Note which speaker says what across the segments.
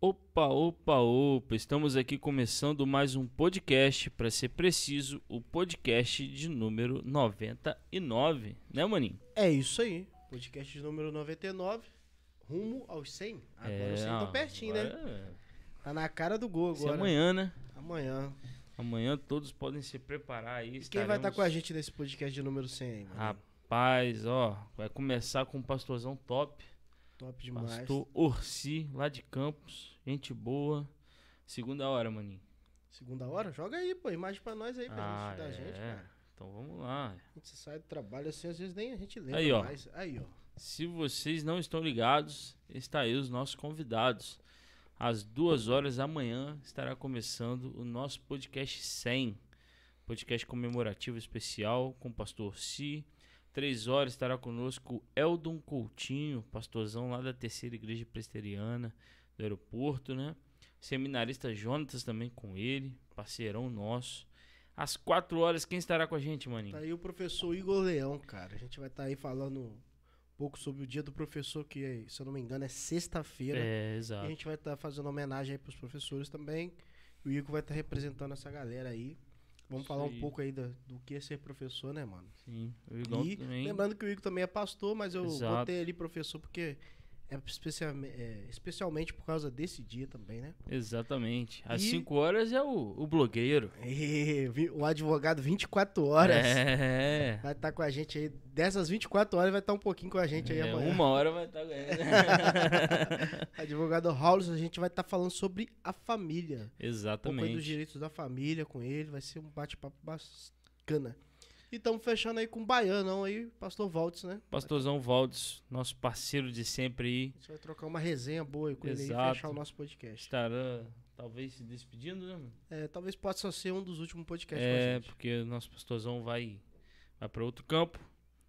Speaker 1: Opa, opa, opa! Estamos aqui começando mais um podcast, para ser preciso, o podcast de número 99, né, maninho?
Speaker 2: É isso aí. Podcast de número 99, rumo aos 100. Agora
Speaker 1: é,
Speaker 2: os 100 estão pertinho, né?
Speaker 1: né?
Speaker 2: Tá na cara do gol
Speaker 1: Esse é
Speaker 2: agora.
Speaker 1: amanhã, né?
Speaker 2: Amanhã.
Speaker 1: Amanhã todos podem se preparar aí.
Speaker 2: E quem vai estar
Speaker 1: estaremos-
Speaker 2: com a gente nesse podcast de número 100 aí, mano?
Speaker 1: Rapaz, ó, vai começar com um pastorzão top.
Speaker 2: Top demais.
Speaker 1: Pastor Orsi, lá de Campos. Gente boa. Segunda hora, maninho.
Speaker 2: Segunda hora? Joga aí, pô. Imagem pra nós aí, pra
Speaker 1: Ah,
Speaker 2: gente da gente,
Speaker 1: é.
Speaker 2: cara.
Speaker 1: Então vamos lá.
Speaker 2: A gente sai do trabalho assim, às vezes nem a gente lembra
Speaker 1: Aí, ó.
Speaker 2: mais. Aí, ó.
Speaker 1: Se vocês não estão ligados, está aí os nossos convidados. Às duas horas da manhã estará começando o nosso podcast 100. Podcast comemorativo especial com o pastor Si. Três horas estará conosco Eldon Coutinho, pastorzão lá da terceira igreja presteriana do aeroporto, né? Seminarista Jonatas também com ele, parceirão nosso. Às quatro horas, quem estará com a gente, maninho?
Speaker 2: Tá aí o professor Igor Leão, cara. A gente vai estar aí falando um pouco sobre o dia do professor, que, se eu não me engano, é sexta-feira.
Speaker 1: É,
Speaker 2: E
Speaker 1: exato.
Speaker 2: a gente vai estar fazendo homenagem aí pros professores também. O Igor vai estar representando essa galera aí. Vamos
Speaker 1: Isso
Speaker 2: falar
Speaker 1: aí.
Speaker 2: um pouco aí da- do que é ser professor, né, mano?
Speaker 1: Sim, o Igão
Speaker 2: E
Speaker 1: também.
Speaker 2: lembrando que o Igor também é pastor, mas eu
Speaker 1: Exato.
Speaker 2: botei ali professor porque é, especialme- é, especialmente por causa desse dia também, né?
Speaker 1: Exatamente. Às
Speaker 2: E-
Speaker 1: 5 horas é o, o blogueiro.
Speaker 2: E, o advogado 24 horas
Speaker 1: É.
Speaker 2: vai estar com a gente aí. Dessas 24 horas vai estar um pouquinho com a gente aí
Speaker 1: É,
Speaker 2: amanhã.
Speaker 1: uma hora vai estar ganhando.
Speaker 2: Advogado Raul, a gente vai estar falando sobre a família. Um pouco aí dos
Speaker 1: Exatamente.
Speaker 2: direitos da família com ele. Vai ser um bate-papo bacana. E estamos fechando aí com o baiano aí, pastor Valdes, né?
Speaker 1: Pastorzão Valdes, nosso parceiro de sempre aí,
Speaker 2: A gente vai trocar uma resenha boa aí com ele aí e
Speaker 1: Exato.
Speaker 2: fechar o nosso podcast.
Speaker 1: estará talvez se despedindo, né? mano?
Speaker 2: É, talvez possa ser um dos últimos podcasts
Speaker 1: É, porque o nosso pastorzão vai, vai para outro campo,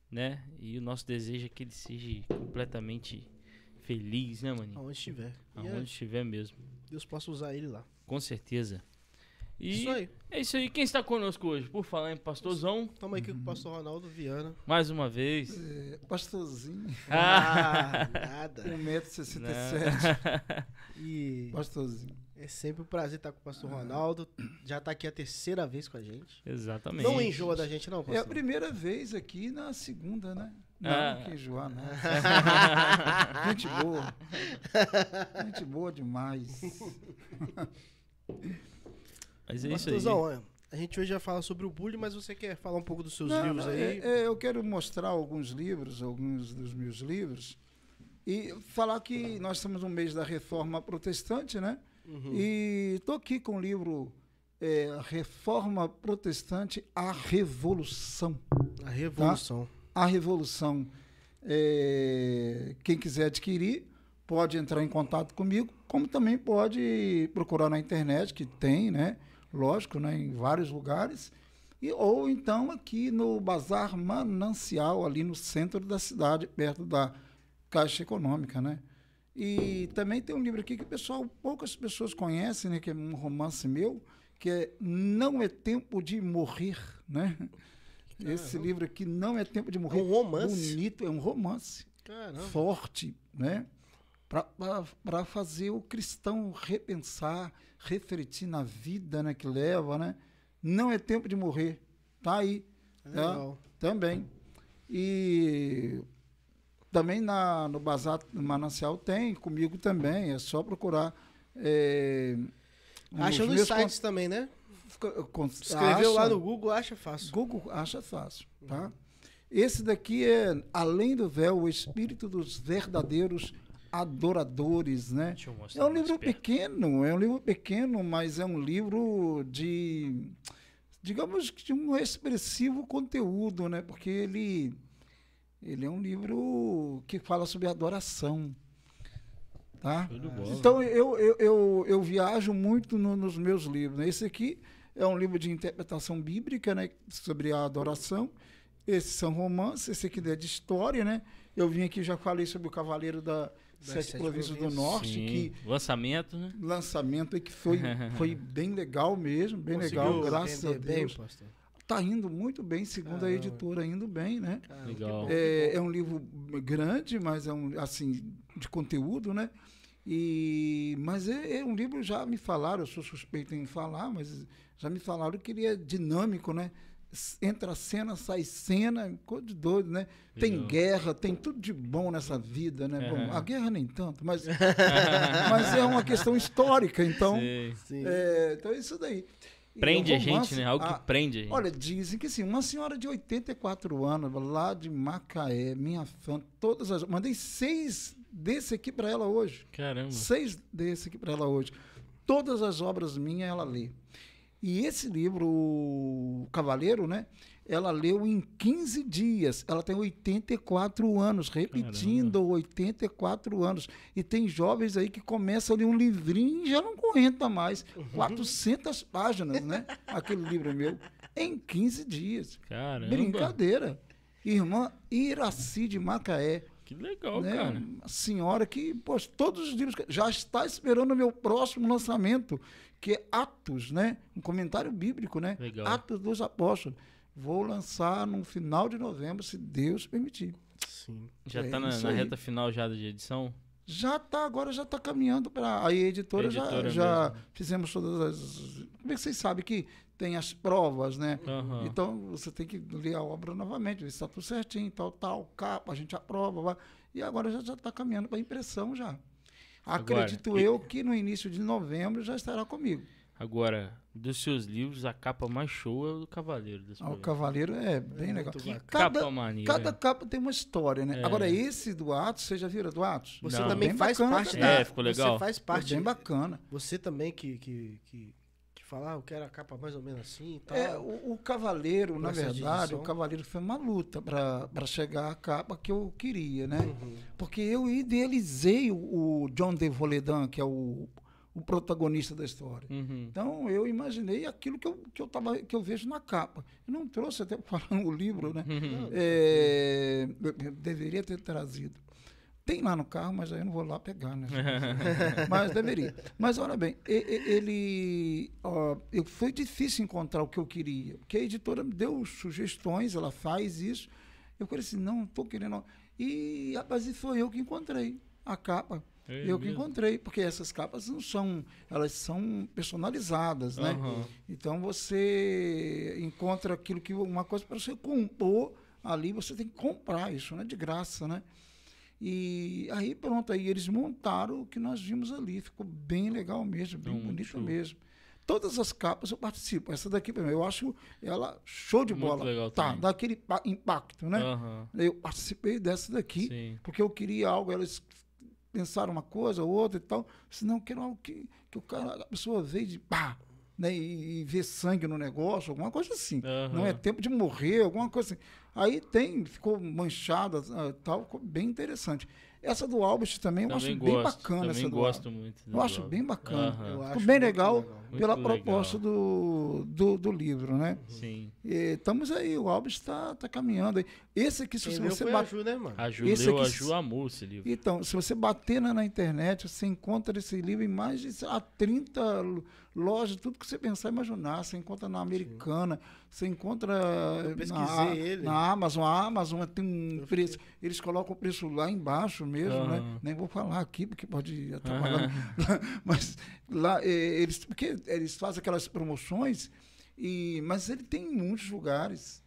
Speaker 1: né? E o nosso desejo é que ele seja completamente feliz, né, maninho?
Speaker 2: Aonde estiver. E é,
Speaker 1: Aonde estiver mesmo.
Speaker 2: Deus possa usar ele lá.
Speaker 1: Com certeza. E
Speaker 2: Isso aí.
Speaker 1: é isso aí. Quem está conosco hoje? Por falar em pastorzão,
Speaker 2: Tamo aqui com o pastor Ronaldo Viana.
Speaker 1: mais uma vez.
Speaker 3: É, pastorzinho,
Speaker 2: Ah, nada.
Speaker 3: 1,67m.
Speaker 2: E
Speaker 3: pastorzinho.
Speaker 2: é sempre um prazer estar com o pastor Ronaldo. Já tá aqui a terceira vez com a gente.
Speaker 1: Exatamente.
Speaker 2: Não enjoa da gente, não,
Speaker 3: É a
Speaker 2: pastor?
Speaker 3: primeira vez aqui na segunda, né? Não,
Speaker 1: Ah.
Speaker 3: que enjoar, não. Gente boa. Gente boa demais.
Speaker 1: Mas é isso aí.
Speaker 2: Pastorzão, ó, a gente hoje já fala sobre o bullying, mas você quer falar um pouco dos seus
Speaker 3: Não,
Speaker 2: livros
Speaker 3: não,
Speaker 2: aí?
Speaker 3: é- é, eu quero mostrar alguns livros, alguns dos meus livros, e falar que nós estamos no mês da reforma protestante, né?
Speaker 2: Uhum.
Speaker 3: E estou aqui com o livro é, Reforma Protestante, a Revolução.
Speaker 2: A Revolução.
Speaker 3: A Revolução. É, quem quiser adquirir, pode entrar em contato comigo, como também pode procurar na internet, que tem, né? Lógico, né? em vários lugares. E, ou então aqui no Bazar Manancial, ali no centro da cidade, perto da Caixa Econômica, né? E também tem um livro aqui que o pessoal, poucas pessoas conhecem, né? Que é um romance meu, que é Não é Tempo de Morrer, né? Esse livro aqui, Não é Tempo de
Speaker 2: É
Speaker 3: Morrer.
Speaker 2: um romance.
Speaker 3: Bonito, é um romance
Speaker 2: Caramba.
Speaker 3: forte, né? Para fazer o cristão repensar, refletir na vida né, que leva, né? Não é tempo de morrer. Tá aí.
Speaker 2: É
Speaker 3: tá?
Speaker 2: legal.
Speaker 3: Também. E também na, no Bazar Manancial tem, comigo também. É só procurar. É,
Speaker 2: Acha nos sites também, né?
Speaker 3: con- con-
Speaker 2: Escreveu lá
Speaker 3: acha-
Speaker 2: no Google, acha fácil.
Speaker 3: Google acha fácil, tá? Esse daqui é Além do Véu, o Espírito dos Verdadeiros Adoradores, né? É um livro pequeno, é um livro pequeno, mas é um livro de, digamos que de um expressivo conteúdo, né? Porque ele, ele é um livro que fala sobre adoração, tá?
Speaker 1: Bola.
Speaker 3: Então eu, eu, eu, eu viajo muito no- nos meus livros. né? Esse aqui é um livro de interpretação bíblica, né? Sobre a adoração. Esses são romances, esse aqui é de história, né? Eu vim aqui já falei sobre o Cavaleiro da Sete,
Speaker 2: Sete
Speaker 3: Províncias do. Norte,
Speaker 1: Sim.
Speaker 3: que
Speaker 1: Lançamento, né?
Speaker 3: lançamento que foi, foi bem legal mesmo, bem legal,
Speaker 2: Conseguiu
Speaker 3: graças a
Speaker 2: bem,
Speaker 3: Deus.
Speaker 2: pastor?
Speaker 3: Tá indo muito bem, segundo a
Speaker 2: Caramba.
Speaker 3: editora, indo bem, né?
Speaker 2: Caramba,
Speaker 1: Legal.
Speaker 3: É, é um livro grande, mas é um assim de conteúdo, né? E, mas é, é um livro, já me falaram, eu sou suspeito em falar, mas já me falaram que ele é dinâmico, né? Entra cena, sai cena, coisa de doido, né? Tem
Speaker 1: Legal.
Speaker 3: guerra, tem tudo de bom nessa vida, né? Bom,
Speaker 1: Aham.
Speaker 3: a guerra nem tanto, mas, mas é uma questão histórica, então.
Speaker 1: Sei.
Speaker 2: Sim.
Speaker 3: É, então é isso daí.
Speaker 1: Prende
Speaker 3: o
Speaker 1: a gente,
Speaker 3: romance-
Speaker 1: né? Algo que prende a gente.
Speaker 3: Olha, dizem que sim, uma senhora de 84 anos, lá de Macaé, minha fã, todas as. Mandei seis desse aqui para ela hoje.
Speaker 1: Caramba.
Speaker 3: Seis desse aqui para ela hoje. Todas as obras minhas ela lê. E esse livro, o Cavaleiro, né? Ela leu em 15 dias. Ela tem 84 anos, repetindo, 84 anos. E tem jovens aí que começam a ler um livrinho e já não aguenta mais. 400 páginas, né? Aquele livro meu. Em 15 dias.
Speaker 1: Caramba.
Speaker 3: Brincadeira. Irmã Iraci de Macaé
Speaker 1: Que legal,
Speaker 3: né?
Speaker 1: cara.
Speaker 3: Uma senhora que, poxa, todos os livros já está esperando o meu próximo lançamento, que é Atos, né? Um comentário bíblico, né?
Speaker 1: Legal.
Speaker 3: Atos dos Apóstolos. Vou lançar no final de novembro, se Deus permitir.
Speaker 2: Sim.
Speaker 1: Já
Speaker 3: É
Speaker 1: tá na, na reta final já de edição?
Speaker 3: Já está, agora já está caminhando para. Aí a editora,
Speaker 1: Editora
Speaker 3: já, já fizemos todas as. Como é que vocês sabem que tem as provas, né?
Speaker 1: Aham.
Speaker 3: Então você tem que ler a obra novamente, ver se está tudo certinho, tal, tal, capa, a gente aprova. vai. E agora já está caminhando para impressão já.
Speaker 1: Agora,
Speaker 3: Acredito
Speaker 1: e-
Speaker 3: eu que no início de novembro já estará comigo.
Speaker 1: Agora, dos seus livros, a capa mais show é o do Cavaleiro. desse
Speaker 3: Ah, o. Cavaleiro é bem
Speaker 2: É
Speaker 3: legal. Cada,
Speaker 1: Capa maneira.
Speaker 3: cada capa tem uma história, né?
Speaker 1: É.
Speaker 3: Agora, esse do Atos, você já viram do Atos?
Speaker 2: Você
Speaker 1: Não.
Speaker 2: também
Speaker 3: Bem
Speaker 2: faz
Speaker 3: bacana
Speaker 2: parte da.
Speaker 1: É, ficou legal.
Speaker 2: Você faz parte.
Speaker 3: bem bacana.
Speaker 2: Você também que, que, que, que fala, ah, eu quero a capa mais ou menos assim e tal.
Speaker 3: É, o, o Cavaleiro, na verdade, o Cavaleiro foi uma luta para chegar à capa que eu queria, né?
Speaker 2: Uhum.
Speaker 3: Porque eu idealizei o, o John de Voledan, que é o, o protagonista da história.
Speaker 1: Uhum.
Speaker 3: Então eu imaginei aquilo que eu, que eu, tava, que eu vejo na capa. Eu não trouxe até para falar no livro, né?
Speaker 1: Uhum.
Speaker 3: É, deveria ter trazido. Tem lá no carro, mas aí eu não vou lá pegar, né? mas deveria. Mas olha bem, ele. ó, eu, foi difícil encontrar o que eu queria. Porque a editora me deu sugestões, ela faz isso. Eu falei assim, não, estou querendo. E e foi eu que encontrei a capa.
Speaker 1: É
Speaker 3: eu que
Speaker 1: mesmo?
Speaker 3: encontrei, porque essas capas não são, elas são personalizadas, né?
Speaker 1: Aham.
Speaker 3: Então você encontra aquilo que uma coisa para você compor ali, você tem que comprar isso, não é de graça, né? E aí pronto, aí eles montaram o que nós vimos ali, ficou bem legal mesmo, bem
Speaker 1: muito
Speaker 3: bonito
Speaker 1: show.
Speaker 3: mesmo. Todas as capas eu participo. Essa daqui, eu acho ela show de
Speaker 1: Muito
Speaker 3: bola.
Speaker 1: legal
Speaker 3: tá,
Speaker 1: também.
Speaker 3: dá aquele pa- impacto, né?
Speaker 1: Aham.
Speaker 3: Eu participei dessa daqui,
Speaker 1: Sim.
Speaker 3: porque eu queria algo, elas pensaram uma coisa, outra e tal, senão eu quero algo que, que o cara, a pessoa veio de pá, né, e, e vê sangue no negócio, alguma coisa assim.
Speaker 1: Aham.
Speaker 3: Não é tempo de morrer, alguma coisa assim. Aí tem, ficou manchada, ah, tal, ficou bem interessante. Essa do Albert também eu
Speaker 1: Também
Speaker 3: acho
Speaker 1: gosto.
Speaker 3: bem bacana
Speaker 1: Também
Speaker 3: essa do
Speaker 1: gosto
Speaker 3: Albert.
Speaker 1: muito.
Speaker 3: Eu acho bem bacana.
Speaker 1: Aham.
Speaker 2: Eu
Speaker 3: Ficou
Speaker 2: acho
Speaker 3: bem
Speaker 2: muito
Speaker 3: legal,
Speaker 2: legal.
Speaker 3: pela
Speaker 1: Muito legal.
Speaker 3: proposta do, do, do livro, né?
Speaker 1: Sim.
Speaker 3: E estamos aí, o Albert está tá caminhando aí. Esse aqui, se
Speaker 2: Quem
Speaker 3: você
Speaker 2: a
Speaker 3: bater.
Speaker 2: Ju, né, mano?
Speaker 1: A
Speaker 3: Esse
Speaker 1: leu,
Speaker 3: aqui
Speaker 1: a Ju amou esse livro.
Speaker 3: Então, se você bater na, na internet, você encontra esse livro em mais de sei lá, 30 lo- lojas, tudo que você pensar e imaginar. Você encontra na Americana, você encontra
Speaker 2: Eu pesquisei
Speaker 3: na,
Speaker 2: ele.
Speaker 3: na Amazon. A Amazon tem um
Speaker 2: Eu
Speaker 3: preço. Eles colocam o preço lá embaixo mesmo, né?
Speaker 1: Aham.
Speaker 3: Nem vou falar aqui, porque pode atrapalhar. mas lá, eh, eles, porque eles fazem aquelas promoções, e, mas ele tem em muitos lugares.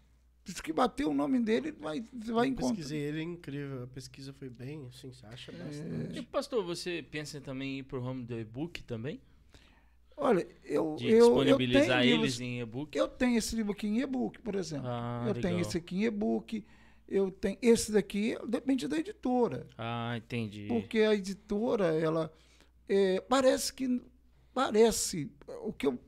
Speaker 3: Se que bater o nome dele, vai, vai
Speaker 2: Eu
Speaker 3: encontrar.
Speaker 2: pesquisei ele, é incrível. A pesquisa foi bem, assim, você acha
Speaker 3: É.
Speaker 2: bastante.
Speaker 1: E, pastor, você pensa também em ir pro ramo do e-book também?
Speaker 3: Olha, eu,
Speaker 1: De
Speaker 3: eu, eu
Speaker 1: disponibilizar
Speaker 3: tenho
Speaker 1: eles
Speaker 3: livros-
Speaker 1: em e-book?
Speaker 3: Eu tenho esse livro aqui em e-book, por exemplo.
Speaker 1: Ah,
Speaker 3: eu
Speaker 1: legal.
Speaker 3: tenho esse aqui em e-book. Eu tenho esse daqui, depende da editora.
Speaker 1: Ah, entendi.
Speaker 3: Porque a editora, ela é, parece que parece o que eu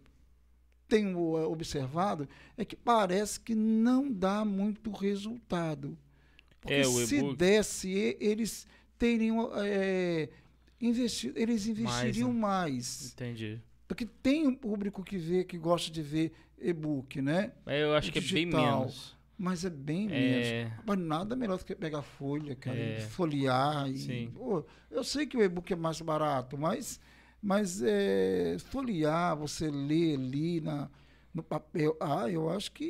Speaker 3: tenho eh, observado é que parece que não dá muito resultado. Porque
Speaker 1: É, o
Speaker 3: se desse, eles teriam é, investido, eles investiriam
Speaker 1: né?
Speaker 3: mais.
Speaker 1: Entendi.
Speaker 3: Porque tem um público que vê, que gosta de ver e-book, né?
Speaker 1: É, eu acho que é bem menos.
Speaker 3: Mas é bem
Speaker 1: É.
Speaker 3: menos. Mas nada melhor do que pegar folha, cara,
Speaker 1: É.
Speaker 3: folhear. E,
Speaker 1: Sim.
Speaker 3: Pô, eu sei que o e-book é mais barato, mas, mas é, folhear, você ler ali na, no papel, ah, eu acho que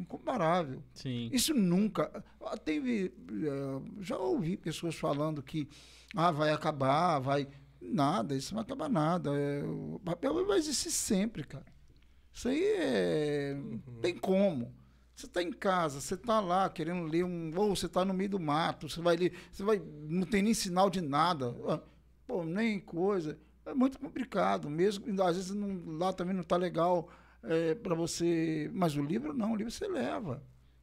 Speaker 3: incomparável.
Speaker 1: Sim.
Speaker 3: Isso nunca. ah, Teve. eh, Já ouvi pessoas falando que ah, vai acabar, vai. Nada, isso não vai acabar nada. É, o papel vai existir sempre, cara. Isso aí é. Tem como. Você está em casa, você está lá querendo ler um. Ou você está no meio do mato, você vai ler. Você vai. Não tem nem sinal de nada. Ah, Pô, nem coisa. É muito complicado. Mesmo, às vezes não, lá também não está legal é, para você. Mas o livro não, o livro você leva.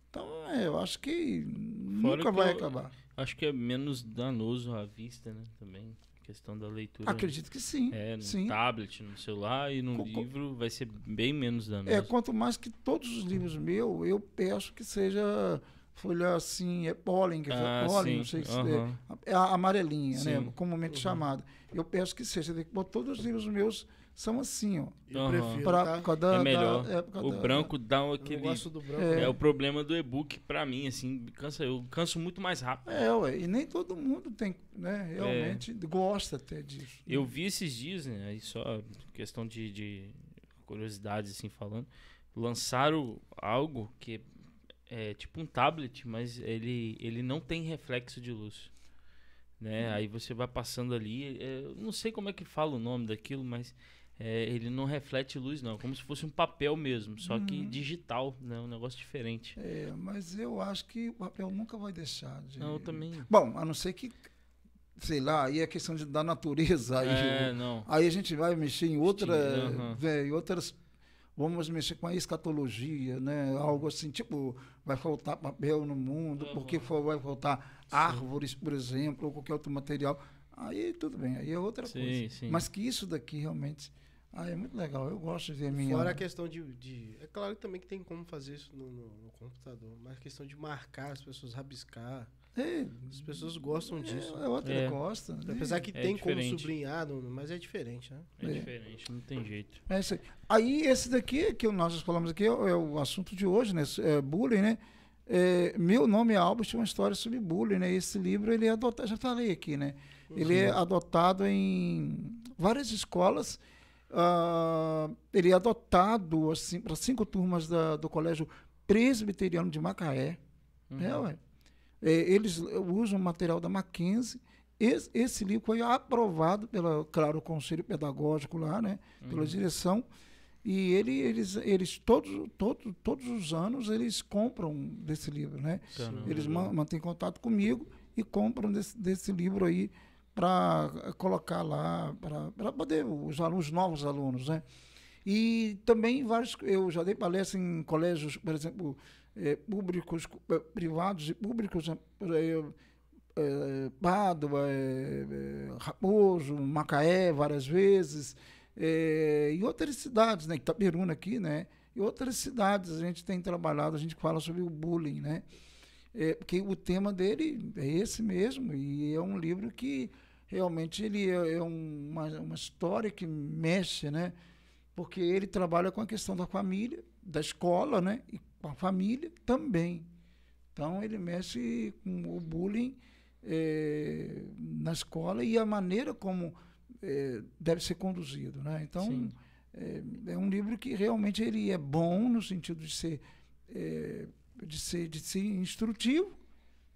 Speaker 3: Então, é, eu acho que
Speaker 1: Fora
Speaker 3: nunca
Speaker 1: que
Speaker 3: vai
Speaker 1: eu-
Speaker 3: acabar.
Speaker 1: Acho que é menos danoso à vista, né? Também. Questão da leitura.
Speaker 3: Acredito que sim.
Speaker 1: É, no
Speaker 3: sim.
Speaker 1: tablet, no celular e no
Speaker 3: Co- co-
Speaker 1: livro vai ser bem menos danoso.
Speaker 3: É, quanto mais que todos os livros meus, eu peço que seja folha assim, é pólen, que
Speaker 1: Ah,
Speaker 3: é pólen, não sei se
Speaker 1: Aham.
Speaker 3: é, é a amarelinha, né,
Speaker 1: Sim.
Speaker 3: comumente chamada. Eu peço que seja, botar todos os livros meus são assim, ó.
Speaker 2: Eu prefiro,
Speaker 3: Pra
Speaker 2: tá?
Speaker 3: época da,
Speaker 1: É melhor.
Speaker 3: da época
Speaker 1: o
Speaker 3: da-
Speaker 1: branco dá
Speaker 2: Eu
Speaker 1: aquele.
Speaker 2: não gosto do branco.
Speaker 3: É.
Speaker 1: É o problema do e-book pra mim, assim, cansa, eu canso muito mais rápido.
Speaker 3: É, ué, e nem todo mundo tem, né, realmente gosta até disso.
Speaker 1: Eu vi esses dias, né, aí só questão de, de curiosidades, assim, falando, lançaram algo que é tipo um tablet, mas ele, ele não tem reflexo de luz. Né? Aí você vai passando ali, é, eu não sei como é que fala o nome daquilo, mas é, ele não reflete luz, não, como se fosse um papel mesmo, só que digital, né? Um negócio diferente.
Speaker 3: É, mas eu acho que o papel nunca vai deixar de...
Speaker 1: Não, eu também.
Speaker 3: Bom, a não ser que, sei lá, aí é questão de, da natureza, aí,
Speaker 1: É,
Speaker 3: o-
Speaker 1: não.
Speaker 3: Aí a gente vai mexer em outra,
Speaker 1: Aham.
Speaker 3: é, em outras, vamos mexer com a escatologia, né? Algo assim, tipo, vai faltar papel no mundo, porque for- vai faltar árvores, por exemplo, ou qualquer outro material. Aí tudo bem, aí é outra
Speaker 1: Sim,
Speaker 3: coisa.
Speaker 1: sim.
Speaker 3: Mas que isso daqui realmente, ah, é muito legal. Eu gosto de ver a minha.
Speaker 2: Fora a questão de, de- É claro também que tem como fazer isso no, no- no computador, mas a questão de marcar, as pessoas rabiscar.
Speaker 3: É,
Speaker 2: As pessoas gostam disso.
Speaker 3: é, é outra
Speaker 1: É.
Speaker 3: gosta. né?
Speaker 2: Apesar que
Speaker 1: É
Speaker 2: tem como
Speaker 1: diferente.
Speaker 2: sublinhar, no- mas é diferente, né?
Speaker 1: É
Speaker 3: É.
Speaker 1: diferente, não tem jeito.
Speaker 3: É isso aí. Aí, esse daqui, que nós falamos aqui, é, o- é assunto de hoje, né? É bullying, né? É, meu nome é Albert, uma história sobre bullying, né? Esse livro, ele é adotado, já falei aqui, né? Ele é adotado em várias escolas. ah, ele é adotado, assim, para cinco turmas da- do Colégio Presbiteriano de Macaé.
Speaker 1: Uhum.
Speaker 3: É, ué. É, eles usam material da Mackenzie. Esse, esse livro foi aprovado pelo, claro, o Conselho Pedagógico lá, né? Pela direção. E ele, eles, eles todos, todos, todos os anos, eles compram desse livro, né?
Speaker 1: Caramba.
Speaker 3: Eles ma- mantêm contato comigo e compram desse, desse livro aí para colocar lá, para poder, os, alunos, os novos alunos, né? E também vários, eu já dei palestra em colégios, por exemplo, eh, públicos, eh, privados e públicos, eh, Pádua, Raposo, Macaé, várias vezes, e outras cidades, né? Itaperuna aqui, né? E outras cidades a gente tem trabalhado, a gente fala sobre o bullying, né? É, porque o tema dele é esse mesmo, e é um livro que realmente ele é, é um- uma, uma história que mexe, né? Porque ele trabalha com a questão da família, da escola, né? E com a família também. Então ele mexe com o bullying eh, na escola e a maneira como eh, deve ser conduzido, né? Então é, é um livro que realmente ele é bom no sentido de ser é, de ser de ser instrutivo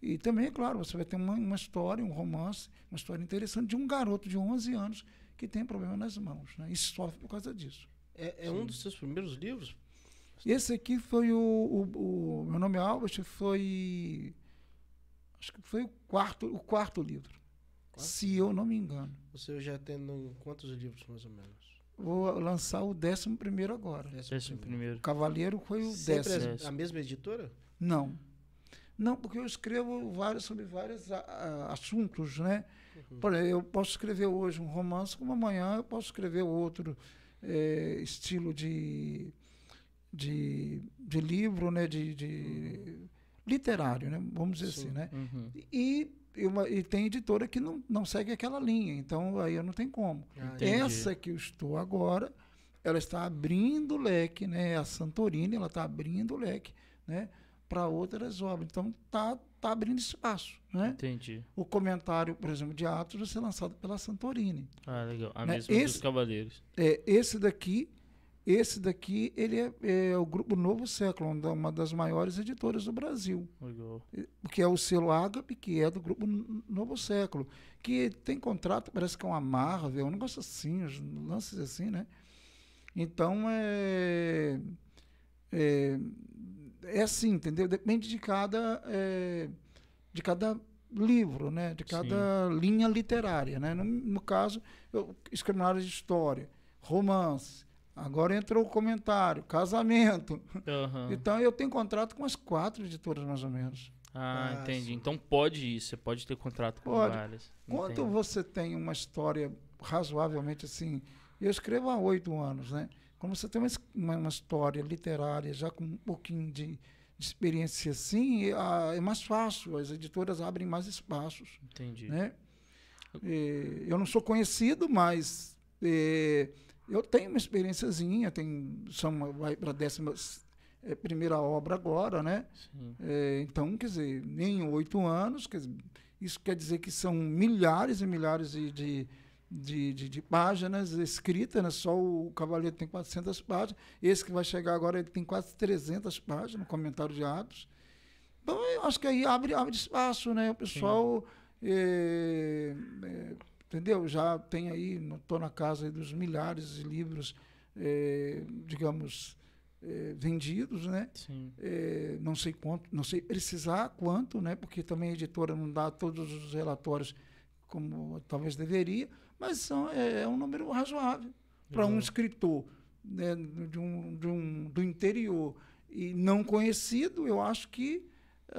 Speaker 3: e também é claro você vai ter uma, uma história um romance uma história interessante de um garoto de 11 anos que tem problema nas mãos né? e sofre por causa disso
Speaker 2: É, é um dos seus primeiros livros?
Speaker 3: Esse aqui foi o, o, o meu nome é Albert foi acho que foi o quarto o quarto livro
Speaker 2: Quarto?
Speaker 3: se eu não me engano
Speaker 2: Você já tendo quantos livros, mais ou menos?
Speaker 3: vou lançar o décimo primeiro agora
Speaker 1: Décimo primeiro.
Speaker 3: o Cavaleiro foi o
Speaker 2: Sempre
Speaker 3: décimo
Speaker 2: as- a mesma editora?
Speaker 3: Não. Não, porque eu escrevo vários, sobre vários a- a- assuntos, né? Por exemplo, eu posso escrever hoje um romance, como amanhã eu posso escrever outro eh, estilo de, de, de livro, né? De, de literário, né? Vamos dizer
Speaker 2: Sim.
Speaker 3: assim, né?
Speaker 1: Uhum.
Speaker 3: E, e, uma- e tem editora que não, não segue aquela linha, então aí eu não tenho como.
Speaker 2: Ah.
Speaker 3: Essa que eu estou agora, ela está abrindo o leque, né? A Santorini, ela está abrindo o leque, né? Para outras obras. Então, tá, tá abrindo espaço, né?
Speaker 1: Entendi.
Speaker 3: O comentário, por exemplo, de Atos vai ser lançado pela Santorini.
Speaker 1: Ah, legal. A
Speaker 3: Né,
Speaker 1: mesma dos
Speaker 3: esse-
Speaker 1: Cavaleiros.
Speaker 3: É, esse daqui Esse daqui, ele é, é o Grupo Novo Século, uma da- uma das maiores editoras do Brasil.
Speaker 1: Legal.
Speaker 3: Que é o selo Ágape, que é do Grupo Novo Século. Que tem contrato, parece que é uma Marvel, um negócio assim, uns lances assim, né? Então, é... É, é assim, entendeu? Depende de cada... é, de cada livro, né? De cada linha literária, né? No, no caso, eu escrevo na área de história, romance, agora entrou o comentário, casamento.
Speaker 1: Aham.
Speaker 3: Então eu tenho contrato com as quatro editoras mais ou menos.
Speaker 1: Ah,
Speaker 2: Ah,
Speaker 1: entendi. Então pode ir, você pode ter contrato com
Speaker 3: Pode.
Speaker 1: várias.
Speaker 3: Quando
Speaker 1: Entendo.
Speaker 3: você tem uma história razoavelmente assim, eu escrevo há oito anos, né? Quando você tem uma, uma, uma história literária já com um pouquinho de, de experiência assim, é, é mais fácil, as editoras abrem mais espaços.
Speaker 1: Entendi.
Speaker 3: né? Eh, eu não sou conhecido, mas eh, eu tenho uma experiênciazinha, tenho, são, vai para a décima eh, primeira obra agora, né? Eh, então, quer dizer, em oito anos, quer dizer, isso quer dizer que são milhares e milhares de, de, de, de- de páginas escritas, né? só o Cavaleiro tem 400 páginas, esse que vai chegar agora ele tem quase 300 páginas, comentário de atos. Então, eu acho que aí abre, abre espaço, né? O pessoal, eh, eh, entendeu? Já tem aí, estou na casa dos milhares de livros, eh, digamos, eh, vendidos, né? Eh, não sei quanto, não sei precisar quanto, né? Porque também a editora não dá todos os relatórios como talvez deveria, mas são, é, é um número razoável para um
Speaker 1: Legal.
Speaker 3: escritor né, de um, de um, do interior e não conhecido. Eu acho que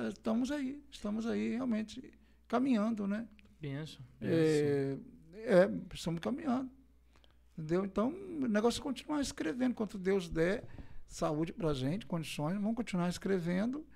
Speaker 3: estamos aí, estamos aí realmente caminhando, né?
Speaker 1: Benção.
Speaker 3: É, é, estamos caminhando. Entendeu? Então, o negócio é continuar escrevendo. Quanto Deus der saúde para a gente, condições, vamos continuar escrevendo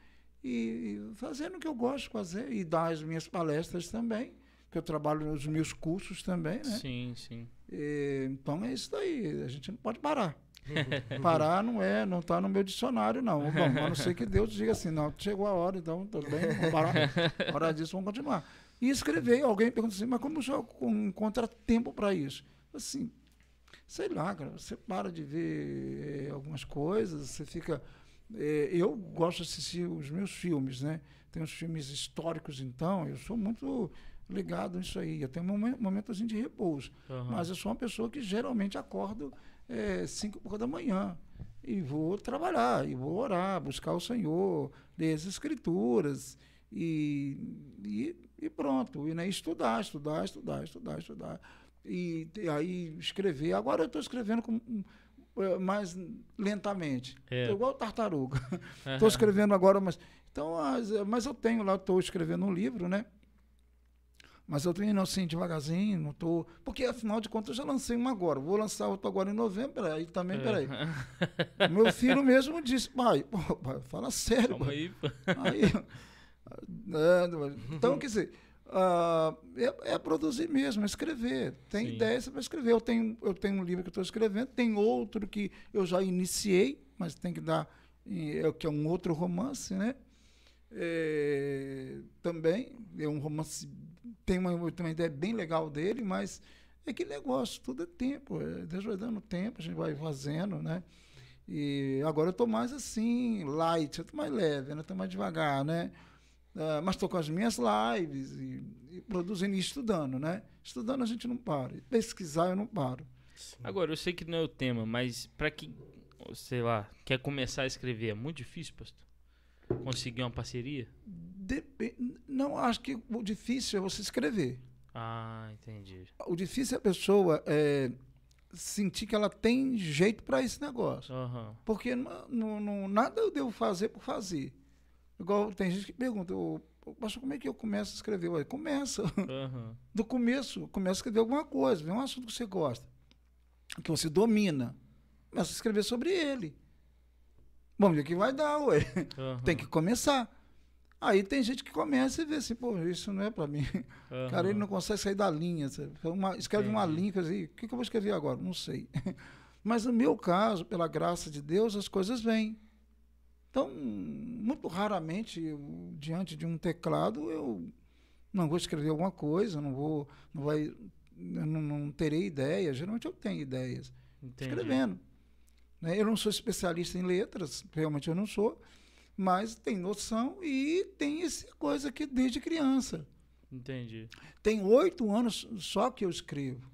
Speaker 3: e, e fazendo o que eu gosto de fazer. E dar as minhas palestras também, que eu trabalho nos meus cursos também, né?
Speaker 1: Sim, sim.
Speaker 3: E, então é isso daí. A gente não pode parar. Parar não é, não está no meu dicionário, não. Bom, a não ser que Deus diga assim, não, chegou a hora, então tudo bem, vamos parar. Hora disso, vamos continuar. E escrever, alguém pergunta assim, mas como o senhor con- encontra tempo para isso? Assim, sei lá, cara, você para de ver eh, algumas coisas, você fica. eh, eu gosto de assistir os meus filmes, né? Tem uns filmes históricos, então, eu sou muito ligado nisso aí. Eu tenho um momen- momentozinho de repouso.
Speaker 1: Aham.
Speaker 3: Mas eu sou uma pessoa que geralmente acordo é, cinco da manhã e vou trabalhar, e vou orar, buscar o Senhor, ler as escrituras e, e, e pronto. E né, estudar, estudar, estudar, estudar, estudar. E, e aí escrever. Agora eu estou escrevendo com, eh, mais lentamente.
Speaker 1: É.
Speaker 3: Igual tartaruga. Estou escrevendo agora, mas. Então, as- mas eu tenho lá, estou escrevendo um livro, né? Mas eu indo assim devagarzinho, não estou. Porque afinal de contas eu já lancei um agora. Vou lançar outro agora em novembro, peraí, também,
Speaker 1: É.
Speaker 3: peraí. Meu filho mesmo disse, pai, pô, pai, fala sério,
Speaker 1: Calma
Speaker 3: pai.
Speaker 1: aí. pô.
Speaker 3: Aí, é, então, quer dizer, ah, é, é produzir mesmo, é escrever. Tem
Speaker 1: Sim.
Speaker 3: ideia, você vai escrever. Eu tenho, eu tenho um livro que estou escrevendo, tem outro que eu já iniciei, mas tem que dar, eh, que é um outro romance, né? É, também, é um romance, tem uma, uma ideia bem legal dele, mas é aquele negócio, tudo é tempo. é, Deus vai dando tempo, a gente vai fazendo, né? E agora eu estou mais assim, light, eu estou mais leve, né? Estou mais devagar, né? Ah, mas estou com as minhas lives e, e produzindo e estudando, né? Estudando a gente não para. E pesquisar eu não paro.
Speaker 1: Agora, eu sei que não é o tema, mas pra quem, sei lá, quer começar a escrever, é muito difícil, pastor? Conseguir uma parceria?
Speaker 3: Depe- não, acho que o difícil é você escrever.
Speaker 1: Ah, entendi.
Speaker 3: O difícil é a pessoa é, sentir que ela tem jeito para esse negócio.
Speaker 1: Aham.
Speaker 3: Porque não- não- nada eu devo fazer por fazer. Igual tem gente que pergunta, "Ô, pastor, como é que eu começo a escrever? Ué, começa.
Speaker 1: Aham.
Speaker 3: do começo, começa a escrever alguma coisa, vê um assunto que você gosta, que você domina, começa a escrever sobre ele. Bom, o que vai dar, ué?
Speaker 1: Aham.
Speaker 3: Tem que começar. Aí tem gente que começa e vê assim, pô, isso não é para mim.
Speaker 1: Aham.
Speaker 3: Cara, ele não consegue sair da linha. Uma- escreve uma linha, quer dizer, o que, que eu vou escrever agora? Não sei. Mas no meu caso, pela graça de Deus, as coisas vêm. Então, muito raramente, eu, diante de um teclado, eu não vou escrever alguma coisa, não vou, não vai, não, não terei ideias. Geralmente eu tenho ideias,
Speaker 1: Entendi.
Speaker 3: escrevendo. Né? Eu não sou especialista em letras, realmente eu não sou, mas tem noção e tem essa coisa que desde criança.
Speaker 1: Entendi.
Speaker 3: Tem oito anos só que eu escrevo.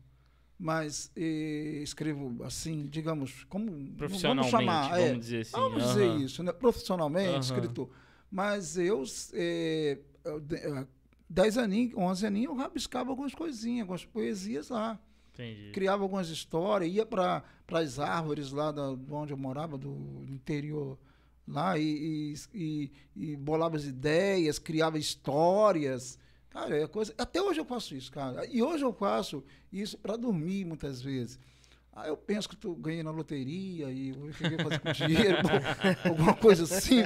Speaker 3: Mas eh, escrevo assim, digamos, como vamos
Speaker 1: Profissionalmente,
Speaker 3: chamar,
Speaker 1: vamos
Speaker 3: é,
Speaker 1: dizer assim.
Speaker 3: Vamos dizer isso, né? profissionalmente,
Speaker 1: Aham.
Speaker 3: escritor. Mas eu, eh, eu, de- eh, 10 aninhos, 11 aninhos, eu rabiscava algumas coisinhas, algumas poesias lá.
Speaker 1: Entendi.
Speaker 3: Criava algumas histórias, ia para as árvores lá da, de onde eu morava, do interior lá, e, e, e, e bolava as ideias, criava histórias. Cara, é coisa. Até hoje eu faço isso, cara. E hoje eu faço isso para dormir muitas vezes. Aí eu penso que tu ganhei na loteria e eu ia fazer com dinheiro, alguma coisa assim,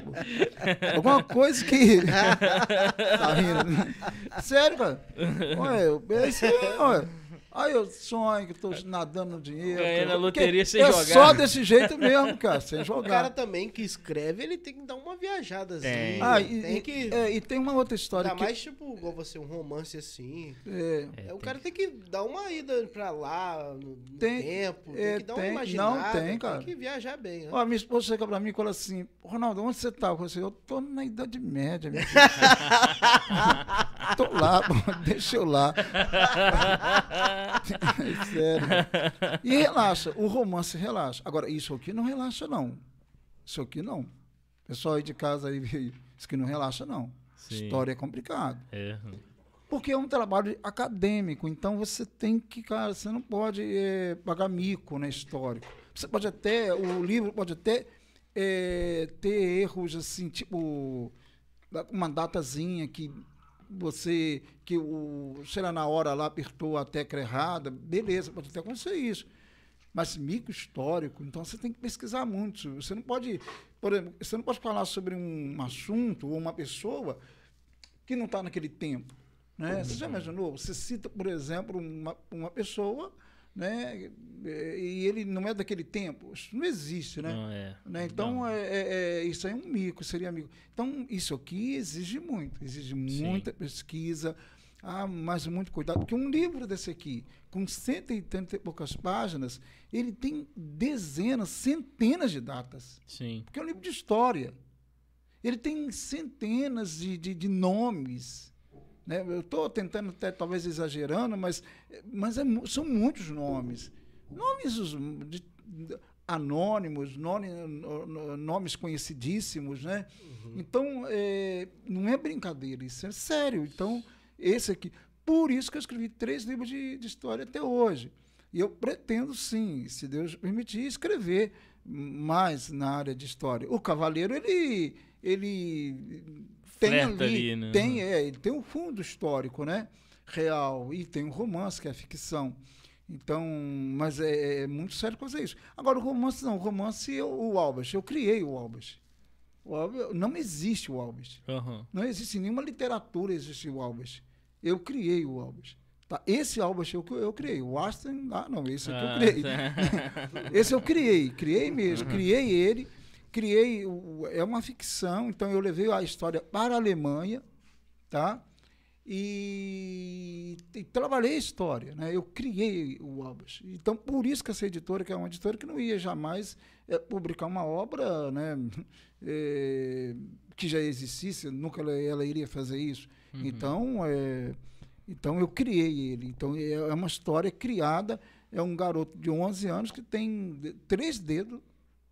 Speaker 3: alguma coisa que. tá rindo? né? Sério, cara. Olha, eu, é isso aí, olha. Aí eu sonho que tô nadando no dinheiro.
Speaker 1: Na loteria sem
Speaker 3: é
Speaker 1: jogar.
Speaker 3: só desse jeito mesmo, cara, sem
Speaker 2: O cara
Speaker 3: jogar.
Speaker 2: também que escreve, ele tem que dar uma viajadazinha.
Speaker 1: Tem.
Speaker 3: Ah, e,
Speaker 2: tem
Speaker 3: e-
Speaker 2: que.
Speaker 3: é, e tem uma outra história
Speaker 2: Ainda
Speaker 3: que.
Speaker 2: mais, tipo, igual você, um romance assim.
Speaker 3: é,
Speaker 1: É,
Speaker 2: É, o
Speaker 1: tem
Speaker 2: cara tem que dar uma ida pra lá no,
Speaker 3: Tem,
Speaker 2: tempo, tem
Speaker 3: é,
Speaker 2: que dar uma
Speaker 3: tem.
Speaker 2: imaginada.
Speaker 3: Não, tem, cara.
Speaker 2: Tem que viajar bem. né?
Speaker 3: Ó, minha esposa chega pra mim e fala assim, Ronaldo, onde você tá? Eu falei assim, eu tô na Idade Média, minha filha. Tô lá, deixa eu lá. É sério. E relaxa, o romance relaxa. Agora, isso aqui não relaxa, não. Isso aqui não. Pessoal aí de casa aí, isso aqui não relaxa, não.
Speaker 1: Sim.
Speaker 3: História é complicado.
Speaker 1: É.
Speaker 3: Porque é um trabalho acadêmico, então você tem que, cara, você não pode eh, pagar mico na histórico. Você pode até, o livro pode até eh, ter erros assim, tipo uma datazinha que você, que o, sei lá, na hora lá apertou a tecla errada, beleza, pode até acontecer isso. Mas mico histórico, então você tem que pesquisar muito. Você não pode, por exemplo, você não pode falar sobre um assunto ou uma pessoa que não está naquele tempo. Né? Você já imaginou? Você cita, por exemplo, uma, uma pessoa né? e ele não é daquele tempo. Isso não existe, né?
Speaker 1: Não é.
Speaker 3: Né? Então,
Speaker 1: Não.
Speaker 3: é, é- é- isso aí é um mico, seria mico. Então, isso aqui exige muito, exige muita pesquisa, ah, mas muito cuidado, porque um livro desse aqui, com cento e trinta e poucas páginas, ele tem dezenas, centenas de datas,
Speaker 1: Sim.
Speaker 3: porque é um livro de história. Ele tem centenas de, de, de nomes. Né? Eu estou tentando, até, talvez exagerando, mas, mas é são muitos nomes. Nomes de- de- anônimos, nome- no- no- nomes conhecidíssimos. Né? Então, é, não é brincadeira, isso é sério. Então, esse aqui. Por isso que eu escrevi três livros de, de história até hoje. E eu pretendo, sim, se Deus permitir, escrever mais na área de história. O Cavaleiro, ele, ele tem ali,
Speaker 1: ali, né?
Speaker 3: tem, é, ele tem um fundo histórico, né? Real. E tem um romance, que é ficção. Então, mas é, é muito sério fazer isso. Agora, o romance não. O romance, eu, o Albert, eu criei o Albert. O. Não existe o Albert.
Speaker 1: Aham.
Speaker 3: Não existe nenhuma literatura existe o Albert. Eu criei o Albert. Tá? Esse Albert eu, eu criei. O Aston, ah, não, esse aqui eu
Speaker 1: Ah,
Speaker 3: criei. Esse eu criei, criei mesmo,
Speaker 1: Uhum.
Speaker 3: criei ele, criei, é uma ficção, então eu levei a história para a Alemanha, tá? E, e trabalhei a história, né? Eu criei o Albert. Então, por isso que essa editora, que é uma editora que não ia jamais eh, publicar uma obra, né? eh, que já existisse, nunca ela, ela iria fazer isso.
Speaker 1: Uhum.
Speaker 3: Então, é, então eu criei ele. Então é é uma história criada. É um garoto de 11 anos que tem três dedos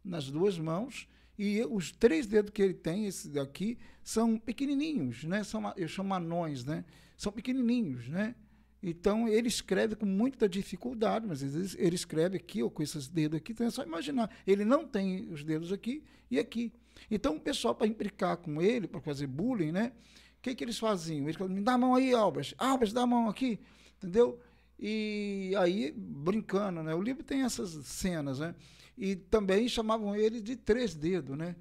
Speaker 3: nas duas mãos e os três dedos que ele tem, esse daqui, são pequenininhos, né? São, eu chamo anões, né? São pequenininhos, né? Então ele escreve com muita dificuldade, mas às vezes ele escreve aqui ou com esses dedos aqui, então é só imaginar. Ele não tem os dedos aqui e aqui. Então o pessoal para implicar com ele, para fazer bullying, né? O que, que eles faziam? Eles falavam, me dá a mão aí, Albert. Albert, dá a mão aqui. Entendeu? E aí, brincando, né? O livro tem essas cenas, né? E também chamavam ele de três dedos, né?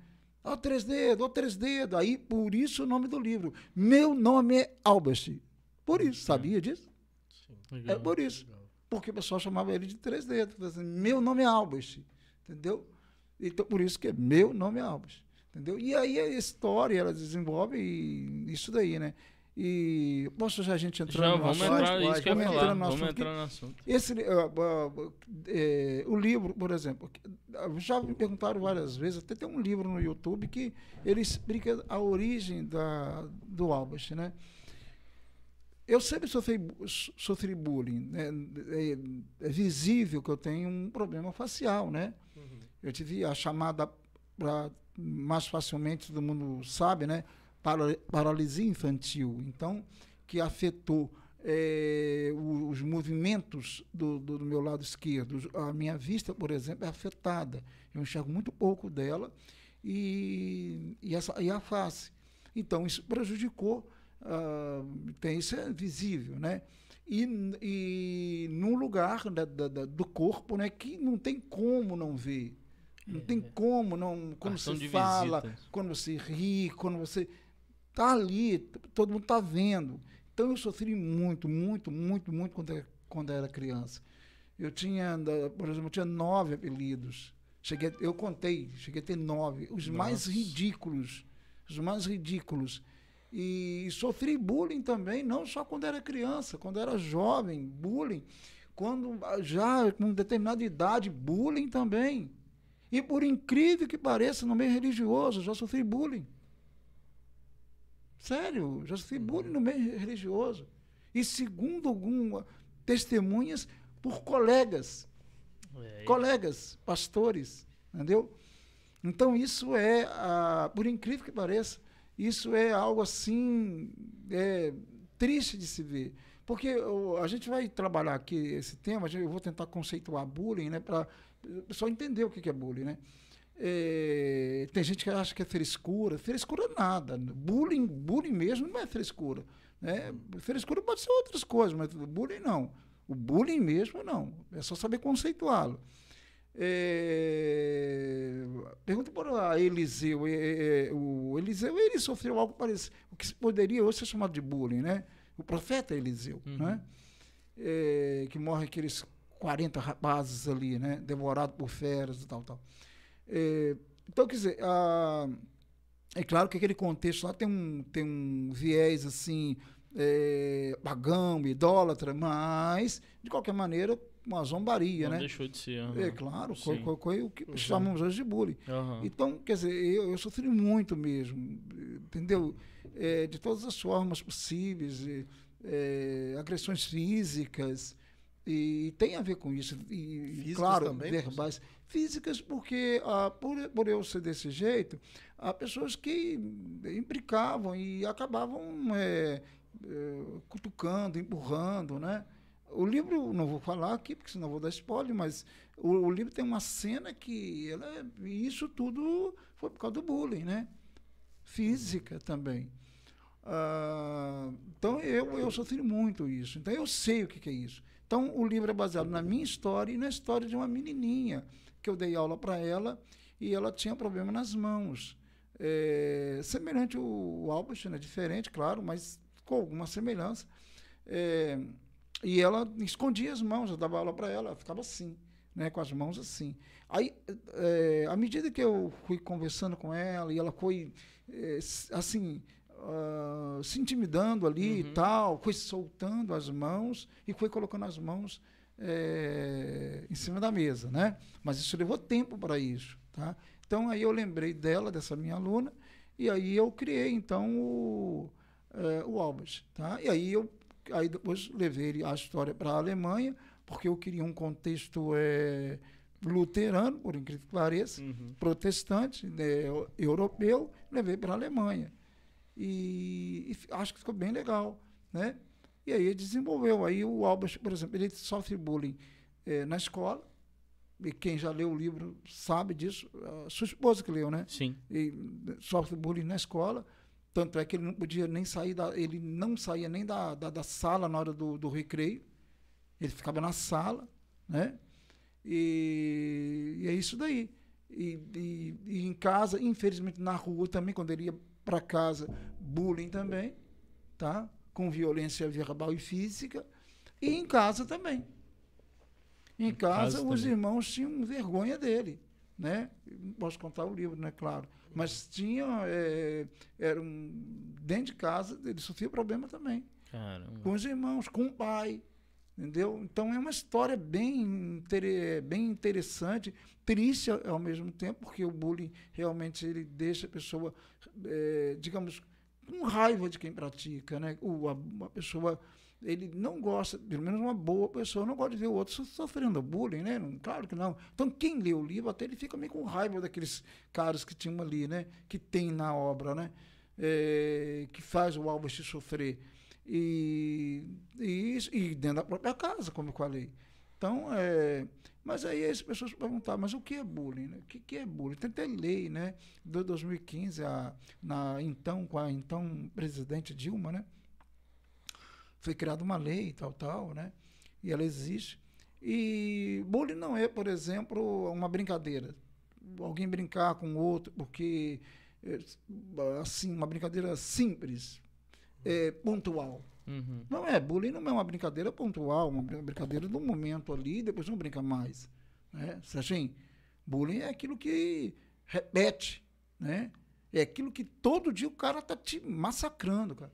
Speaker 3: Ó, três dedos, ó, três dedos. Aí, por isso o nome do livro. Meu nome é Albert. Por isso, sabia disso? É
Speaker 1: Legal.
Speaker 3: por isso. Porque o pessoal chamava ele de três dedos. Falava assim, meu nome é Albert. Entendeu? Então, por isso que é meu nome é Albert. Entendeu? E aí a história, ela desenvolve isso daí, né? E posso já a gente entrar
Speaker 1: Já
Speaker 3: no
Speaker 1: vamos
Speaker 3: assunto?
Speaker 1: entrar,
Speaker 2: pode,
Speaker 3: vamos entrar no
Speaker 1: Vamos
Speaker 3: assunto
Speaker 1: entrar no assunto.
Speaker 3: Esse, uh, uh, é, o livro, por exemplo, já me perguntaram várias vezes, até tem um livro no YouTube que ele explica a origem da, do Albert, né? Eu sempre sofri, sofri bullying, né? é, é visível que eu tenho um problema facial, né? Eu tive a chamada, pra, mais facilmente todo mundo sabe, né? Para, paralisia infantil. Então, que afetou o- os movimentos do, do, do meu lado esquerdo. A minha vista, por exemplo, é afetada. Eu enxergo muito pouco dela e, e, essa, e a face. Então, isso prejudicou, ah, tem, isso é visível, né? E, e num lugar da- da- da- do corpo né, que não tem como não ver. Não tem como não. Quando você fala,
Speaker 1: visitas.
Speaker 3: quando você ri, quando você tá ali, todo mundo tá vendo. Então eu sofri muito, muito, muito, muito quando era, quando era criança. Eu tinha, por exemplo, eu tinha nove apelidos. Cheguei, eu contei, cheguei a ter nove. Os mais
Speaker 1: Nossa.
Speaker 3: ridículos. Os mais ridículos. E sofri bullying também, não só quando era criança, quando era jovem, bullying. Quando ah, já com determinada idade, bullying também. E por incrível que pareça, no meio religioso, já sofri bullying. Sério, já sofri bullying no meio religioso. E segundo algumas testemunhas, por colegas,
Speaker 1: É,
Speaker 3: colegas, pastores, entendeu? Então isso é, ah, por incrível que pareça, isso é algo assim é, triste de se ver. Porque o- a gente vai trabalhar aqui esse tema, a eu vou tentar conceituar bullying, né, para o pessoal entender o que que é bullying, né? É, tem gente que acha que é frescura, frescura nada. Bullying, bullying mesmo não é frescura. Né? Frescura pode ser outras coisas, mas bullying não. O bullying mesmo não. É só saber conceituá-lo. É, pergunta para Eliseu. é, é, o Eliseu ele sofreu algo parecido. O que poderia hoje ser chamado de bullying, né? O profeta Eliseu,
Speaker 1: Uhum.
Speaker 3: né? É, que morre aqueles 40 rapazes ali, né? Devorado por feras e tal, tal. É, então, quer dizer, a- é claro que aquele contexto lá tem um, tem um viés assim, é, pagão, idólatra, mas, de qualquer maneira, uma zombaria,
Speaker 1: não
Speaker 3: né?
Speaker 1: deixou de ser. aham.
Speaker 3: É claro, foi, foi- foi o que
Speaker 2: Uhum.
Speaker 3: chamamos hoje de bullying.
Speaker 1: Aham.
Speaker 3: Então, quer dizer, eu, eu sofri muito mesmo, entendeu? É, de todas as formas possíveis, e, é, agressões físicas, e tem a ver com isso. E,
Speaker 2: Físicas
Speaker 3: claro,
Speaker 2: também,
Speaker 3: verbais. Físicas, porque ah, por, por eu ser desse jeito, há pessoas que implicavam e acabavam é, é, cutucando, empurrando, né? O livro, não vou falar aqui, porque senão vou dar spoiler, mas o, o livro tem uma cena que ela, isso tudo foi por causa do bullying, né? Física também. Ah, então eu, eu sofri muito isso. Então eu sei o que, que é isso. Então o livro é baseado na minha história e na história de uma menininha que eu dei aula para ela e ela tinha problema nas mãos. É, semelhante o, o Albert, né? diferente, claro, mas com alguma semelhança. É, e ela escondia as mãos, eu dava aula para ela, ela ficava assim, né, com as mãos assim. Aí, é, à medida que eu fui conversando com ela e ela foi, é, assim, ah, se intimidando ali e
Speaker 1: Uhum.
Speaker 3: tal, foi soltando as mãos e foi colocando as mãos é, em cima da mesa, né? Mas isso levou tempo para isso, tá? Então aí eu lembrei dela, dessa minha aluna, e aí eu criei então o, eh, o Albert, tá? E aí eu aí depois levei a história para a Alemanha, porque eu queria um contexto eh, luterano, por incrível que pareça,
Speaker 1: Uhum.
Speaker 3: protestante, né, eu- europeu, levei para a Alemanha. E, e acho que ficou bem legal, né? E aí ele desenvolveu. Aí o Albert, por exemplo, ele sofre bullying eh, na escola, e quem já leu o livro sabe disso, a sua esposa que leu, né?
Speaker 1: Sim.
Speaker 3: e sofre bullying na escola. Tanto é que ele não podia nem sair da, ele não saía nem da, da, da sala na hora do, do recreio. Ele ficava na sala, né? E, e é isso daí. E, e, e em casa, infelizmente na rua também, quando ele ia para casa, bullying também, tá? Com violência verbal e física. E em casa também. Em, casa,
Speaker 1: casa
Speaker 3: os
Speaker 1: também.
Speaker 3: irmãos tinham vergonha dele, né? Posso contar o livro, né? Claro. Mas tinha. É, era um, dentro de casa, ele sofria problema também.
Speaker 1: Caramba.
Speaker 3: Com os irmãos, com o pai. Entendeu? Então é uma história bem, bem interessante, triste ao mesmo tempo, porque o bullying realmente ele deixa a pessoa, eh, digamos, com raiva de quem pratica. Né? O, a, a pessoa ele não gosta, pelo menos uma boa pessoa, não gosta de ver o outro so- sofrendo bullying, né? Claro que não. Então, quem lê o livro, até ele fica meio com raiva daqueles caras que tinham ali, né? Que tem na obra, né? Eh, que faz o Albert sofrer. E, e, e dentro da própria casa, como eu falei. Então, é, mas aí as pessoas perguntavam, mas o que é bullying? né? O que, que é bullying? Tem até lei, né? De 2015, a, na, então, com a então presidente Dilma, né? Foi criada uma lei, tal, tal, né? E ela existe. E bullying não é, por exemplo, uma brincadeira. Alguém brincar com o outro, porque, é, assim, uma brincadeira simples, é, pontual.
Speaker 1: Uhum.
Speaker 3: Não é, bullying não é uma brincadeira pontual, uma brin- brincadeira do momento ali, depois não brinca mais. Né? Assim, bullying é aquilo que repete, né? É aquilo que todo dia o cara tá te massacrando, cara.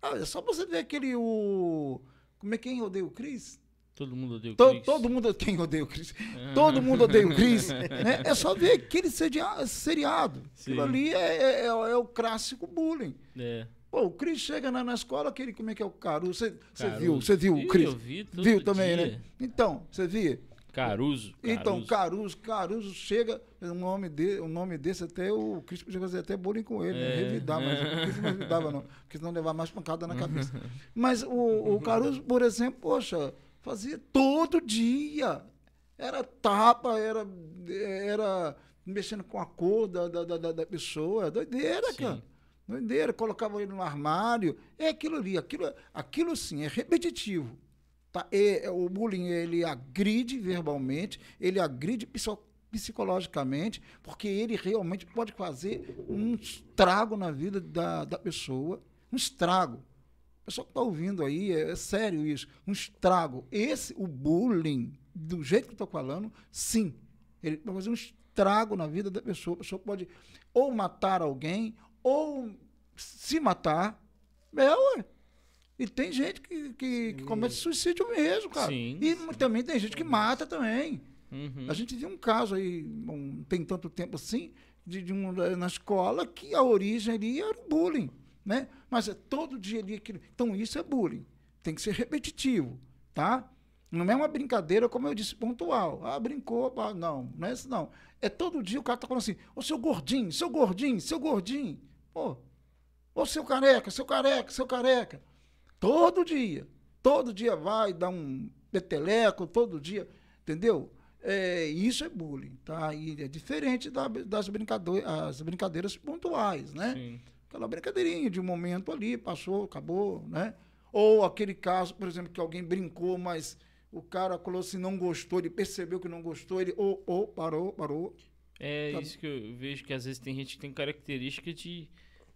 Speaker 3: Ah, é só você ver aquele o como é quem odeia o Cris?
Speaker 1: Todo mundo odeia o
Speaker 3: To-
Speaker 1: Chris.
Speaker 3: todo mundo quem odeia o Cris? Todo mundo odeia o Cris, né? É só ver aquele seria- seriado.
Speaker 1: Sim.
Speaker 3: Aquilo ali é, é- é- é o clássico bullying.
Speaker 1: É.
Speaker 3: Pô, o Cris chega na, na escola, aquele, como é que é o Caruso? Você
Speaker 1: Caruso.
Speaker 3: viu? Você viu o Cris?
Speaker 1: eu vi
Speaker 3: viu também,
Speaker 1: dia.
Speaker 3: né? Então, você via?
Speaker 1: Caruso.
Speaker 3: Então,
Speaker 1: Caruso.
Speaker 3: Caruso, Caruso chega, o nome, de, o nome desse até o Cris podia fazer até bullying com ele, né?
Speaker 1: É.
Speaker 3: Revidar, mas o Cris não revidava, não, porque senão levar mais pancada na cabeça. Mas o, o Caruso, por exemplo, poxa, fazia todo dia. Era tapa, era, era mexendo com a cor da, da, da- da, da pessoa. Doideira,
Speaker 1: Sim.
Speaker 3: cara. Doideira, colocava ele no armário. É aquilo ali, aquilo, aquilo sim, é repetitivo. Tá? É, é, o bullying ele agride verbalmente, ele agride psico- psicologicamente, porque ele realmente pode fazer um estrago na vida da, da pessoa. Um estrago. A pessoa que está ouvindo aí, é, é sério isso. Um estrago. Esse, o bullying, do jeito que estou falando, sim. Ele pode fazer um estrago na vida da pessoa. A pessoa pode ou matar alguém, ou se matar. É, ué. E tem gente que, que, que comete suicídio mesmo, cara.
Speaker 1: Sim,
Speaker 3: e
Speaker 1: sim.
Speaker 3: também tem gente que mata também.
Speaker 1: Uhum.
Speaker 3: A gente viu um caso aí, não tem tanto tempo assim, de, de um, na escola que a origem ali era o bullying, né? Mas é todo dia ali aquilo. Então isso é bullying. Tem que ser repetitivo, tá? Não é uma brincadeira, como eu disse, pontual. Ah, brincou, não, não é isso não. É todo dia o cara tá falando assim, ô seu gordinho, seu gordinho, seu gordinho. Pô, ô seu careca, seu careca, seu careca. Todo dia. Todo dia vai dar um peteleco, todo dia, entendeu? É, isso é bullying, tá? E é diferente da- das brincado- as brincadeiras pontuais, né?
Speaker 1: Sim.
Speaker 3: Aquela brincadeirinha de um momento ali, passou, acabou, né? Ou aquele caso, por exemplo, que alguém brincou, mas o cara falou assim, não gostou, ele percebeu que não gostou, ele, ou, ou, parou, parou.
Speaker 1: É
Speaker 3: Tá.
Speaker 1: isso que eu vejo que às vezes tem gente que tem característica de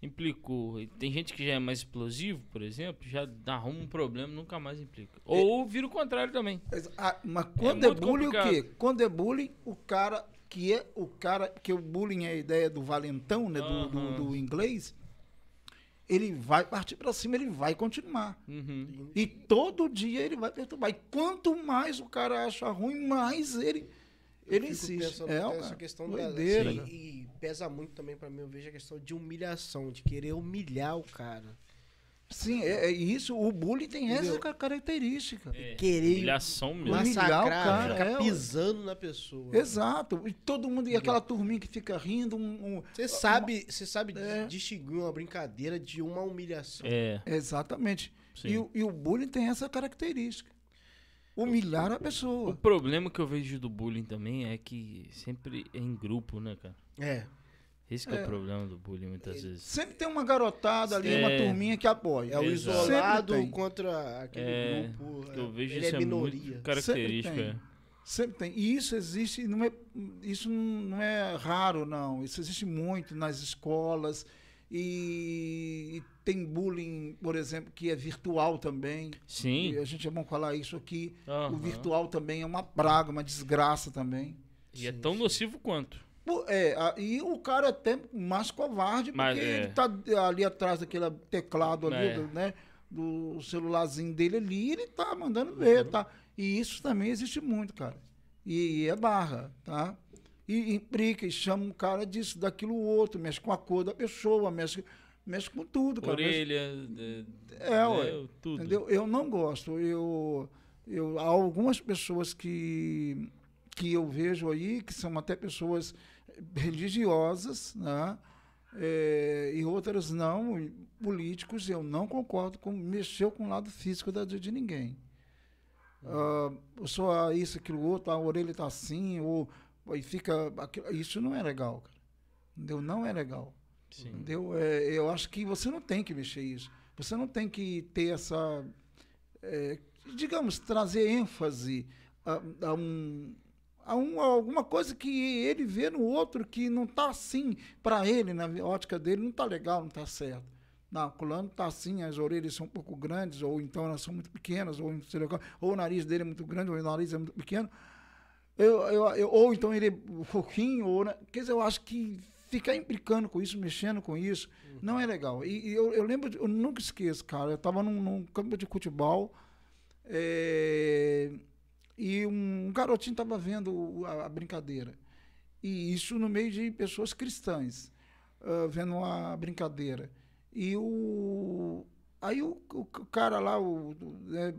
Speaker 1: implicou. E Tem gente que já é mais explosivo, por exemplo, já dá arruma um problema, nunca mais implica. Ou vira o contrário também.
Speaker 3: Mas, ah, mas quando é,
Speaker 1: muito
Speaker 3: bullying, o
Speaker 1: complicado.
Speaker 3: quê? Quando é bullying, o cara que é o cara, que o bullying é a ideia do valentão, né, do, do,
Speaker 1: Aham.
Speaker 3: do inglês, ele vai partir para cima, ele vai continuar.
Speaker 1: Uhum.
Speaker 3: E todo dia ele vai perturbar. E quanto mais o cara acha ruim, mais ele ele insiste. É,
Speaker 2: nessa
Speaker 3: cara,
Speaker 2: questão da,
Speaker 3: doideira,
Speaker 2: assim,
Speaker 3: cara.
Speaker 2: e pesa muito também pra mim, eu vejo a questão de humilhação, de querer humilhar o cara.
Speaker 3: Sim, é, é isso. O bullying tem essa
Speaker 2: Entendeu?
Speaker 3: ca- característica.
Speaker 1: É,
Speaker 2: Querer
Speaker 1: humilhação mesmo.
Speaker 2: Massacrar,
Speaker 3: o cara,
Speaker 2: ficar
Speaker 3: é,
Speaker 2: pisando na pessoa.
Speaker 3: Exato. E todo mundo, e aquela turminha que fica rindo, um, um-
Speaker 2: Você sabe, você sabe
Speaker 3: É.
Speaker 2: distinguir uma brincadeira de uma humilhação.
Speaker 1: É,
Speaker 3: Exatamente. E, e o bullying tem essa característica. Humilhar a
Speaker 1: o
Speaker 3: pessoa.
Speaker 1: problema que eu vejo do bullying também é que sempre é em grupo, né, cara?
Speaker 2: É.
Speaker 1: Esse que é,
Speaker 3: É.
Speaker 1: o problema do bullying muitas vezes.
Speaker 3: Sempre tem uma garotada ali, uma
Speaker 1: É.
Speaker 3: turminha que apoia.
Speaker 2: É o
Speaker 1: Exato.
Speaker 2: isolado
Speaker 3: tem.
Speaker 2: contra aquele
Speaker 1: É,
Speaker 2: grupo.
Speaker 1: que eu vejo
Speaker 2: ele
Speaker 1: isso
Speaker 2: é
Speaker 1: é
Speaker 2: minoria.
Speaker 1: muito característica.
Speaker 3: Sempre
Speaker 1: é.
Speaker 3: Sempre tem. E isso existe, não é, isso não é raro, não. Isso existe muito nas escolas. E, e tem bullying, por exemplo, que é virtual também.
Speaker 1: Sim.
Speaker 3: E a gente é bom falar isso aqui.
Speaker 1: Aham.
Speaker 3: O virtual também é uma praga, uma desgraça também.
Speaker 1: E é tão nocivo quanto.
Speaker 3: É, e o cara é até mais covarde, porque
Speaker 1: Mas, é.
Speaker 3: ele tá ali atrás daquele teclado ali,
Speaker 1: É.
Speaker 3: do, né? Do celularzinho dele ali, ele tá mandando ver, tá? E isso também existe muito, cara. E, é barra, tá? E implica, e chama o cara disso, daquilo outro, mexe com a cor da pessoa, mexe, mexe com tudo, cara.
Speaker 1: Orelha, é,
Speaker 3: É, ué.
Speaker 1: né, tudo.
Speaker 3: Entendeu? Eu não gosto. Eu, eu, há algumas pessoas que, que eu vejo aí, que são até pessoas religiosas, né? É, e outras não, políticos, eu não concordo com mexeu com o lado físico da, de ninguém. Ah, só isso, aquilo outro, a orelha está assim, ou e fica. aquilo- Isso não é legal, cara. Entendeu? Não é legal.
Speaker 1: Sim.
Speaker 3: Entendeu? É, eu acho que você não tem que mexer isso. Você não tem que ter essa. é, digamos, trazer ênfase a, a um. A um, a alguma coisa que ele vê no outro que não está assim para ele, na ótica dele, não está legal, não está certo. Não, fulano está assim, as orelhas são um pouco grandes, ou então elas são muito pequenas, ou, ou o nariz dele é muito grande, ou o nariz é muito pequeno. Eu, eu, eu- ou então ele é fofinho, ou, né? quer dizer, eu acho que ficar implicando com isso, mexendo com isso, não é legal. E, e eu, eu lembro, eu nunca esqueço, cara, eu estava num, num campo de futebol é, e um garotinho estava vendo a, a brincadeira. E isso no meio de pessoas cristãs, ah, vendo a brincadeira. E o. Aí o, o, cara lá o, é,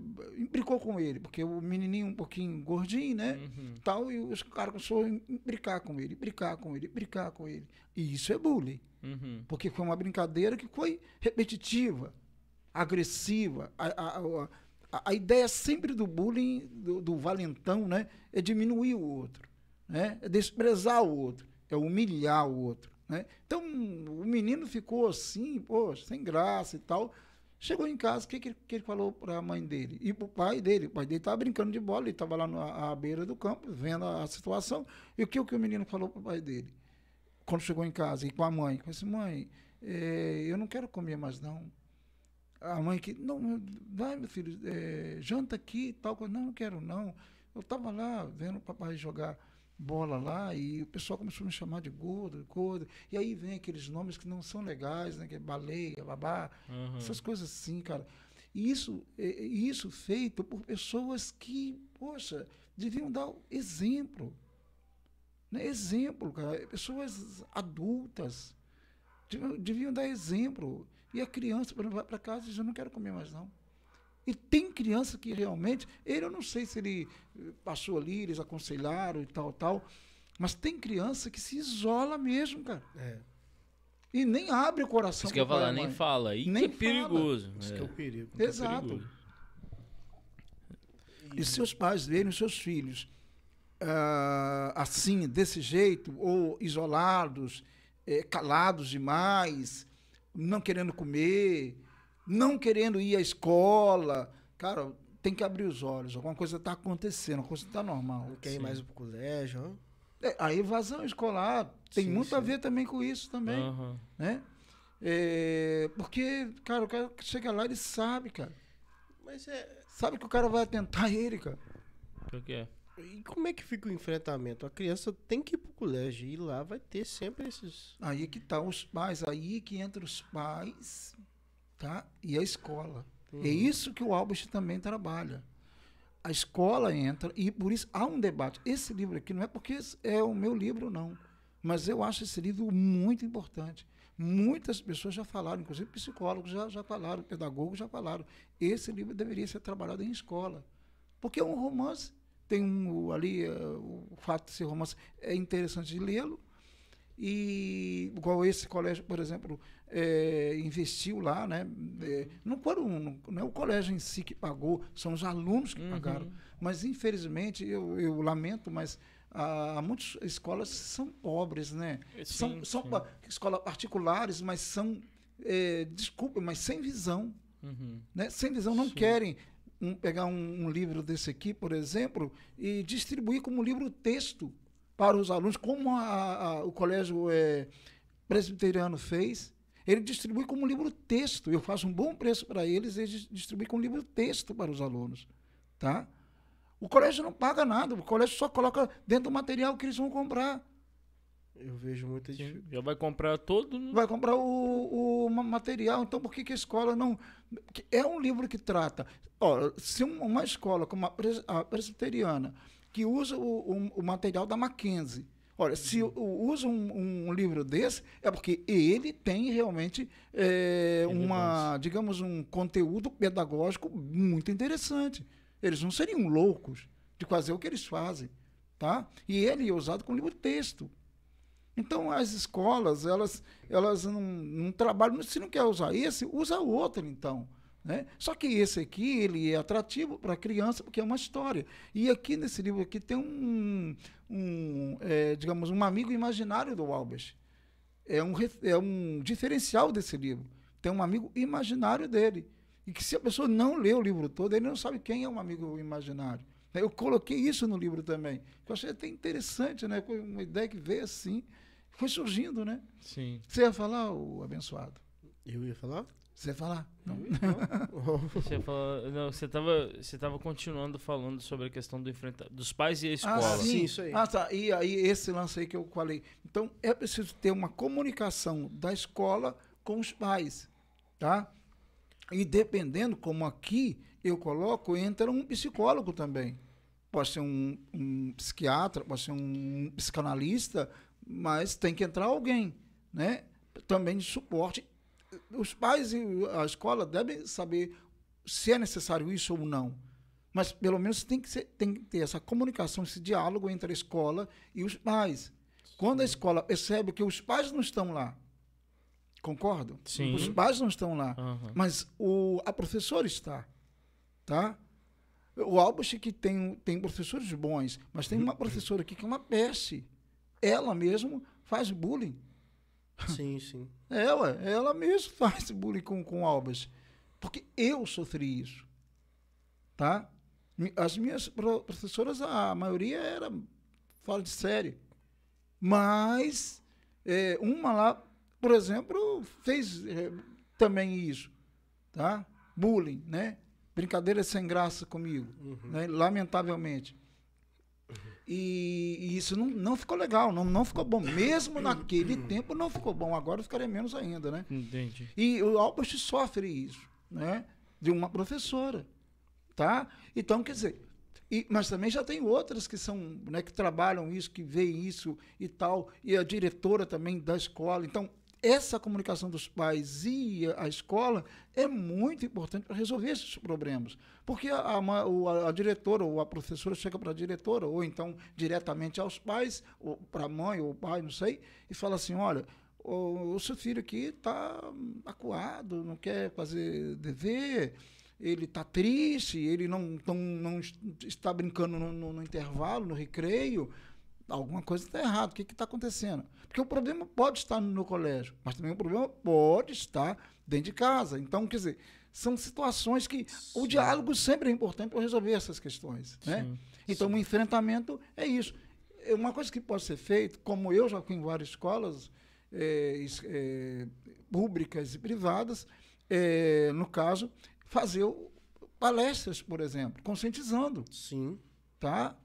Speaker 3: com ele, porque o menininho um pouquinho gordinho, né?
Speaker 1: Uhum.
Speaker 3: tal, e os caras começaram a implicar com ele, implicar com ele, implicar com ele. E isso é bullying,
Speaker 1: Uhum.
Speaker 3: porque foi uma brincadeira que foi repetitiva, agressiva. A, a, a, a- a ideia sempre do bullying, do, do valentão, né, é diminuir o outro, né, é desprezar o outro, é humilhar o outro. Né? Então, o menino ficou assim, pô, sem graça e tal. Chegou em casa, o que, que, ele- que ele falou para a mãe dele? E para o pai dele. O pai dele estava brincando de bola, ele estava lá na, à beira do campo, vendo a, a situação. E o que, o que o menino falou para o pai dele? Quando chegou em casa e com a mãe, falou assim, mãe, eh, eu não quero comer mais não. A mãe que, não, vai meu filho, eh, janta aqui tal. coisa. Não, não quero não. Eu estava lá vendo o papai jogar bola lá e o pessoal começou a me chamar de gordo, gordo. E aí vem aqueles nomes que não são legais, né? Que é baleia, babá,
Speaker 1: Uhum.
Speaker 3: essas coisas assim, cara. E isso, isso feito por pessoas que, poxa, deviam dar exemplo. Né? Exemplo, cara. Pessoas adultas deviam, deviam dar exemplo. E a criança, por exemplo, vai para casa e diz, eu não quero comer mais não. E tem criança que realmente, ele eu não sei se ele eh, passou ali, eles aconselharam e tal, tal, mas tem criança que se isola mesmo, cara.
Speaker 2: É,
Speaker 3: E nem abre o coração
Speaker 1: Isso que eu falar,
Speaker 3: e
Speaker 1: nem fala. Aí
Speaker 3: Nem
Speaker 1: que é perigoso.
Speaker 2: isso
Speaker 1: é.
Speaker 2: que é o perigo.
Speaker 3: Exato.
Speaker 1: perigoso.
Speaker 3: E se seus pais verem os seus filhos ah, assim, desse jeito, ou isolados, eh, calados demais, não querendo comer, não querendo ir à escola, cara, tem que abrir os olhos. Alguma coisa está acontecendo, alguma coisa está normal.
Speaker 2: Não quer ir mais pro colégio, ó.
Speaker 3: É, a evasão escolar tem
Speaker 2: Sim,
Speaker 3: muito a
Speaker 2: sim.
Speaker 3: ver também com isso também,
Speaker 1: Aham.
Speaker 3: né? É, porque, cara, o cara que chega lá, ele sabe, cara.
Speaker 2: Mas é.
Speaker 3: Sabe que o cara vai atentar ele, cara.
Speaker 1: Pior que é.
Speaker 2: E como é que fica o enfrentamento? A criança tem que ir pro colégio e lá vai ter sempre esses.
Speaker 3: Aí que tá os pais, aí que entra os pais, tá? E a escola. É isso que o Albert também trabalha. A escola entra e por isso há um debate. Esse livro aqui não é porque é o meu livro não, mas eu acho esse livro muito importante. Muitas pessoas já falaram, inclusive psicólogos já, já falaram, pedagogos já falaram. Esse livro deveria ser trabalhado em escola. Porque é um romance, tem um, ali, eh, o fato de ser romance é interessante de lê-lo. E igual esse colégio, por exemplo, eh, investiu lá, né? Eh, não, foram, não, não é o colégio em si que pagou, são os alunos que
Speaker 1: Uhum.
Speaker 3: pagaram. Mas, infelizmente, eu, eu lamento, mas há muitas escolas são pobres, né? são
Speaker 1: Sim,
Speaker 3: são
Speaker 1: sim.
Speaker 3: pa- escolas particulares, mas são, eh, desculpa, mas sem visão
Speaker 1: Uhum.
Speaker 3: né? sem visão não
Speaker 1: Sim.
Speaker 3: querem um- pegar um, um livro desse aqui, por exemplo, e distribuir como livro texto para os alunos, como a- a- o colégio eh, presbiteriano fez. Ele distribui como livro texto. Eu faço um bom preço para eles, eles distribuem como livro texto para os alunos, tá? O colégio não paga nada, o colégio só coloca dentro do material que eles vão comprar.
Speaker 2: Eu vejo muita dificuldade.
Speaker 1: Já vai comprar todo. no-
Speaker 3: vai comprar o, o ma- material. Então, por que, que a escola não. É um livro que trata. Ó, se um- uma escola como a, pres- a presbiteriana, que usa o, o- o material da Mackenzie, olha, se
Speaker 1: Uhum.
Speaker 3: usa um, um livro desse, é porque ele tem realmente é, uma, digamos, um conteúdo pedagógico muito interessante. Eles não seriam loucos de fazer o que eles fazem. Tá? E ele é usado como livro-texto. Então, as escolas, elas, elas não, não trabalham, se não quer usar esse, usa outro, então. Né? Só que esse aqui, ele é atrativo para a criança, porque é uma história. E aqui nesse livro aqui tem um, um é, digamos, um amigo imaginário do Albert. É um, é um diferencial desse livro. Tem um amigo imaginário dele. E que se a pessoa não lê o livro todo, ele não sabe quem é um amigo imaginário. Eu coloquei isso no livro também. Eu achei até interessante, né? Uma ideia que veio assim, foi surgindo, né?
Speaker 1: Sim.
Speaker 3: Você ia falar, o abençoado?
Speaker 2: Eu ia falar?
Speaker 3: Você falar? Não.
Speaker 1: Você, fala, não, você, tava, você tava continuando falando sobre a questão do enfrenta, dos pais e a escola.
Speaker 3: Ah, sim.
Speaker 2: Sim, isso aí.
Speaker 3: Ah, tá. E aí, esse lance aí que eu falei. Então, é preciso ter uma comunicação da escola com os pais, tá? E dependendo, como aqui eu coloco, entra um psicólogo também. Pode ser um, um psiquiatra, pode ser um psicanalista, mas tem que entrar alguém, né? Também de suporte. Os pais e a escola devem saber se é necessário isso ou não. Mas pelo menos tem que, ser- tem que ter essa comunicação, esse diálogo entre a escola e os pais. Quando a escola percebe que os pais não estão lá, concordam?
Speaker 1: Sim.
Speaker 3: Os pais não estão lá,
Speaker 1: Aham.
Speaker 3: mas o, a professora está, tá? O que tem, tem professores bons, mas tem uma professora aqui que é uma peste. Ela mesmo faz bullying.
Speaker 2: Sim, sim.
Speaker 3: Ué, ela mesmo faz bullying com, com Albert. Porque eu sofri isso. Tá? As minhas pro- professoras, a maioria era fora de série. Mas é, uma lá, por exemplo, fez é, também isso. Tá? Bullying, né? Brincadeiras sem graça comigo. Né? Lamentavelmente. E, e isso não, não ficou legal, não, não ficou bom. Mesmo naquele tempo não ficou bom. Agora ficaria menos ainda, né?
Speaker 1: Entendi.
Speaker 3: E o Albert sofre isso, né? De uma professora, tá? Então, quer dizer, e- mas também já tem outras que são, né, que trabalham isso, que veem isso e tal, e a diretora também da escola. Então, essa comunicação dos pais e a escola é muito importante para resolver esses problemas. Porque a, a a- diretora ou a professora chega para a diretora, ou então diretamente aos pais, ou para a mãe ou o pai, não sei, e fala assim: olha, o, o seu filho aqui está acuado, não quer fazer dever, ele está triste, ele não, não, não es- está brincando no, no- no intervalo, no recreio. Alguma coisa está errada. O que está acontecendo? Porque o problema pode estar no colégio, mas também o problema pode estar dentro de casa. Então, quer dizer, são situações que o diálogo sempre é importante para resolver essas questões. Né?
Speaker 1: Sim.
Speaker 3: Então, o enfrentamento é isso. É Uma coisa que pode ser feita, como eu já fui em várias escolas es- eh, públicas e privadas, eh, no caso, fazer palestras, por exemplo, conscientizando
Speaker 2: Sim.
Speaker 3: tá?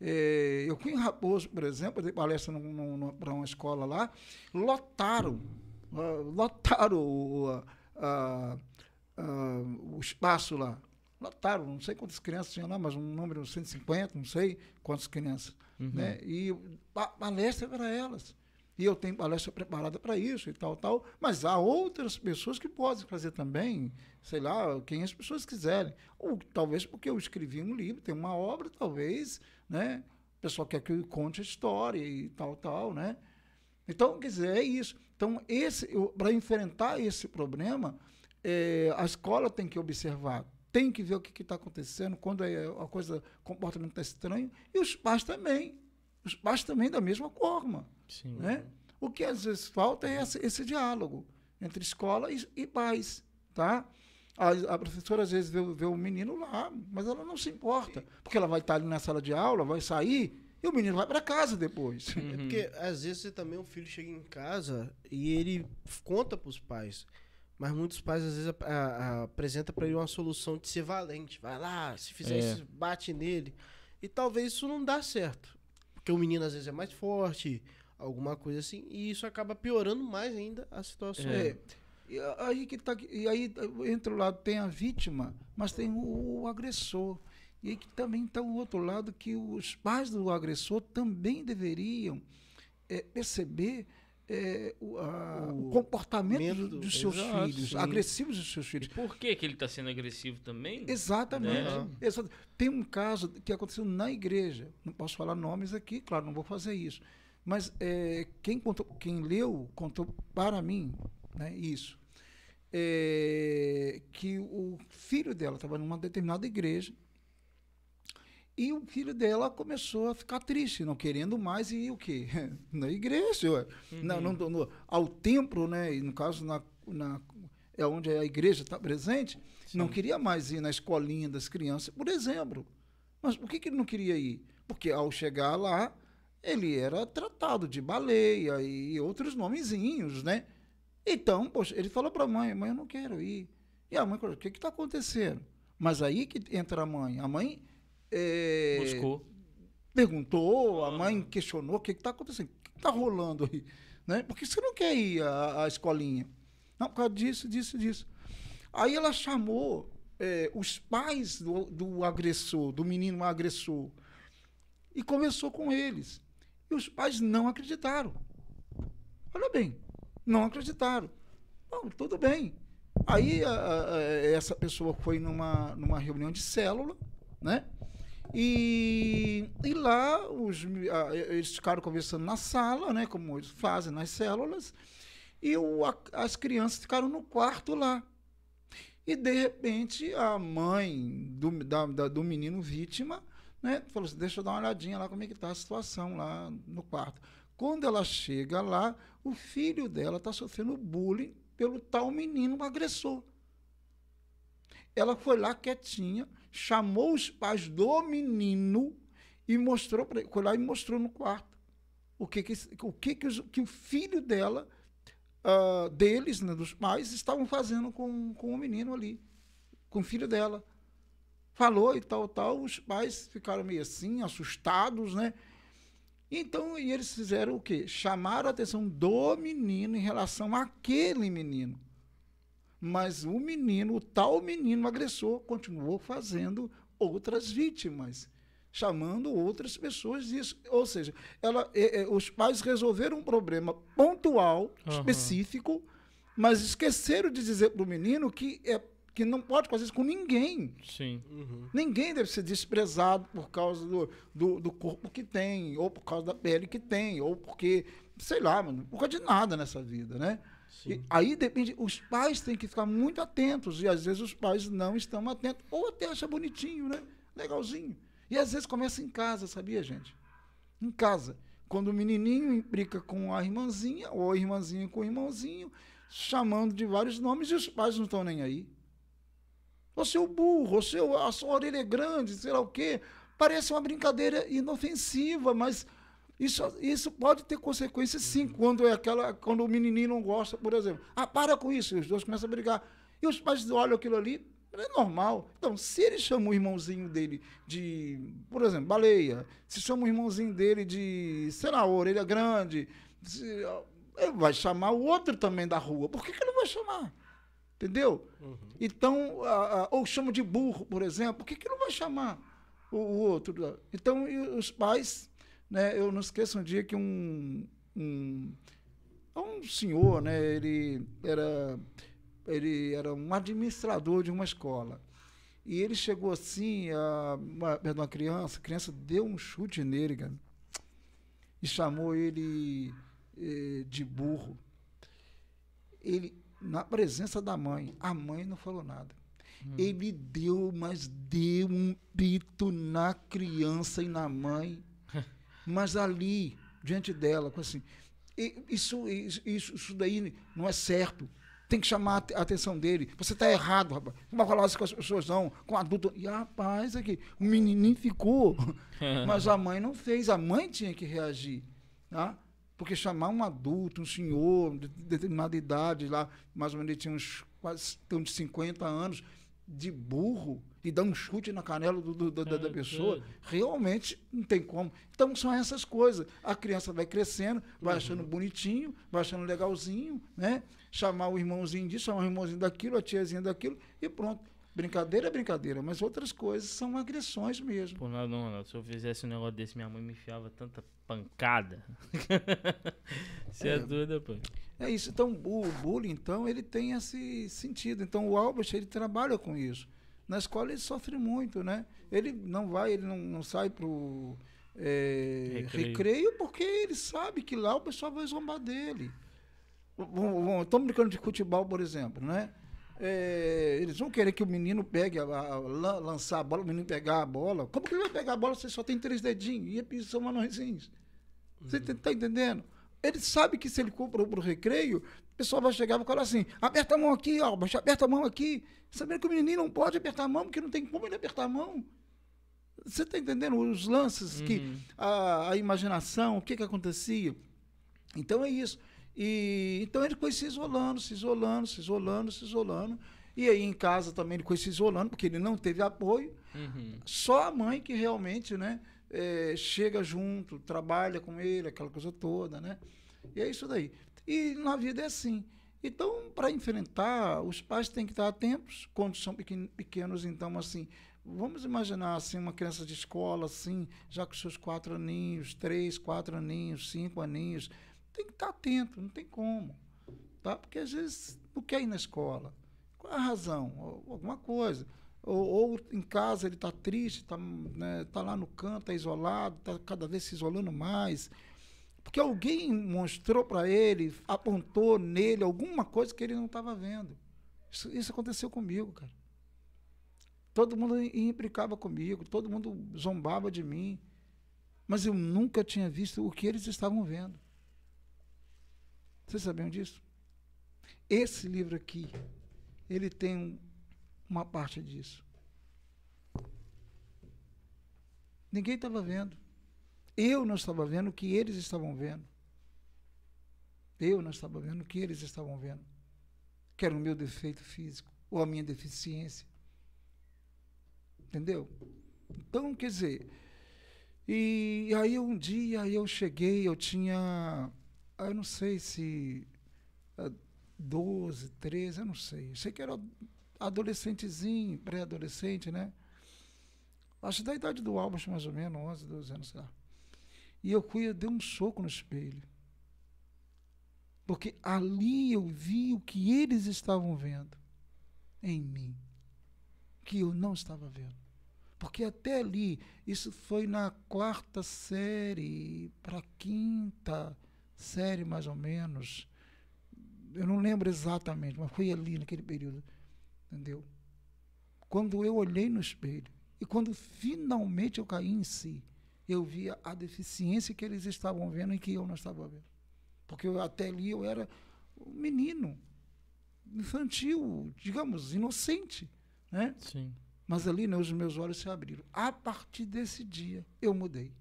Speaker 3: Eh, eu fui em Raposo, por exemplo, dei palestra para uma escola lá, lotaram, ah, lotaram o, a- a- a- o espaço lá. Lotaram, não sei quantas crianças tinham lá, mas um número 150, não sei quantas crianças.
Speaker 1: Uhum.
Speaker 3: Né? E pa- palestra para elas. E eu tenho palestra preparada para isso e tal, tal. Mas há outras pessoas que podem fazer também, sei lá, quem as pessoas quiserem. Ou talvez porque eu escrevi um livro, tem uma obra, talvez, né? O pessoal quer que eu conte a história e tal, tal, né? Então, quer dizer, é isso. Então, esse, para enfrentar esse problema, eh, a escola tem que observar, tem que ver o que está acontecendo, quando é a coisa, o comportamento está estranho, e os pais também. Os pais também da mesma forma.
Speaker 1: Sim.
Speaker 3: Né? O que às vezes falta é esse, esse diálogo entre escola e, e pais. Tá? A, a professora às vezes vê, o- vê o menino lá, mas ela não se importa, porque ela vai estar ali na sala de aula, vai sair, e o menino vai para casa depois.
Speaker 2: É
Speaker 1: Uhum.
Speaker 2: porque às vezes você também, o filho chega em casa e ele conta pros pais. Mas muitos pais às vezes a- a- apresenta para ele uma solução de ser valente. Vai lá, se fizer
Speaker 1: É.
Speaker 2: isso, bate nele. E talvez isso não dá certo. Porque o menino às vezes é mais forte, alguma coisa assim, e isso acaba piorando mais ainda a situação.
Speaker 3: É. E aí que tá, e aí entre o lado tem a vítima, mas tem o, o agressor. E aí que também está o outro lado que os pais do agressor também deveriam é, perceber é, o, a, o,
Speaker 2: O
Speaker 3: comportamento
Speaker 2: do-
Speaker 3: dos seus
Speaker 1: Exato,
Speaker 3: filhos,
Speaker 2: sim.
Speaker 3: agressivos dos seus
Speaker 1: E
Speaker 3: filhos.
Speaker 1: por que, que ele está sendo agressivo também?
Speaker 3: Exatamente.
Speaker 2: Né?
Speaker 3: Exa- Tem um caso que aconteceu na igreja. Não posso falar nomes aqui, claro, não vou fazer isso. Mas é, quem, contou, quem leu contou para mim né, isso. É, que o filho dela estava numa determinada igreja e o filho dela começou a ficar triste, não querendo mais ir o quê? Na igreja, ué. Na- no- no- ao templo, né? E no caso, na, na- é onde a igreja está presente, não queria mais ir na escolinha das crianças, por exemplo. Mas por que, que ele não queria ir? Porque ao chegar lá, ele era tratado de baleia e outros nomezinhos, né? Então, poxa, ele falou para a mãe, mãe, eu não quero ir. E a mãe falou, o que está acontecendo? Mas aí que entra a mãe. A mãe é,
Speaker 1: Buscou.
Speaker 3: perguntou, a mãe questionou o que está acontecendo, o que está rolando aí, né? Por que você não quer ir à, à escolinha? Não, por causa disso, disso, disso. Aí ela chamou eh, os pais do, do agressor, do menino agressor, e conversou com eles. E os pais não acreditaram. Olha bem, não acreditaram. Bom, tudo bem. Aí a- a- essa pessoa foi numa, numa reunião de célula, né? E, e lá os, a- eles ficaram conversando na sala, né? Como eles fazem nas células, e o, a- as crianças ficaram no quarto lá. E de repente a mãe do, da- da- do menino vítima, né? Falou assim, deixa eu dar uma olhadinha lá como é que está a situação lá no quarto. Quando ela chega lá, o filho dela está sofrendo bullying pelo tal menino agressor. Ela foi lá quietinha, chamou os pais do menino e mostrou para foi lá e mostrou no quarto o que que, o, que, que, os- que o filho dela, ah, deles, né, dos pais, estavam fazendo com, com o menino ali, com o filho dela. Falou e tal, tal, os pais ficaram meio assim, assustados, né? Então, e eles fizeram o quê? Chamaram a atenção do menino em relação àquele menino. Mas o menino, o tal menino agressor, continuou fazendo outras vítimas, chamando outras pessoas disso. Ou seja, ela, eh, eh, os pais resolveram um problema pontual,
Speaker 1: Aham.
Speaker 3: específico, mas esqueceram de dizer para o menino que, é, que não pode fazer isso com ninguém.
Speaker 1: Sim.
Speaker 2: Uhum.
Speaker 3: Ninguém deve ser desprezado por causa do, do, do corpo que tem, ou por causa da pele que tem, ou porque, sei lá, mano, por causa de nada nessa vida, né? Aí depende, os pais têm que ficar muito atentos, e às vezes os pais não estão atentos, ou até acha bonitinho, né? Legalzinho. E às vezes começa em casa, sabia, gente? Em casa. Quando o menininho implica com a irmãzinha, ou a irmãzinha com o irmãozinho, chamando de vários nomes, e os pais não estão nem aí. O seu burro, o seu, a sua orelha é grande, sei lá o quê. Parece uma brincadeira inofensiva, mas isso, isso pode ter consequências sim, quando é aquela, quando o menininho não gosta, por exemplo. Ah, para com isso, e os dois começam a brigar. E os pais olham aquilo ali, é normal. Então, se ele chama o irmãozinho dele de, por exemplo, baleia, se chama o irmãozinho dele de, sei lá, orelha grande, se- ele vai chamar o outro também da rua. Por que, que ele não vai chamar? Entendeu? Então, a- a- ou chama de burro, por exemplo, por que, que não vai chamar o, o outro? Então, os pais, né, eu não esqueço um dia que um, um, um senhor, né, ele era, ele era um administrador de uma escola. E ele chegou assim, a uma, uma criança, a criança deu um chute nele, cara, e chamou ele eh, de burro. Ele, na presença da mãe, a mãe não falou nada. Ele deu, mas deu um pito na criança e na mãe, mas ali, diante dela, com assim, "E- isso, isso, isso, daí não é certo. Tem que chamar a te- a atenção dele. Você está errado, rapaz. Não vai falar isso com as pessoas, não. Com adulto. E rapaz, aqui, o menininho ficou. Mas a mãe não fez. A mãe tinha que reagir. Tá? Porque chamar um adulto, um senhor de determinada idade, lá, mais ou menos ele tinha uns quase uns 50 anos, de burro e dar um chute na canela do, do, do, da, da
Speaker 1: É,
Speaker 3: pessoa,
Speaker 1: doido.
Speaker 3: realmente não tem como. Então são essas coisas. A criança vai crescendo, vai
Speaker 1: Uhum.
Speaker 3: achando bonitinho, vai achando legalzinho, né? Chamar o irmãozinho disso, chamar o irmãozinho daquilo, a tiazinha daquilo, e pronto. Brincadeira é brincadeira, mas outras coisas são agressões mesmo.
Speaker 1: Por nada não, Ronaldo. Se eu fizesse um negócio desse, minha mãe me enfiava tanta pancada. Você é,
Speaker 3: É.
Speaker 1: doido, pô.
Speaker 3: É isso. Então, o bullying, então, ele tem esse sentido. Então, o Albert, ele trabalha com isso. Na escola, ele sofre muito, né? Ele não vai, ele não, não sai pro é,
Speaker 1: Recreio.
Speaker 3: recreio. porque ele sabe que lá o pessoal vai zombar dele. Estamos brincando de futebol, por exemplo, né? É, eles vão querer que o menino pegue, a, a- lan- lançar a bola, o menino pegar a bola. Como que ele vai pegar a bola se só tem três dedinhos? E são anõezinhos. Você está entendendo? Ele sabe que se ele compra para o recreio, o pessoal vai chegar e vai falar assim: aperta a mão aqui, Albert, aperta a mão aqui. Sabendo que o menino não pode apertar a mão, porque não tem como ele apertar a mão. Você está entendendo os lances, que
Speaker 1: Uhum.
Speaker 3: a, a imaginação, o que, que acontecia? Então é isso. E, então ele foi se isolando, se isolando, se isolando, se isolando. E aí em casa também ele foi se isolando, porque ele não teve apoio.
Speaker 1: Uhum.
Speaker 3: Só a mãe que realmente, né, eh, chega junto, trabalha com ele, aquela coisa toda, né? E é isso daí. E na vida é assim. Então, para enfrentar, os pais têm que estar atentos quando são pequen- pequenos. Então, assim, vamos imaginar assim uma criança de escola, assim, já com seus quatro aninhos, três, quatro aninhos, cinco aninhos, tem que estar atento, não tem como, tá? Porque às vezes não quer ir na escola. Qual é a razão? Alguma coisa. Ou, ou em casa ele está triste, está né, tá lá no canto, está isolado, está cada vez se isolando mais. Porque alguém mostrou para ele, apontou nele alguma coisa que ele não estava vendo. Isso, isso aconteceu comigo, cara. Todo mundo implicava comigo, todo mundo zombava de mim. Mas eu nunca tinha visto o que eles estavam vendo. Vocês sabiam disso? Esse livro aqui, ele tem uma parte disso. Ninguém estava vendo. Eu não estava vendo o que eles estavam vendo. Eu não estava vendo o que eles estavam vendo. Que era o meu defeito físico ou a minha deficiência. Entendeu? Então, quer dizer, e aí um dia eu cheguei, eu tinha, ah, eu não sei se ah, 12, 13, eu não sei. Eu sei que era adolescentezinho, pré-adolescente, né? Acho da idade do Albert, mais ou menos, 11, 12 anos, sei lá. E eu fui, eu dei um soco no espelho. Porque ali eu vi o que eles estavam vendo em mim, que eu não estava vendo. Porque até ali, isso foi na quarta série para quinta série, mais ou menos. Eu não lembro exatamente, mas foi ali, naquele período. Entendeu? Quando eu olhei no espelho e quando finalmente eu caí em si, eu via a deficiência que eles estavam vendo e que eu não estava vendo. Porque eu, até ali eu era um menino, infantil, digamos, inocente, né?
Speaker 1: Sim.
Speaker 3: Mas ali né, os meus olhos se abriram. A partir desse dia, eu mudei.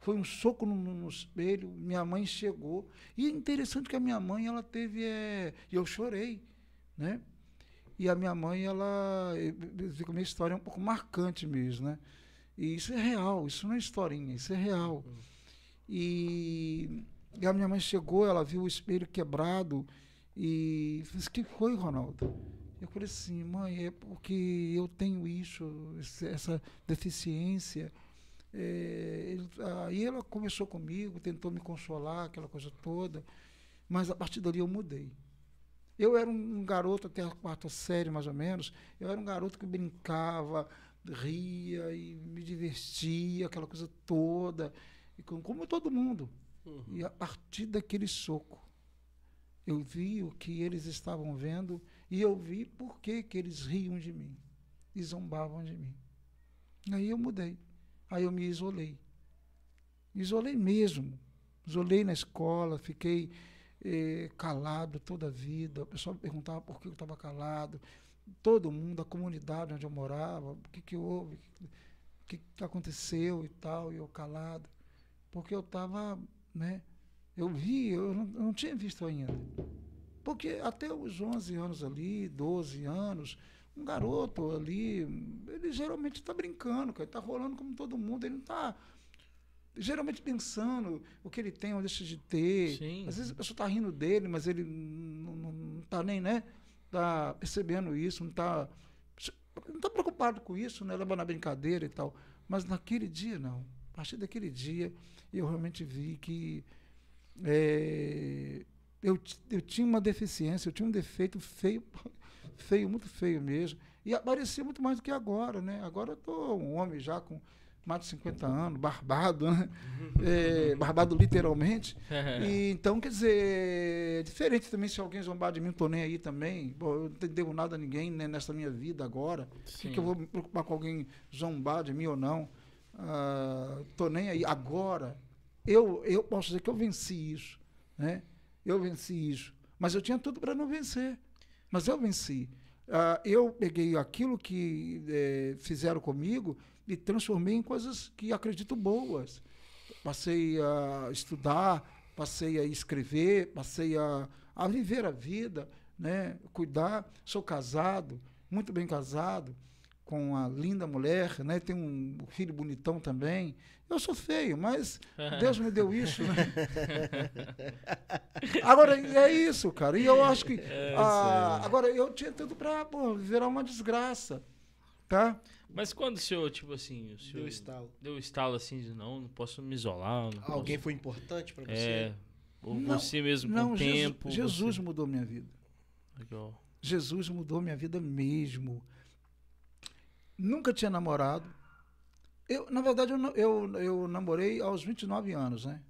Speaker 3: Foi um soco no, no- espelho, minha mãe chegou. E é interessante que a minha mãe, ela teve. É, e eu chorei, né? E a minha mãe, ela. eh, eh, Fica minha história é um pouco marcante mesmo, né? E isso é real, isso não é historinha, isso é real. E, e a minha mãe chegou, ela viu o espelho quebrado e disse: O que foi, Ronaldo? Eu falei assim, mãe, é porque eu tenho isso, essa deficiência. É, aí ela conversou comigo, tentou me consolar, aquela coisa toda, mas a partir dali eu mudei. Eu era um garoto até a quarta série, mais ou menos, eu era um garoto que brincava, ria e me divertia, aquela coisa toda, com- como todo mundo. E a partir daquele soco, eu vi o que eles estavam vendo e eu vi por que, que eles riam de mim e zombavam de mim. Aí eu mudei. Aí eu me isolei. Isolei mesmo. Isolei na escola, fiquei eh, calado toda a vida. O pessoal me perguntava por que eu estava calado. Todo mundo, a comunidade onde eu morava, o que, que houve, o que, que aconteceu e tal, e eu calado. Porque eu estava, né? Eu vi, eu não, eu não tinha visto ainda. Porque até os 11 anos ali, 12 anos, um garoto ali, ele geralmente está brincando, cara, está rolando como todo mundo, ele não está geralmente pensando o que ele tem ou deixa de ter.
Speaker 1: Sim.
Speaker 3: Às vezes a pessoa está rindo dele, mas ele não está nem, né? Tá percebendo isso, não está não está preocupado com isso, né? Levando a brincadeira e tal. Mas naquele dia, não. A partir daquele dia, eu realmente vi que é, eu, eu tinha uma deficiência, eu tinha um defeito feio, feio, muito feio mesmo. E aparecia muito mais do que agora, né? Agora eu tô um homem já com mais de 50 anos, barbado, né? É, barbado literalmente. e, então, quer dizer, é diferente também se alguém zombar de mim, não tô nem aí também. Bom, eu não devo nada a ninguém né, nessa minha vida agora. Por que, que, eu vou me preocupar com alguém zombar de mim ou não? Uh, tô nem aí. Agora, eu, eu posso dizer que eu venci isso, né? Eu venci isso. Mas eu tinha tudo para não vencer. Mas eu venci. Uh, eu peguei aquilo que eh, fizeram comigo e transformei em coisas que acredito boas. Passei a estudar, passei a escrever, passei a, a viver a vida, né? cuidar. Sou casado, muito bem casado, com uma linda mulher, né? tenho um filho bonitão também. Eu sou feio, mas Deus me deu isso, né? agora, é isso, cara. E eu acho que. É, ah, agora, eu tinha tudo para virar uma desgraça, tá?
Speaker 1: Mas quando o senhor, tipo assim, o senhor
Speaker 2: deu estalo,
Speaker 1: deu estalo assim de não, não posso me isolar. Não
Speaker 2: Alguém
Speaker 1: posso...
Speaker 2: foi importante para você?
Speaker 1: É. Ou não, você mesmo não, com o tempo.
Speaker 3: Jesus você... mudou minha vida.
Speaker 1: Legal.
Speaker 3: Jesus mudou minha vida mesmo. Nunca tinha namorado. Eu, na verdade, eu, eu, eu namorei aos 29 anos, né?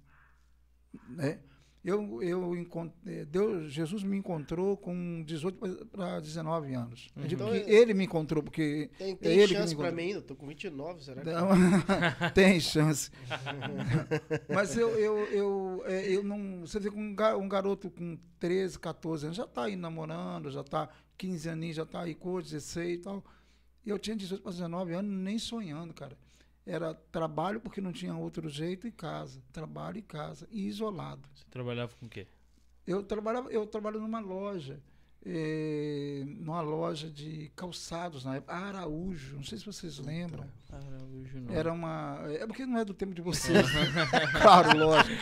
Speaker 3: né? Eu, eu encontrei, Deus, Jesus me encontrou com 18 para 19 anos. Uhum. Então, ele me encontrou, porque.
Speaker 2: Tem, tem
Speaker 3: é ele
Speaker 2: chance para mim ainda, estou com 29, será que.
Speaker 3: tem chance. Mas eu, eu, eu, é, eu não. Você vê que um, garoto com 13, 14 anos já está aí namorando, já está 15 aninhos, já está aí com 16 e tal. Eu tinha 18 para 19 anos, nem sonhando, cara era trabalho porque não tinha outro jeito e casa, trabalho e casa, e isolado.
Speaker 1: Você trabalhava com o quê?
Speaker 3: Eu trabalhava, eu trabalho numa loja é, numa loja de calçados na época, Araújo, não sei se vocês lembram.
Speaker 1: Araújo não.
Speaker 3: Era uma. É porque não é do tempo de vocês. claro, lógico.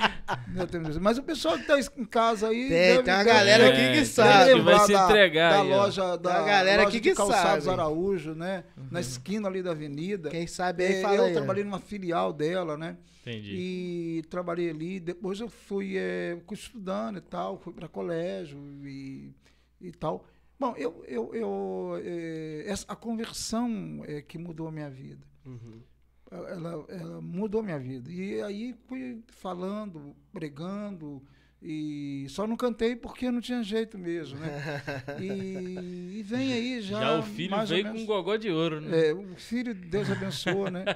Speaker 3: Não é do tempo de vocês. Mas o pessoal que está em casa aí.
Speaker 2: Tem, deve, tem uma galera
Speaker 3: é,
Speaker 2: aqui que sabe.
Speaker 1: Que vai se entregar.
Speaker 3: Da, da loja, da,
Speaker 2: galera
Speaker 3: loja
Speaker 2: aqui
Speaker 3: de
Speaker 2: que
Speaker 3: calçados
Speaker 2: sabe.
Speaker 3: Araújo, né? Uhum. Na esquina ali da avenida.
Speaker 2: Quem sabe aí
Speaker 3: é,
Speaker 2: fala
Speaker 3: Eu
Speaker 2: aí,
Speaker 3: trabalhei numa filial dela, né?
Speaker 1: Entendi.
Speaker 3: E trabalhei ali. Depois eu fui é, estudando e tal, fui para colégio e, e tal. Bom, eu, eu, eu é, essa, a conversão é que mudou a minha vida.
Speaker 2: Uhum.
Speaker 3: Ela, ela mudou a minha vida. E aí fui falando, pregando, e só não cantei porque não tinha jeito mesmo, né? E, e vem aí já.
Speaker 1: Já o filho veio menos, com um gogó de ouro, né?
Speaker 3: É, o filho, Deus abençoa, né?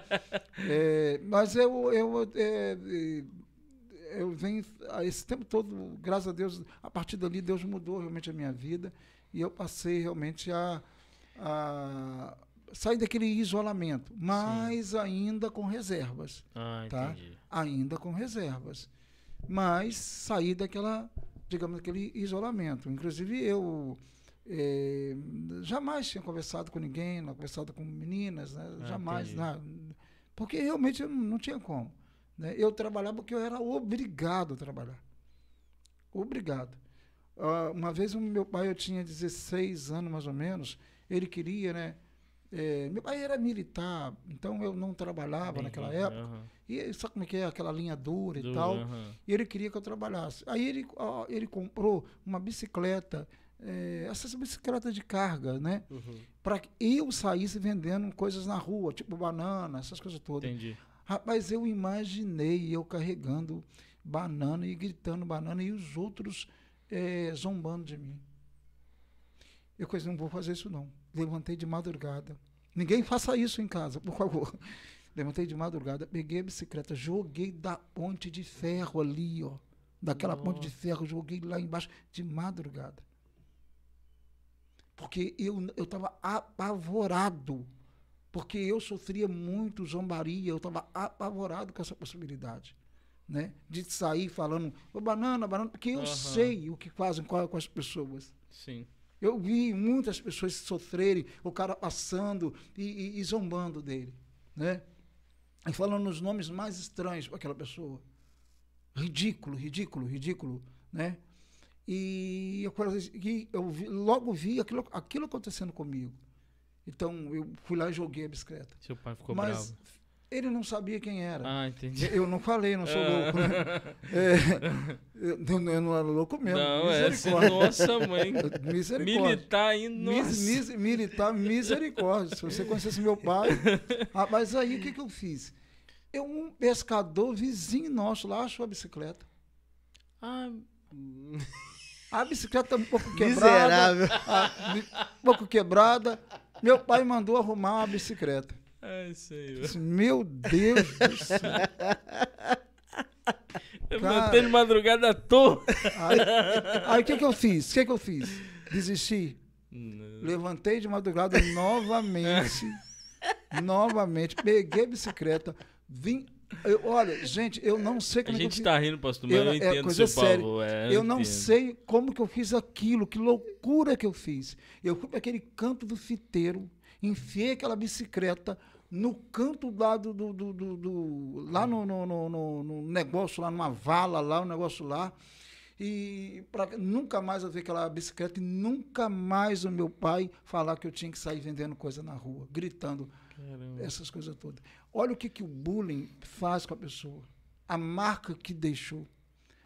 Speaker 3: É, mas eu, eu, é, eu venho esse tempo todo, graças a Deus, a partir dali Deus mudou realmente a minha vida e eu passei realmente a, a sair daquele isolamento, mas Sim. ainda com reservas.
Speaker 1: Ah,
Speaker 3: tá?
Speaker 1: entendi.
Speaker 3: Ainda com reservas. Mas sair daquela, digamos, daquele isolamento. Inclusive eu é, jamais tinha conversado com ninguém, não conversado com meninas, né? ah, jamais, nada, porque realmente não, não tinha como. Né? Eu trabalhava porque eu era obrigado a trabalhar. Obrigado. Uh, uma vez o meu pai, eu tinha 16 anos mais ou menos, ele queria, né? É, meu pai era militar, então eu não trabalhava Bem, naquela época. Uhum. E sabe como é que é aquela linha dura, dura e tal? Uhum. E ele queria que eu trabalhasse. Aí ele, ó, ele comprou uma bicicleta, é, essas bicicletas de carga, né?
Speaker 2: Uhum.
Speaker 3: Para que eu saísse vendendo coisas na rua, tipo banana, essas coisas todas.
Speaker 1: Entendi.
Speaker 3: Rapaz, eu imaginei eu carregando banana e gritando banana e os outros é, zombando de mim. Eu coisa não vou fazer isso não. Levantei de madrugada. Ninguém faça isso em casa, por favor. Levantei de madrugada, peguei a bicicleta, joguei da ponte de ferro ali, ó. Daquela Nossa. ponte de ferro, joguei lá embaixo de madrugada. Porque eu estava apavorado. Porque eu sofria muito zombaria, eu estava apavorado com essa possibilidade. né? De sair falando, ô banana, banana, porque eu
Speaker 1: Aham.
Speaker 3: sei o que fazem com, com as pessoas.
Speaker 1: Sim.
Speaker 3: Eu vi muitas pessoas sofrerem, o cara passando e, e- e zombando dele, né? E falando os nomes mais estranhos para aquela pessoa. Ridículo, ridículo, ridículo, né? E eu, e eu vi- logo vi aquilo, aquilo acontecendo comigo. Então eu fui lá e joguei a bicicleta.
Speaker 1: Seu pai ficou
Speaker 3: Mas
Speaker 1: bravo.
Speaker 3: ele não sabia quem era.
Speaker 1: Ah, entendi.
Speaker 3: Eu não falei, não sou louco, né? É, eu, não- eu não era louco mesmo.
Speaker 1: Não, é.
Speaker 3: misericórdia.
Speaker 1: Nossa, mãe.
Speaker 3: Misericórdia.
Speaker 1: Militar ainda.
Speaker 3: Mis, mis- militar, misericórdia. Se você conhecesse meu pai. Ah, mas aí o que, que eu fiz? Eu, um pescador vizinho nosso lá achou a bicicleta.
Speaker 1: Ah,
Speaker 3: A bicicleta um pouco quebrada.
Speaker 2: Miserável.
Speaker 3: ah, mi- um pouco quebrada. Meu pai mandou arrumar uma bicicleta.
Speaker 1: é isso aí.
Speaker 3: Disse, Meu Deus do céu.
Speaker 1: Eu
Speaker 3: Cara.
Speaker 1: de madrugada à toa.
Speaker 3: Aí aí o que, que eu fiz? O que, que eu fiz? Desisti.
Speaker 1: Não.
Speaker 3: Levantei de madrugada novamente. novamente. Peguei a bicicleta. Vim. Eu- olha, gente, eu não sei
Speaker 1: A
Speaker 3: como é que eu
Speaker 1: gente
Speaker 3: fiz.
Speaker 1: tá rindo, pastor, mas
Speaker 3: Eu-
Speaker 1: eu,
Speaker 3: é
Speaker 1: entendo
Speaker 3: coisa
Speaker 1: seu
Speaker 3: séria.
Speaker 1: pavor. é,
Speaker 3: Eu não
Speaker 1: entendo.
Speaker 3: sei como que eu fiz aquilo, que loucura que eu fiz. Eu fui para aquele canto do fiteiro, enfiei aquela bicicleta no canto lá do. do- do- do- do- lá no, no- no- no- no negócio, lá numa vala, lá, um negócio lá. E pra, nunca mais eu vi aquela bicicleta e nunca mais o meu pai falar que eu tinha que sair vendendo coisa na rua, gritando
Speaker 1: Caramba.
Speaker 3: essas coisas todas. Olha o que, que o bullying faz com a pessoa. A marca que deixou.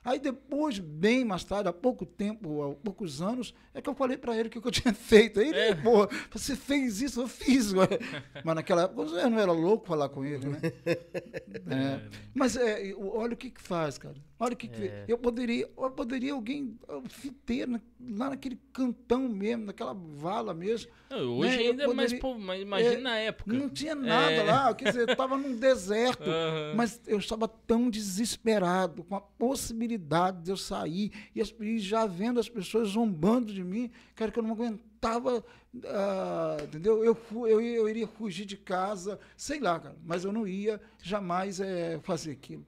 Speaker 3: Aí depois, bem mais tarde, há pouco tempo, há poucos anos, é que eu falei para ele o que, que eu tinha feito. Aí ele,
Speaker 1: É.
Speaker 3: pô, você fez isso, eu fiz. ué. Mas naquela época eu não era louco falar com ele, né? É. Mas é, o- olha o que, que faz, cara. Olha o que,
Speaker 1: É.
Speaker 3: eu poderia, eu poderia alguém ah, fiteiro na- lá naquele cantão mesmo, naquela vala mesmo.
Speaker 1: Não, hoje
Speaker 3: Né,
Speaker 1: ainda é mais.
Speaker 3: poderia-
Speaker 1: pô, mas imagina
Speaker 3: É,
Speaker 1: na época.
Speaker 3: Não tinha nada
Speaker 1: É.
Speaker 3: lá, quer dizer, eu estava num deserto.
Speaker 1: Aham.
Speaker 3: Mas eu estava tão desesperado com a possibilidade de eu sair e, as- e já vendo as pessoas zombando de mim, cara, que eu não aguentava, ah, entendeu? Eu, eu, eu iria fugir de casa, sei lá, cara, mas eu não ia jamais eh, fazer aquilo.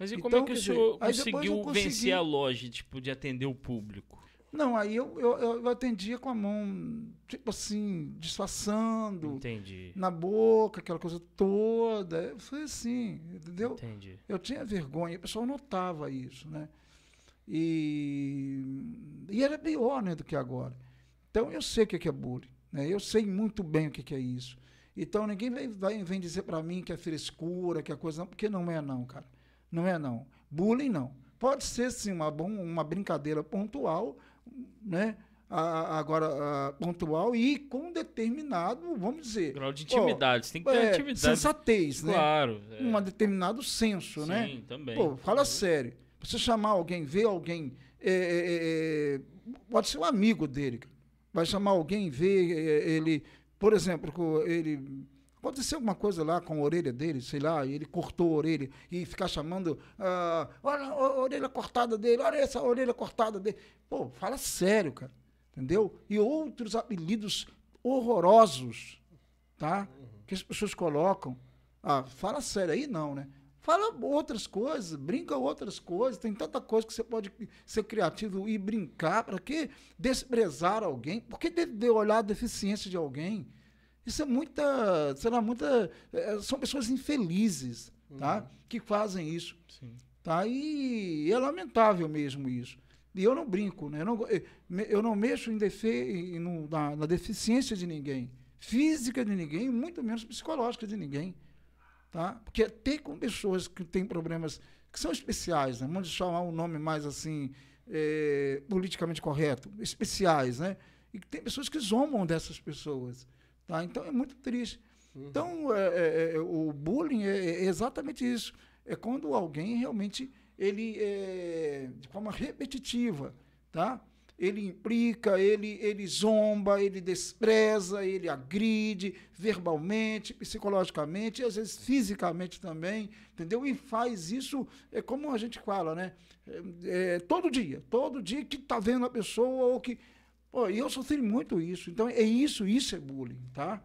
Speaker 1: Mas e como
Speaker 3: Então,
Speaker 1: é que o
Speaker 3: dizer,
Speaker 1: senhor
Speaker 3: eu
Speaker 1: conseguiu
Speaker 3: consegui-
Speaker 1: vencer a loja, tipo, de atender o público?
Speaker 3: Não, aí eu, eu, eu atendia com a mão, tipo assim, disfarçando,
Speaker 1: Entendi.
Speaker 3: na boca, aquela coisa toda. Foi assim, entendeu?
Speaker 1: Entendi.
Speaker 3: Eu tinha vergonha, o pessoal notava isso, né? E, e era pior né, do que agora. Então eu sei o que que é bullying, né? eu sei muito bem o que que é isso. Então ninguém vai, vem dizer para mim que é frescura, que é coisa. Não, porque não é, não, cara. Não é, não. Bullying, não. Pode ser, sim, uma, uma brincadeira pontual, né? A- agora, a, pontual e com determinado, vamos dizer.
Speaker 1: Grau de intimidade. Você tem que ter
Speaker 3: é,
Speaker 1: intimidade.
Speaker 3: sensatez, né?
Speaker 1: Claro. é.
Speaker 3: Um determinado senso,
Speaker 1: Sim,
Speaker 3: né?
Speaker 1: também.
Speaker 3: Pô, fala sério. Você chamar alguém, ver alguém, é, é, é, é, pode ser um amigo dele. Vai chamar alguém, ver é, ele, por exemplo, com ele aconteceu alguma coisa lá com a orelha dele, sei lá, e ele cortou a orelha e ficar chamando, ah, olha a orelha cortada dele, olha essa orelha cortada dele. Pô, fala sério, cara. Entendeu? E outros apelidos horrorosos, tá? Que as pessoas colocam. Ah, fala sério aí não, né? Fala outras coisas, brinca outras coisas. Tem tanta coisa que você pode ser criativo e brincar. Para que desprezar alguém? Por que de, de olhar a deficiência de alguém? Isso é muita, sei lá, muita. eh, são pessoas infelizes, tá? Que fazem isso.
Speaker 1: Sim.
Speaker 3: Tá? E é lamentável mesmo isso. E eu não brinco, né? eu, não, eu não mexo em defe, no- na, na deficiência de ninguém, física de ninguém, muito menos psicológica de ninguém. Tá? Porque ter com pessoas que têm problemas que são especiais, né? vamos chamar um nome mais assim, eh, politicamente correto, especiais, né? E tem pessoas que zombam dessas pessoas. Tá? Então é muito triste. Então, é, é, é, o bullying é, é exatamente isso. É quando alguém realmente, ele, é, de forma repetitiva, tá? ele implica, ele, ele zomba, ele despreza, ele agride verbalmente, psicologicamente, e às vezes fisicamente também, entendeu? E faz isso, é como a gente fala, né? É, é, todo dia, todo dia que está vendo a pessoa ou que... Pô, e eu sofri muito isso. Então, é isso, isso é bullying, tá?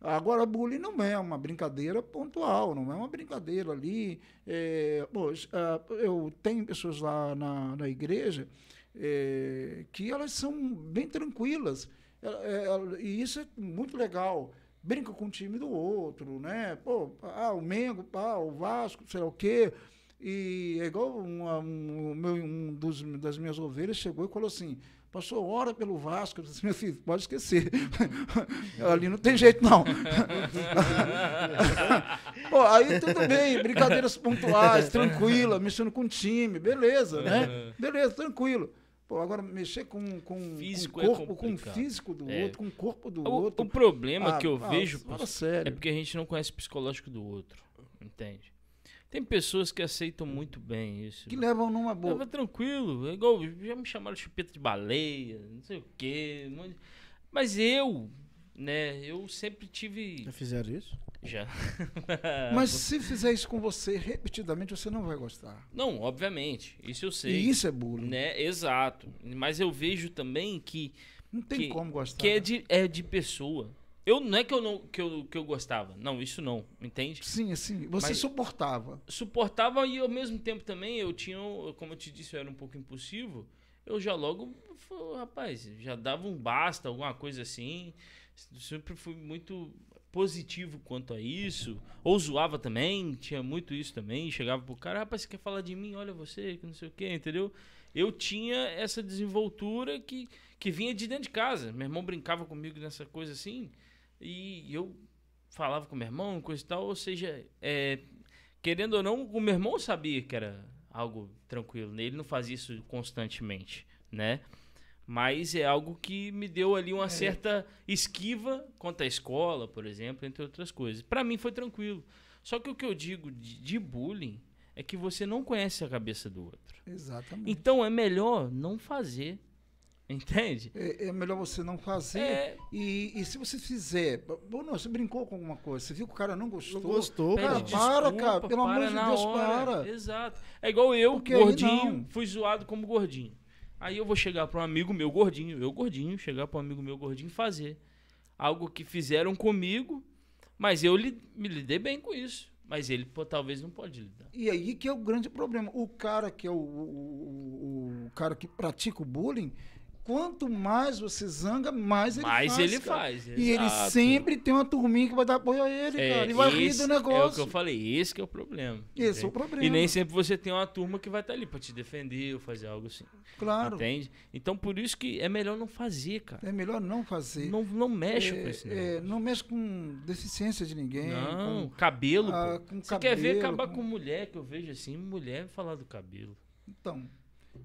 Speaker 3: Agora, bullying não é uma brincadeira pontual, não é uma brincadeira ali. É, pô, ah, eu tenho pessoas lá na, na igreja é, que elas são bem tranquilas. É, é, e isso é muito legal. Brinca com o time do outro, né? Pô, ah, o Mengo, ah, o Vasco, sei lá o quê. E é igual um, um, um dos, das minhas ovelhas chegou e falou assim: Passou hora pelo Vasco. Eu disse, meu filho, pode esquecer. Ali não tem jeito, não. Pô, aí tudo bem, brincadeiras pontuais, tranquila, mexendo com o time, beleza, né? Beleza, tranquilo. Pô, agora mexer com, com,
Speaker 1: físico
Speaker 3: com o corpo, é com o físico do é. outro, com o corpo do
Speaker 1: o,
Speaker 3: outro.
Speaker 1: O problema ah, que eu
Speaker 3: ah,
Speaker 1: vejo
Speaker 3: sério.
Speaker 1: é porque a gente não conhece o psicológico do outro, entende? Tem pessoas que aceitam muito bem isso.
Speaker 3: Que levam numa boa.
Speaker 1: Leva tranquilo. É igual, já me chamaram de chupeta de baleia, não sei o quê. Mas eu, né, eu sempre tive.
Speaker 2: Já fizeram isso?
Speaker 1: Já.
Speaker 3: Mas se fizer isso com você repetidamente, você não vai gostar.
Speaker 1: Não, obviamente. Isso eu sei.
Speaker 3: E isso é bullying.
Speaker 1: Né? Exato. Mas eu vejo também que.
Speaker 3: Não tem que, como gostar.
Speaker 1: Que é de, é de pessoa. Eu não é que eu não que eu, que eu gostava. Não, isso não, entende?
Speaker 3: Sim, assim, você Mas suportava.
Speaker 1: Suportava e ao mesmo tempo também eu tinha, como eu te disse, eu era um pouco impulsivo. Eu já logo, rapaz, já dava um basta, alguma coisa assim. Sempre fui muito positivo quanto a isso. Ou zoava também, tinha muito isso também. Chegava pro cara, rapaz, você quer falar de mim? Olha você, que não sei o quê, entendeu? Eu tinha essa desenvoltura que, que vinha de dentro de casa. Meu irmão brincava comigo nessa coisa assim. E eu falava com meu irmão, coisa e tal, ou seja, é, querendo ou não, o meu irmão sabia que era algo tranquilo, né? ele não fazia isso constantemente, né? Mas é algo que me deu ali uma é. certa esquiva quanto à escola, por exemplo, entre outras coisas. Para mim foi tranquilo. Só que o que eu digo de, de bullying é que você não conhece a cabeça do outro.
Speaker 3: Exatamente.
Speaker 1: Então é melhor não fazer. Entende?
Speaker 3: É, é, melhor você não fazer. É... E, e, se você fizer. Bom, não, você brincou com alguma coisa, você viu que o cara não gostou.
Speaker 2: Não gostou,
Speaker 3: cara. para, cara. Pelo amor de Deus, hora. para.
Speaker 1: Exato. É igual eu, Porque gordinho, fui zoado como gordinho. Aí eu vou chegar para um amigo meu gordinho, eu gordinho, chegar para um amigo meu gordinho e fazer algo que fizeram comigo, mas eu li, me lidei bem com isso. Mas ele pô, talvez não pode lidar.
Speaker 3: E aí que é o grande problema. O cara que é o, o, o cara que pratica o bullying, quanto mais você zanga, mais ele
Speaker 1: mais
Speaker 3: faz.
Speaker 1: Mais ele cara. faz.
Speaker 3: E ele sempre tem uma turminha que vai dar apoio a ele, é, cara. E vai rir do negócio.
Speaker 1: É o que eu falei, esse que é o problema.
Speaker 3: Esse entende? é o problema.
Speaker 1: E nem sempre você tem uma turma que vai estar ali para te defender ou fazer algo assim.
Speaker 3: Claro.
Speaker 1: Entende? Então por isso que é melhor não fazer, cara.
Speaker 3: É melhor não fazer.
Speaker 1: Não, não mexe
Speaker 3: é,
Speaker 1: com isso.
Speaker 3: É, não mexe com deficiência de ninguém.
Speaker 1: Não, com, cabelo.
Speaker 3: Ah, com
Speaker 1: você
Speaker 3: cabelo,
Speaker 1: quer ver acabar com... com mulher, que eu vejo assim, mulher falar do cabelo.
Speaker 3: Então.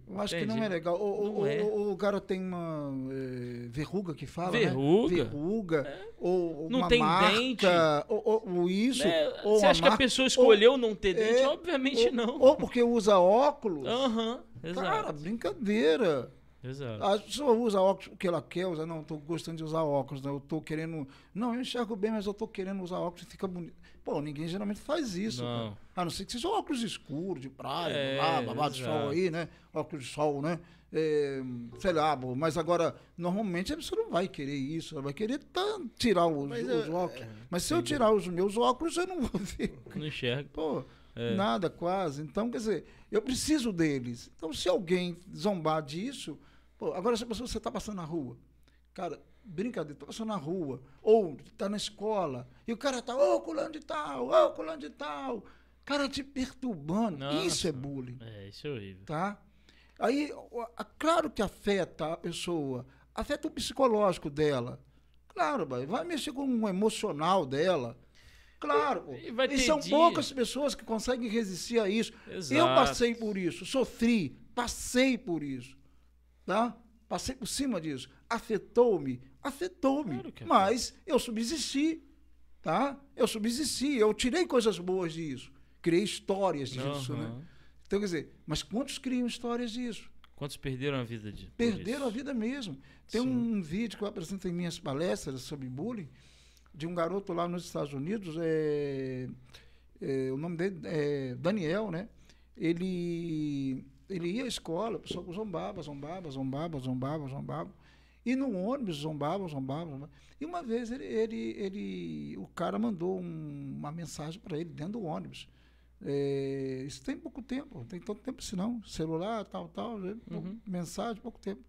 Speaker 3: Eu acho Entendi. que não é legal. O, o, é. o, o cara tem uma é, verruga que fala,
Speaker 1: verruga.
Speaker 3: Né? Verruga. É. Ou,
Speaker 1: não tem
Speaker 3: marca,
Speaker 1: dente.
Speaker 3: Ou, ou isso.
Speaker 1: Né?
Speaker 3: Ou
Speaker 1: Você acha
Speaker 3: marca,
Speaker 1: que a pessoa escolheu ou, não ter dente? É, Obviamente
Speaker 3: ou,
Speaker 1: não.
Speaker 3: Ou porque usa óculos.
Speaker 1: Aham, uhum,
Speaker 3: Cara, brincadeira.
Speaker 1: Exato.
Speaker 3: A pessoa usa óculos porque ela quer usar. Não, estou gostando de usar óculos. Né? Eu estou querendo. Não, eu enxergo bem, mas eu estou querendo usar óculos e fica bonito. Pô, ninguém geralmente faz isso. Não. Cara. A não ser que seja óculos escuros, de praia, é, lá, babado de sol aí, né? Óculos de sol, né? É, sei lá, mas agora, normalmente a pessoa não vai querer isso, ela vai querer tá, tirar os, mas, os óculos. É, mas se eu tirar os meus óculos, eu não vou ver.
Speaker 1: Não enxerga.
Speaker 3: Pô, é. nada quase. Então, quer dizer, eu preciso deles. Então, se alguém zombar disso, pô, agora se a pessoa você está passando na rua, cara, brincadeira, tá passando na rua, ou tá na escola, e o cara tá, ô, oh, culano de tal, ô, oh, culano de tal. Cara te perturbando. Nossa. Isso é bullying.
Speaker 1: É, isso é horrível.
Speaker 3: Tá? Aí, claro que afeta a pessoa, afeta o psicológico dela. Claro, vai mexer com o emocional dela. Claro. E, e são dia. poucas pessoas que conseguem resistir a isso.
Speaker 1: Exato.
Speaker 3: Eu passei por isso, sofri, passei por isso. Tá? Passei por cima disso. Afetou-me? Afetou-me. Claro mas eu subsisti. Tá? Eu subsisti. Eu tirei coisas boas disso. Criei histórias disso, uhum. né? Então, quer dizer, mas quantos criam histórias disso?
Speaker 1: Quantos perderam a vida de
Speaker 3: Perderam a vida mesmo. Tem Sim. um vídeo que eu apresento em minhas palestras sobre bullying, de um garoto lá nos Estados Unidos, é, é, o nome dele é Daniel, né? Ele ele ia à escola, o pessoal zombava, zombava, zombava, zombava, zombava. E no ônibus zombavam, zombavam, zombavam. E uma vez ele, ele, ele o cara mandou um- uma mensagem para ele dentro do ônibus. É, isso tem pouco tempo, não tem tanto tempo assim não. Celular, tal, tal, né?
Speaker 1: Uhum.
Speaker 3: mensagem, pouco tempo.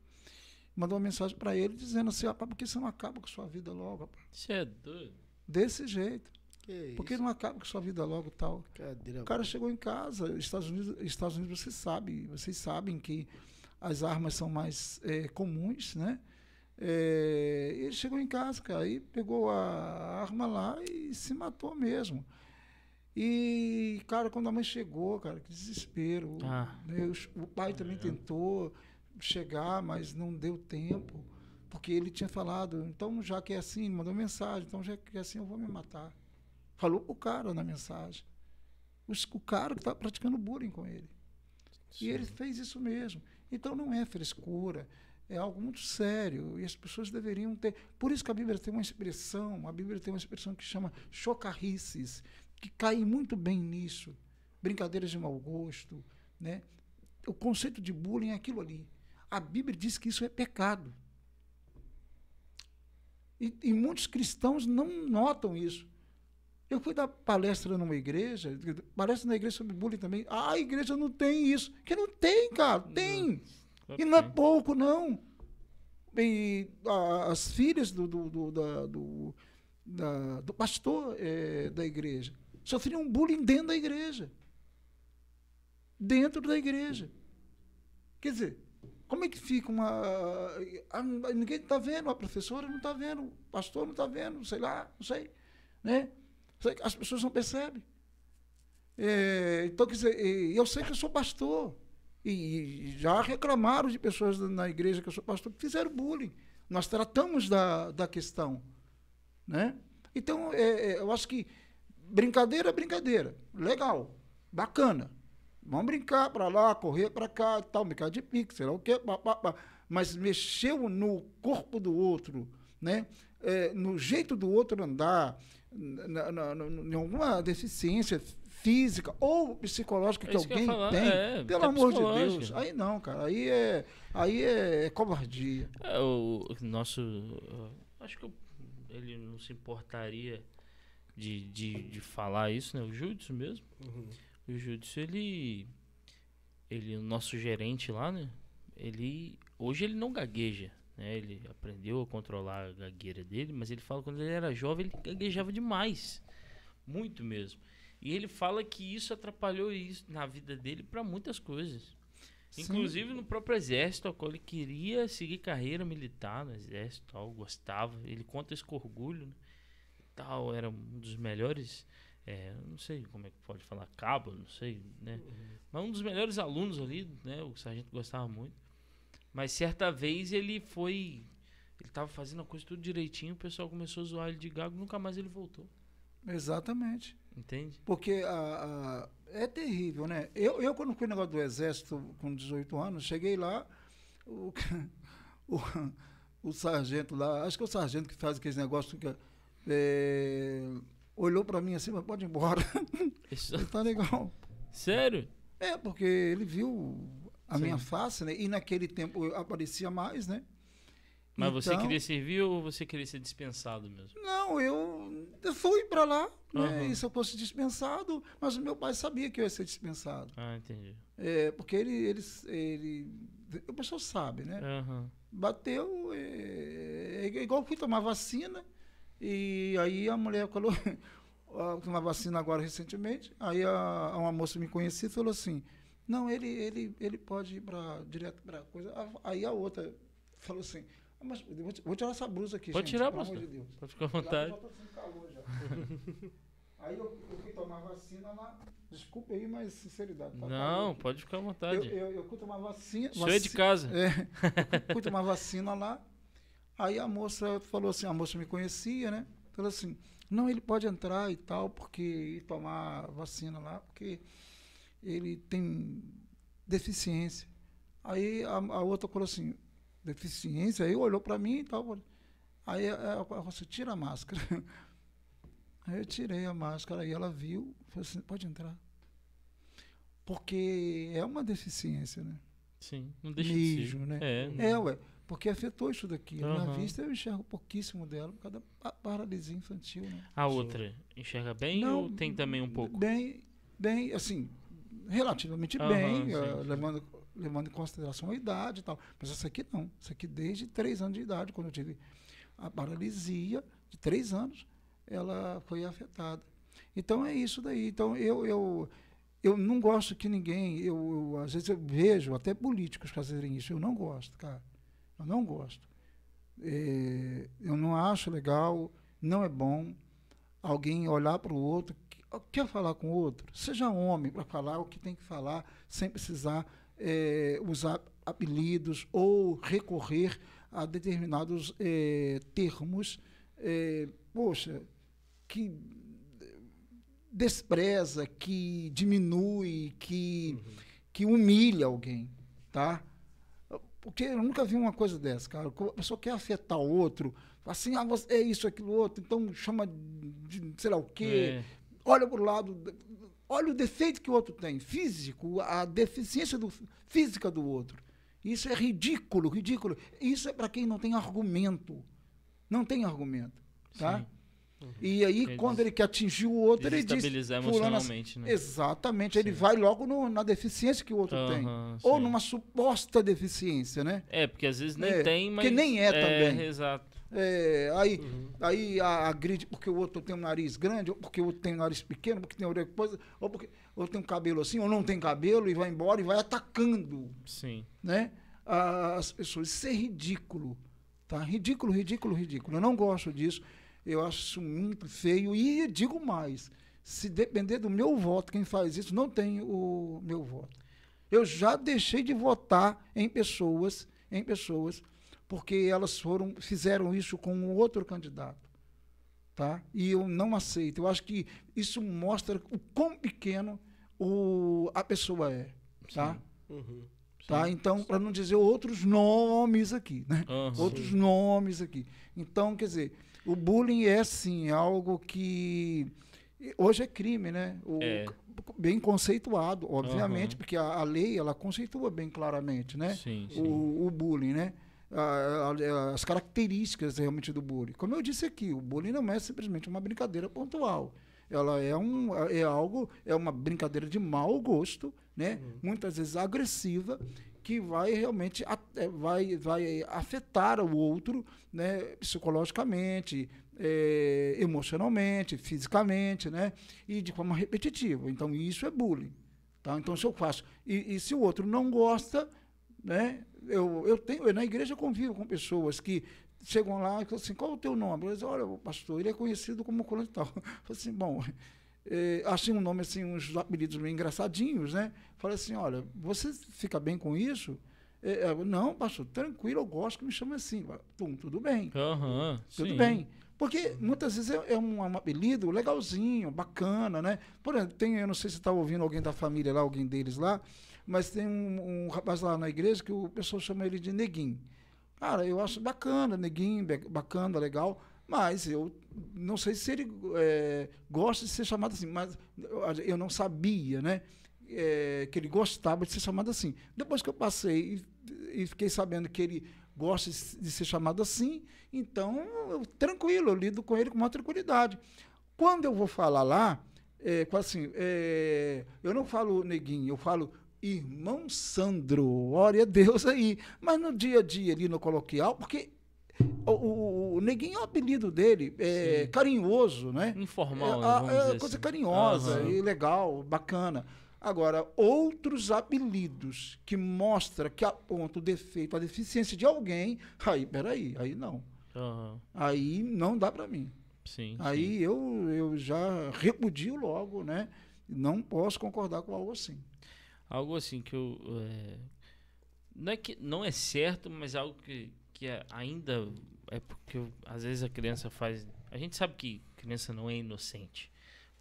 Speaker 3: Mandou uma mensagem para ele dizendo assim, rapaz, por que você não acaba com sua vida logo, rapaz?
Speaker 1: Você é doido.
Speaker 3: Desse jeito.
Speaker 2: Que isso?
Speaker 3: Por que não acaba com sua vida logo tal?
Speaker 2: Cadeira
Speaker 3: O cara chegou em casa, Estados Unidos, Estados Unidos você sabe, vocês sabem que as armas são mais eh, comuns, né? Eh, ele chegou em casa, cara, aí pegou a arma lá e se matou mesmo. E, cara, quando a mãe chegou, cara, que desespero.
Speaker 1: Ah.
Speaker 3: né, os- O pai também tentou chegar, mas não deu tempo, porque ele tinha falado, então já que é assim, mandou mensagem, então já que é assim eu vou me matar. Falou pro cara na mensagem. Os- O cara que está praticando bullying com ele. E ele fez isso mesmo. Então não é frescura, é algo muito sério. E as pessoas deveriam ter. Por isso que a Bíblia tem uma expressão, a Bíblia tem uma expressão que chama chocarrices, que cai muito bem nisso. Brincadeiras de mau gosto. Né? O conceito de bullying é aquilo ali. A Bíblia diz que isso é pecado. E, e muitos cristãos não notam isso. Eu fui dar palestra numa igreja, palestra na igreja sobre bullying também. Ah, a igreja não tem isso. Que não tem, cara, tem. E não é pouco, não. A- as filhas do, do, do, da- do, da- do pastor eh, da igreja sofriam bullying dentro da igreja. Dentro da igreja. Quer dizer, como é que fica uma. ah, ninguém está vendo, a professora não está vendo, o pastor não está vendo, sei lá, não sei. Né? As pessoas não percebem. É, então, quer dizer, eu sei que eu sou pastor. E já reclamaram de pessoas na igreja que eu sou pastor que fizeram bullying. Nós tratamos da, da questão. Né? Então, é, é, eu acho que brincadeira é brincadeira. Legal, bacana. Vamos brincar para lá, correr para cá, tal, brincar de pique, sei lá o quê, pá, pá, pá. mas mexeu no corpo do outro, né? É, no jeito do outro andar, na, na, na- em alguma deficiência física ou psicológica
Speaker 1: É
Speaker 3: que
Speaker 1: que
Speaker 3: alguém
Speaker 1: falar,
Speaker 3: tem,
Speaker 1: é,
Speaker 3: pelo amor de. Deus, aí não, cara, aí é, aí é covardia.
Speaker 1: É, o nosso. Acho que ele não se importaria de, de, de falar isso, né? O Júdice mesmo.
Speaker 2: Uhum.
Speaker 1: O Júdice, ele. Ele, o nosso gerente lá, né? Ele. Hoje ele não gagueja. Né? Ele aprendeu a controlar a gagueira dele, mas ele fala que quando ele era jovem, ele gaguejava demais. Muito mesmo. E ele fala que isso atrapalhou isso na vida dele para muitas coisas.
Speaker 3: Sim.
Speaker 1: Inclusive no próprio exército, ao qual ele queria seguir carreira militar no exército, tal, gostava. Ele conta isso com orgulho, né? Tal, era um dos melhores, é, não sei como é que pode falar, cabo, não sei, né? Mas um dos melhores alunos ali, né? O sargento gostava muito. Mas certa vez ele foi, ele tava fazendo a coisa tudo direitinho, o pessoal começou a zoar ele de gago, nunca mais ele voltou,
Speaker 3: Exatamente.
Speaker 1: entende?
Speaker 3: Porque a, a- é terrível, né? Eu, eu, quando fui no negócio do Exército com 18 anos, cheguei lá, o, o, o sargento lá, acho que é o sargento que faz aqueles negócios, fica, é, olhou para mim assim, mas pode ir embora.
Speaker 1: Isso-
Speaker 3: tá legal.
Speaker 1: Sério?
Speaker 3: É, porque ele viu a
Speaker 1: Sim.
Speaker 3: minha face, né? E naquele tempo eu aparecia mais, né?
Speaker 1: Mas você
Speaker 3: Então-
Speaker 1: queria servir ou você queria ser dispensado mesmo?
Speaker 3: Não, eu, fui para lá, né?
Speaker 1: Aham.
Speaker 3: E se eu fosse dispensado, mas o meu pai sabia que eu ia ser dispensado.
Speaker 1: Ah, entendi.
Speaker 3: É, porque ele, ele, ele. O pessoal sabe, né?
Speaker 1: Aham.
Speaker 3: Bateu, é, é igual fui tomar vacina, e aí a mulher falou, ah, tomar vacina agora recentemente, aí a, uma moça me conhecia e falou assim, não, ele, ele, ele pode ir pra, direto para coisa. Aí a outra falou assim, "Ah, mas eu vou, vou tirar essa blusa aqui,
Speaker 1: Pode
Speaker 3: gente,
Speaker 1: tirar,
Speaker 3: pelo amor de Deus.
Speaker 1: Pode ficar à
Speaker 3: Lá eu
Speaker 1: vontade.
Speaker 3: já tô sem calor já. aí eu, eu fui tomar vacina lá, desculpa aí, mas sinceridade. tá
Speaker 1: Não, pode ficar à
Speaker 3: Eu,
Speaker 1: vontade.
Speaker 3: eu, eu fui tomar vacina.
Speaker 1: O senhor é de
Speaker 3: vaci-
Speaker 1: casa.
Speaker 3: É, eu fui tomar vacina lá. Aí a moça falou assim, a moça me conhecia, né? Falou assim, não, ele pode entrar e tal, porque ir tomar vacina lá, porque ele tem deficiência. Aí a, a outra falou assim, deficiência? Aí olhou para mim e tal. Aí ela falou assim, tira a máscara. Aí eu tirei a máscara, aí ela viu, falou assim, pode entrar. Porque é uma deficiência, né?
Speaker 1: Sim, não deixa de ser.
Speaker 3: né?
Speaker 1: É,
Speaker 3: É, ué. Porque afetou isso daqui. A minha
Speaker 1: Aham.
Speaker 3: vista eu enxergo pouquíssimo dela por causa da pa- paralisia infantil, né?
Speaker 1: A outra enxerga bem ou tem também um pouco?
Speaker 3: Bem, bem, assim, relativamente
Speaker 1: Aham,
Speaker 3: bem,
Speaker 1: sim, sim.
Speaker 3: levando, levando em consideração a idade e tal. Mas essa aqui não. Essa aqui desde três anos de idade, quando eu tive a paralisia de três anos, ela foi afetada. Então é isso daí. Então eu, eu, eu não gosto que ninguém, eu, eu- às vezes eu vejo até políticos fazerem isso. Eu não gosto, cara. Eu não gosto. Eh, eu não acho legal, não é bom alguém olhar para o outro, que- quer falar com o outro, seja homem para falar o que tem que falar, sem precisar eh, usar apelidos ou recorrer a determinados eh, termos, eh, poxa, que despreza, que diminui, que, que humilha alguém, tá? Porque eu nunca vi uma coisa dessa, cara. A pessoa quer afetar o outro, assim, ah, você é isso, aquilo, outro, então chama de sei lá o quê,
Speaker 1: É,
Speaker 3: olha para o lado, olha o defeito que o outro tem, físico, a deficiência do, física do outro. Isso é ridículo, ridículo. Isso é para quem não tem argumento. Não tem argumento, tá?
Speaker 1: sim.
Speaker 3: E aí,
Speaker 1: Quer
Speaker 3: quando ele quer atingir o outro, ele diz...
Speaker 1: Emocionalmente, né?
Speaker 3: Exatamente, ele
Speaker 1: Sim.
Speaker 3: vai logo no- na deficiência que o outro tem.
Speaker 1: Aham,
Speaker 3: Ou
Speaker 1: sim.
Speaker 3: numa suposta deficiência, né?
Speaker 1: É, porque às vezes nem
Speaker 3: É,
Speaker 1: tem, mas.
Speaker 3: porque nem é também.
Speaker 1: Exato.
Speaker 3: É, aí aí a- agride porque o outro tem um nariz grande, ou porque o outro tem um nariz pequeno, porque tem orelha coisa, ou porque o outro tem um cabelo assim, ou não tem cabelo, e vai embora e vai atacando
Speaker 1: Sim.
Speaker 3: né, as pessoas. Isso é ridículo. Tá? Ridículo, ridículo, ridículo. Eu não gosto disso. Eu acho isso muito feio. E digo mais: se depender do meu voto, quem faz isso não tem o meu voto. Eu já deixei de votar em pessoas, em pessoas, porque elas foram, fizeram isso com um outro candidato. Tá? E eu não aceito. Eu acho que isso mostra o quão pequeno o, a pessoa é. Tá?
Speaker 2: Uhum.
Speaker 3: Tá? Então, para não dizer outros nomes aqui, né?
Speaker 1: Aham.
Speaker 3: Outros nomes aqui. Então, quer dizer, o bullying é sim algo que hoje é crime, né? O-
Speaker 1: É.
Speaker 3: Bem conceituado, obviamente,
Speaker 1: Aham.
Speaker 3: porque a, a lei ela conceitua bem claramente, né?
Speaker 1: Sim, sim.
Speaker 3: O, o bullying, né? As características realmente do bullying. Como eu disse aqui, o bullying não é simplesmente uma brincadeira pontual. Ela é, um, é algo, é uma brincadeira de mau gosto, né? Muitas vezes agressiva, que vai realmente a- é, vai, vai afetar o outro, né? Psicologicamente, é, emocionalmente, fisicamente, né? E de forma repetitiva. Então isso é bullying, tá? Então se eu faço e, e se o outro não gosta, né? Eu, eu tenho, eu, na igreja eu convivo com pessoas que chegam lá e falam assim, qual é o teu nome? Eu digo, olha, pastor, ele é conhecido como fulano tal. Eu falei assim, bom, eh, achei um nome assim, uns apelidos meio engraçadinhos, né? Falei assim, olha, você fica bem com isso? Eh, eh, não, pastor, tranquilo, eu gosto que me chame assim. Tum, tudo bem.
Speaker 1: Aham.
Speaker 3: Tudo
Speaker 1: sim.
Speaker 3: bem. Porque muitas vezes é, é um, é um apelido legalzinho, bacana, né? Por exemplo, tem, eu não sei se está ouvindo alguém da família lá, alguém deles lá, mas tem um, um rapaz lá na igreja que o pessoal chama ele de Neguinho. Cara, eu acho bacana, Neguinho, bacana, legal, mas eu não sei se ele é, gosta de ser chamado assim, mas eu, não sabia, né? é, que ele gostava de ser chamado assim. Depois que eu passei e, e fiquei sabendo que ele gosta de ser chamado assim, então, eu, tranquilo, eu lido com ele com uma tranquilidade. Quando eu vou falar lá, é, assim, é, eu não falo neguinho, eu falo irmão Sandro, ore a Deus aí. Mas no dia a dia ali no coloquial, porque o, o, o neguinho é o apelido dele, é
Speaker 1: Sim.
Speaker 3: carinhoso, né?
Speaker 1: Informal,
Speaker 3: é, a-
Speaker 1: Vamos
Speaker 3: é
Speaker 1: dizer
Speaker 3: coisa
Speaker 1: assim.
Speaker 3: carinhosa
Speaker 1: Aham.
Speaker 3: e legal, bacana. Agora, outros apelidos que mostra que aponta o defeito, a deficiência de alguém, aí, peraí, aí não.
Speaker 1: Aham.
Speaker 3: Aí não dá para mim.
Speaker 1: Sim.
Speaker 3: Aí eu, eu já repudio logo, né? Não posso concordar com algo assim.
Speaker 1: Algo assim que eu. é, não é que não é certo, mas algo que, que é- ainda é porque eu- às vezes a criança faz. A gente sabe que criança não é inocente.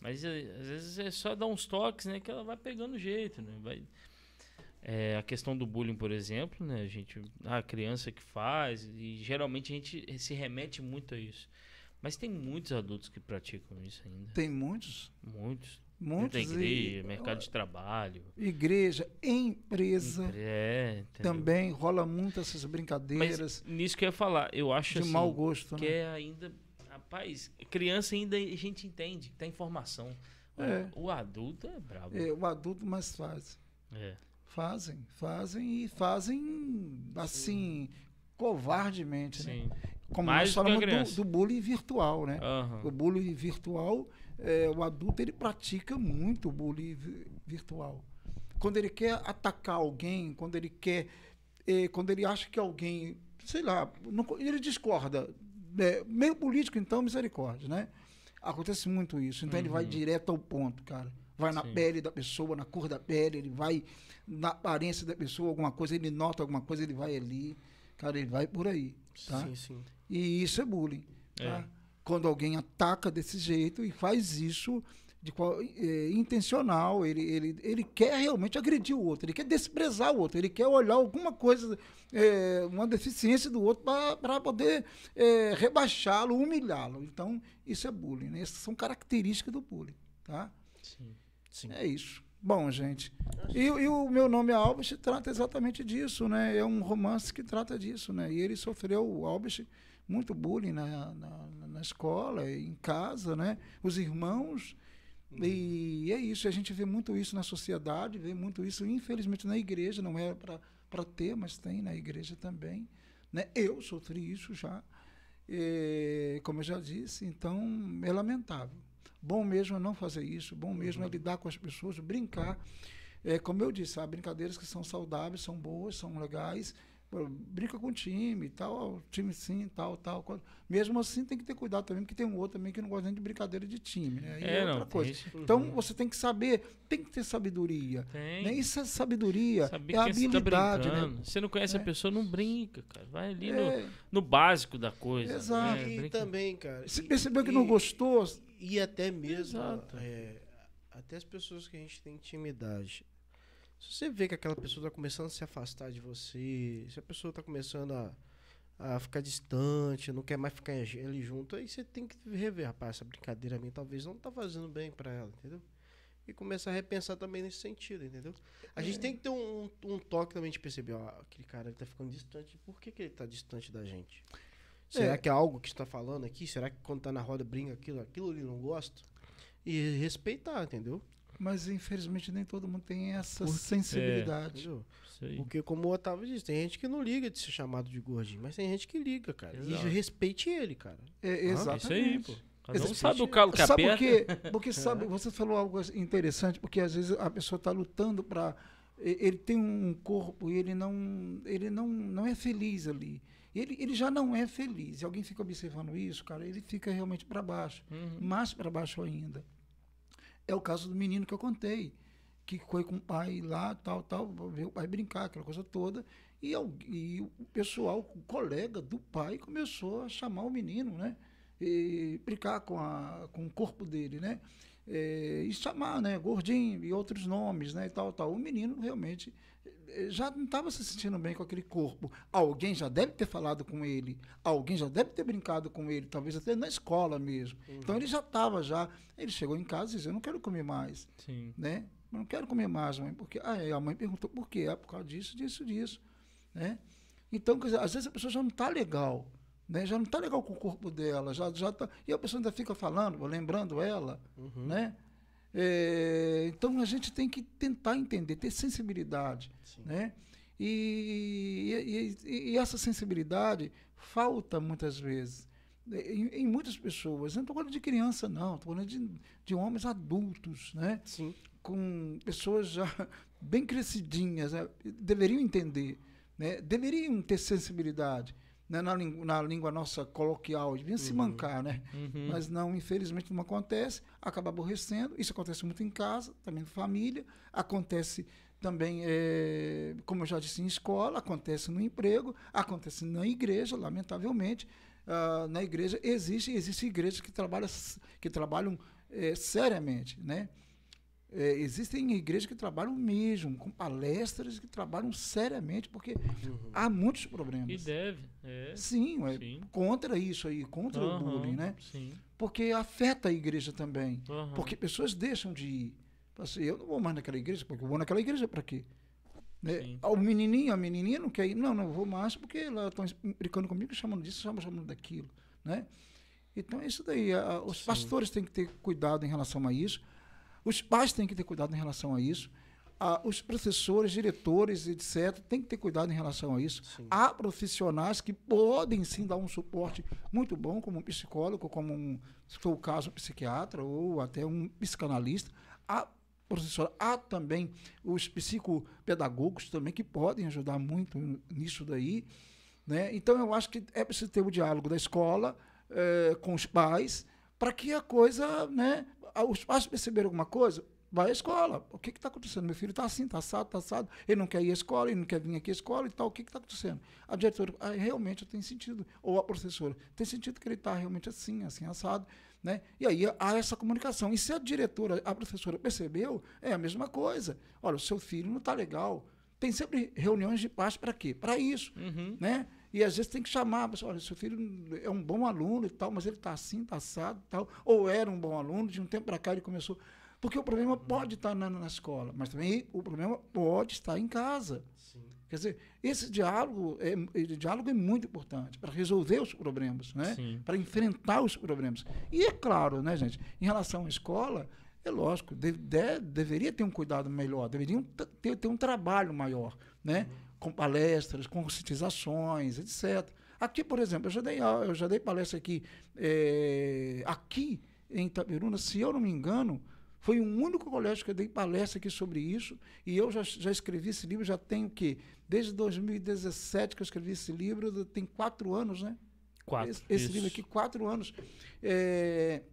Speaker 1: Mas é, às vezes é só dar uns toques, né? Que ela vai pegando jeito, né? Vai, é, a questão do bullying, por exemplo, né? A gente, a criança que faz, e geralmente a gente se remete muito a isso. Mas tem muitos adultos que praticam isso ainda.
Speaker 3: Tem muitos.
Speaker 1: Muitos.
Speaker 3: Muitos
Speaker 1: igreja,
Speaker 3: e-
Speaker 1: mercado de trabalho.
Speaker 3: igreja, empresa,
Speaker 1: É,
Speaker 3: também rola muito essas brincadeiras
Speaker 1: Mas nisso que eu ia falar, eu acho
Speaker 3: de
Speaker 1: assim,
Speaker 3: mau gosto,
Speaker 1: que
Speaker 3: né?
Speaker 1: é ainda. Rapaz, criança ainda a gente entende, tem informação. O-
Speaker 3: É.
Speaker 1: O, adulto é brabo.
Speaker 3: É, o adulto mais faz.
Speaker 1: É.
Speaker 3: Fazem, fazem e fazem assim, covardemente, né?
Speaker 1: Sim.
Speaker 3: Como
Speaker 1: Mais
Speaker 3: nós
Speaker 1: do que a
Speaker 3: falamos do, do bullying virtual, né?
Speaker 1: Aham.
Speaker 3: O bullying virtual, é, o adulto ele pratica muito o bullying vi- virtual. Quando ele quer atacar alguém, quando ele quer, eh, quando ele acha que alguém, sei lá, não ele discorda, é, meio político então misericórdia, né? Acontece muito isso. Então ele vai
Speaker 1: Uhum.
Speaker 3: direto ao ponto, cara. Vai na
Speaker 1: Sim.
Speaker 3: pele da pessoa, na cor da pele, ele vai na aparência da pessoa, alguma coisa, ele nota alguma coisa, ele vai ali, cara, ele vai por aí, tá?
Speaker 2: Sim, sim.
Speaker 3: E isso é bullying.
Speaker 1: É.
Speaker 3: Tá? Quando alguém ataca desse jeito e faz isso de qual, é, intencional, ele, ele, ele quer realmente agredir o outro, ele quer desprezar o outro, ele quer olhar alguma coisa, é, uma deficiência do outro para poder é, rebaixá-lo, humilhá-lo. Então, isso é bullying. Né? Essas são características do bullying. Tá?
Speaker 1: Sim.
Speaker 2: Sim.
Speaker 3: É isso. Bom, gente. E, e o meu nome é Albert trata exatamente disso, né? É um romance que trata disso, né? E ele sofreu, o Albert, muito bullying na, na, na escola, em casa, né? Os irmãos. E é isso, a gente vê muito isso na sociedade, vê muito isso, infelizmente, na igreja, não é para ter, mas tem na igreja também. Né? Eu sofri isso já, eh, como eu já disse, então é lamentável. Bom mesmo é não fazer isso, bom mesmo é lidar com as pessoas, brincar. É, como eu disse, há brincadeiras que são saudáveis, são boas, são legais. Brinca com o time, tal, time sim, tal, tal. Mesmo assim, tem que ter cuidado também, porque tem um outro também que não gosta nem de brincadeira de time. Né?
Speaker 1: É,
Speaker 3: é
Speaker 1: não,
Speaker 3: outra
Speaker 1: tem
Speaker 3: coisa.
Speaker 1: isso.
Speaker 3: Então, você tem que saber, tem que ter sabedoria.
Speaker 1: Tem.
Speaker 3: Né? Isso é sabedoria,
Speaker 1: Saber
Speaker 3: é
Speaker 1: quem você tá
Speaker 3: habilidade. né?
Speaker 1: Você não conhece
Speaker 3: É.
Speaker 1: a pessoa, não brinca, cara. Vai ali no,
Speaker 3: É,
Speaker 1: no básico da coisa.
Speaker 3: Exato.
Speaker 1: né?
Speaker 2: E
Speaker 1: Brinca-
Speaker 2: também, cara.
Speaker 3: se
Speaker 2: e-
Speaker 3: percebeu que
Speaker 2: e-
Speaker 3: não gostou,
Speaker 2: E até mesmo,
Speaker 1: Exato.
Speaker 2: é, até as pessoas que a gente tem intimidade. Se você vê que aquela pessoa está começando a se afastar de você, se a pessoa está começando a, a ficar distante, não quer mais ficar ali junto, aí você tem que rever, rapaz, essa brincadeira a mim talvez não tá fazendo bem para ela, entendeu? E começar a repensar também nesse sentido, entendeu? A gente
Speaker 3: É.
Speaker 2: tem que ter um, um toque também de perceber, ó, aquele cara ele tá ficando distante, por que, que ele tá distante da gente? Será
Speaker 3: É.
Speaker 2: que é algo que está falando aqui? Será que quando tá na roda brinca aquilo, aquilo ele não gosta? E respeitar, entendeu?
Speaker 3: Mas infelizmente nem todo mundo tem essa
Speaker 2: Porque-
Speaker 3: sensibilidade.
Speaker 1: Aí.
Speaker 2: Porque como o Otávio disse, tem gente que não liga de ser chamado de gordinho, mas tem gente que liga, cara.
Speaker 1: Exato.
Speaker 2: E respeite ele, cara.
Speaker 3: É,
Speaker 1: É
Speaker 3: exatamente.
Speaker 1: isso aí, pô.
Speaker 3: Exatamente.
Speaker 1: sabe o calo que
Speaker 3: Sabe por
Speaker 1: aperta.
Speaker 3: quê? Porque sabe, você falou algo interessante, porque às vezes a pessoa está lutando para ele tem um corpo e ele não ele não, não é feliz ali. Ele, ele já não é feliz. E alguém fica observando isso, cara, ele fica realmente para baixo,
Speaker 1: Uhum.
Speaker 3: mais para baixo ainda. É o caso do menino que eu contei, que foi com o pai lá, tal, tal, ver o pai brincar, aquela coisa toda. E, al- e o pessoal, o colega do pai, começou a chamar o menino, né? E brincar com, a, com o corpo dele, né? É, e chamar, né? Gordinho e outros nomes, né? E tal, tal. O menino realmente já não estava se sentindo bem com aquele corpo. Alguém já deve ter falado com ele, alguém já deve ter brincado com ele, talvez até na escola mesmo. Então ele já estava já. Ele chegou em casa e disse: Eu não quero comer mais
Speaker 1: Sim.
Speaker 3: né? Eu não quero comer mais, mãe, porque ah, a mãe perguntou por quê? É por causa disso, disso, disso, né? Então, quer dizer, às vezes a pessoa já não está legal, né? Já não está legal com o corpo dela, já já tá, e a pessoa ainda fica falando, lembrando ela,
Speaker 2: Uhum.
Speaker 3: né? É, então a gente tem que tentar entender, ter sensibilidade,
Speaker 2: Sim.
Speaker 3: né? E, e, e- essa sensibilidade falta muitas vezes em, em muitas pessoas. Não estou falando de criança, não, estou falando de, de homens adultos, né?
Speaker 2: Sim.
Speaker 3: com pessoas já bem crescidinhas, né? deveriam entender, né? deveriam ter sensibilidade né? na, língua, na língua nossa coloquial, deviam se mancar, né?
Speaker 1: Uhum.
Speaker 3: Mas não, infelizmente não acontece, acaba aborrecendo. Isso acontece muito em casa, também na família, acontece também, eh, como eu já disse, em escola, acontece no emprego, acontece na igreja, lamentavelmente. Ah, na igreja existe, existe igrejas que trabalham, que trabalham eh, seriamente, né? É, existem igrejas que trabalham mesmo, com palestras que trabalham seriamente, porque
Speaker 2: Uhum.
Speaker 3: há muitos
Speaker 1: E
Speaker 3: problemas.
Speaker 1: deve. É.
Speaker 3: Sim, é
Speaker 1: Sim.
Speaker 3: contra isso aí, contra o
Speaker 1: Aham,
Speaker 3: bullying, né?
Speaker 1: Sim.
Speaker 3: Porque afeta a igreja também.
Speaker 1: Aham.
Speaker 3: Porque pessoas deixam de ir. Assim, eu não vou mais naquela igreja, porque eu vou naquela igreja para quê? Né? O menininho, a menininha não quer ir. Não, não vou mais porque elas estão brincando comigo, chamando disso, chamando, chamando daquilo. Né? Então é isso daí. A- Os
Speaker 2: Sim.
Speaker 3: pastores têm que ter cuidado em relação a isso. Os pais têm que ter cuidado em relação a isso. Ah, os professores, diretores, etc., têm que ter cuidado em relação a isso.
Speaker 2: Sim.
Speaker 3: Há profissionais que podem sim dar um suporte muito bom, como um psicólogo, como um, se for o caso, um psiquiatra ou até um psicanalista. Há professor, há também os psicopedagogos também que podem ajudar muito nisso daí. Né? Então eu acho que é preciso ter o diálogo da escola eh, com os pais para que a coisa, né? Os pais perceberam alguma coisa, vai à escola. O que está acontecendo? Meu filho está assim, está assado, está assado. Ele não quer ir à escola, ele não quer vir aqui à escola e tal. O que está acontecendo? A diretora, ah, realmente tem sentido. Ou a professora, tem sentido que ele está realmente assim, assim, assado. Né? E aí há essa comunicação. E se a diretora, a professora percebeu, é a mesma coisa. Olha, o seu filho não está legal. Tem sempre reuniões de paz para quê? Para isso
Speaker 1: Uhum.
Speaker 3: né? E às vezes tem que chamar, olha, seu filho é um bom aluno e tal, mas ele está assim, está assado e tal. Ou era um bom aluno, de um tempo para cá ele começou. Porque o problema pode estar na, na escola, mas também o problema pode estar em casa.
Speaker 2: Sim.
Speaker 3: Quer dizer, esse diálogo é, esse diálogo é muito importante para resolver os problemas, né? Para enfrentar os problemas. E é claro, né, gente, em relação à escola, é lógico, de- de- deveria ter um cuidado melhor, deveriam t- ter, ter um trabalho maior, né? Com palestras, com conscientizações, etc. Aqui, por exemplo, eu já dei, eu já dei palestra aqui, eh, aqui em Itaperuna, se eu não me engano, foi o único colégio que eu dei palestra aqui sobre isso, e eu já, já escrevi esse livro, já tenho o quê? Desde 2017 que eu escrevi esse livro, tem quatro anos, né?
Speaker 1: Quatro.
Speaker 3: Esse, esse livro aqui, quatro anos. É,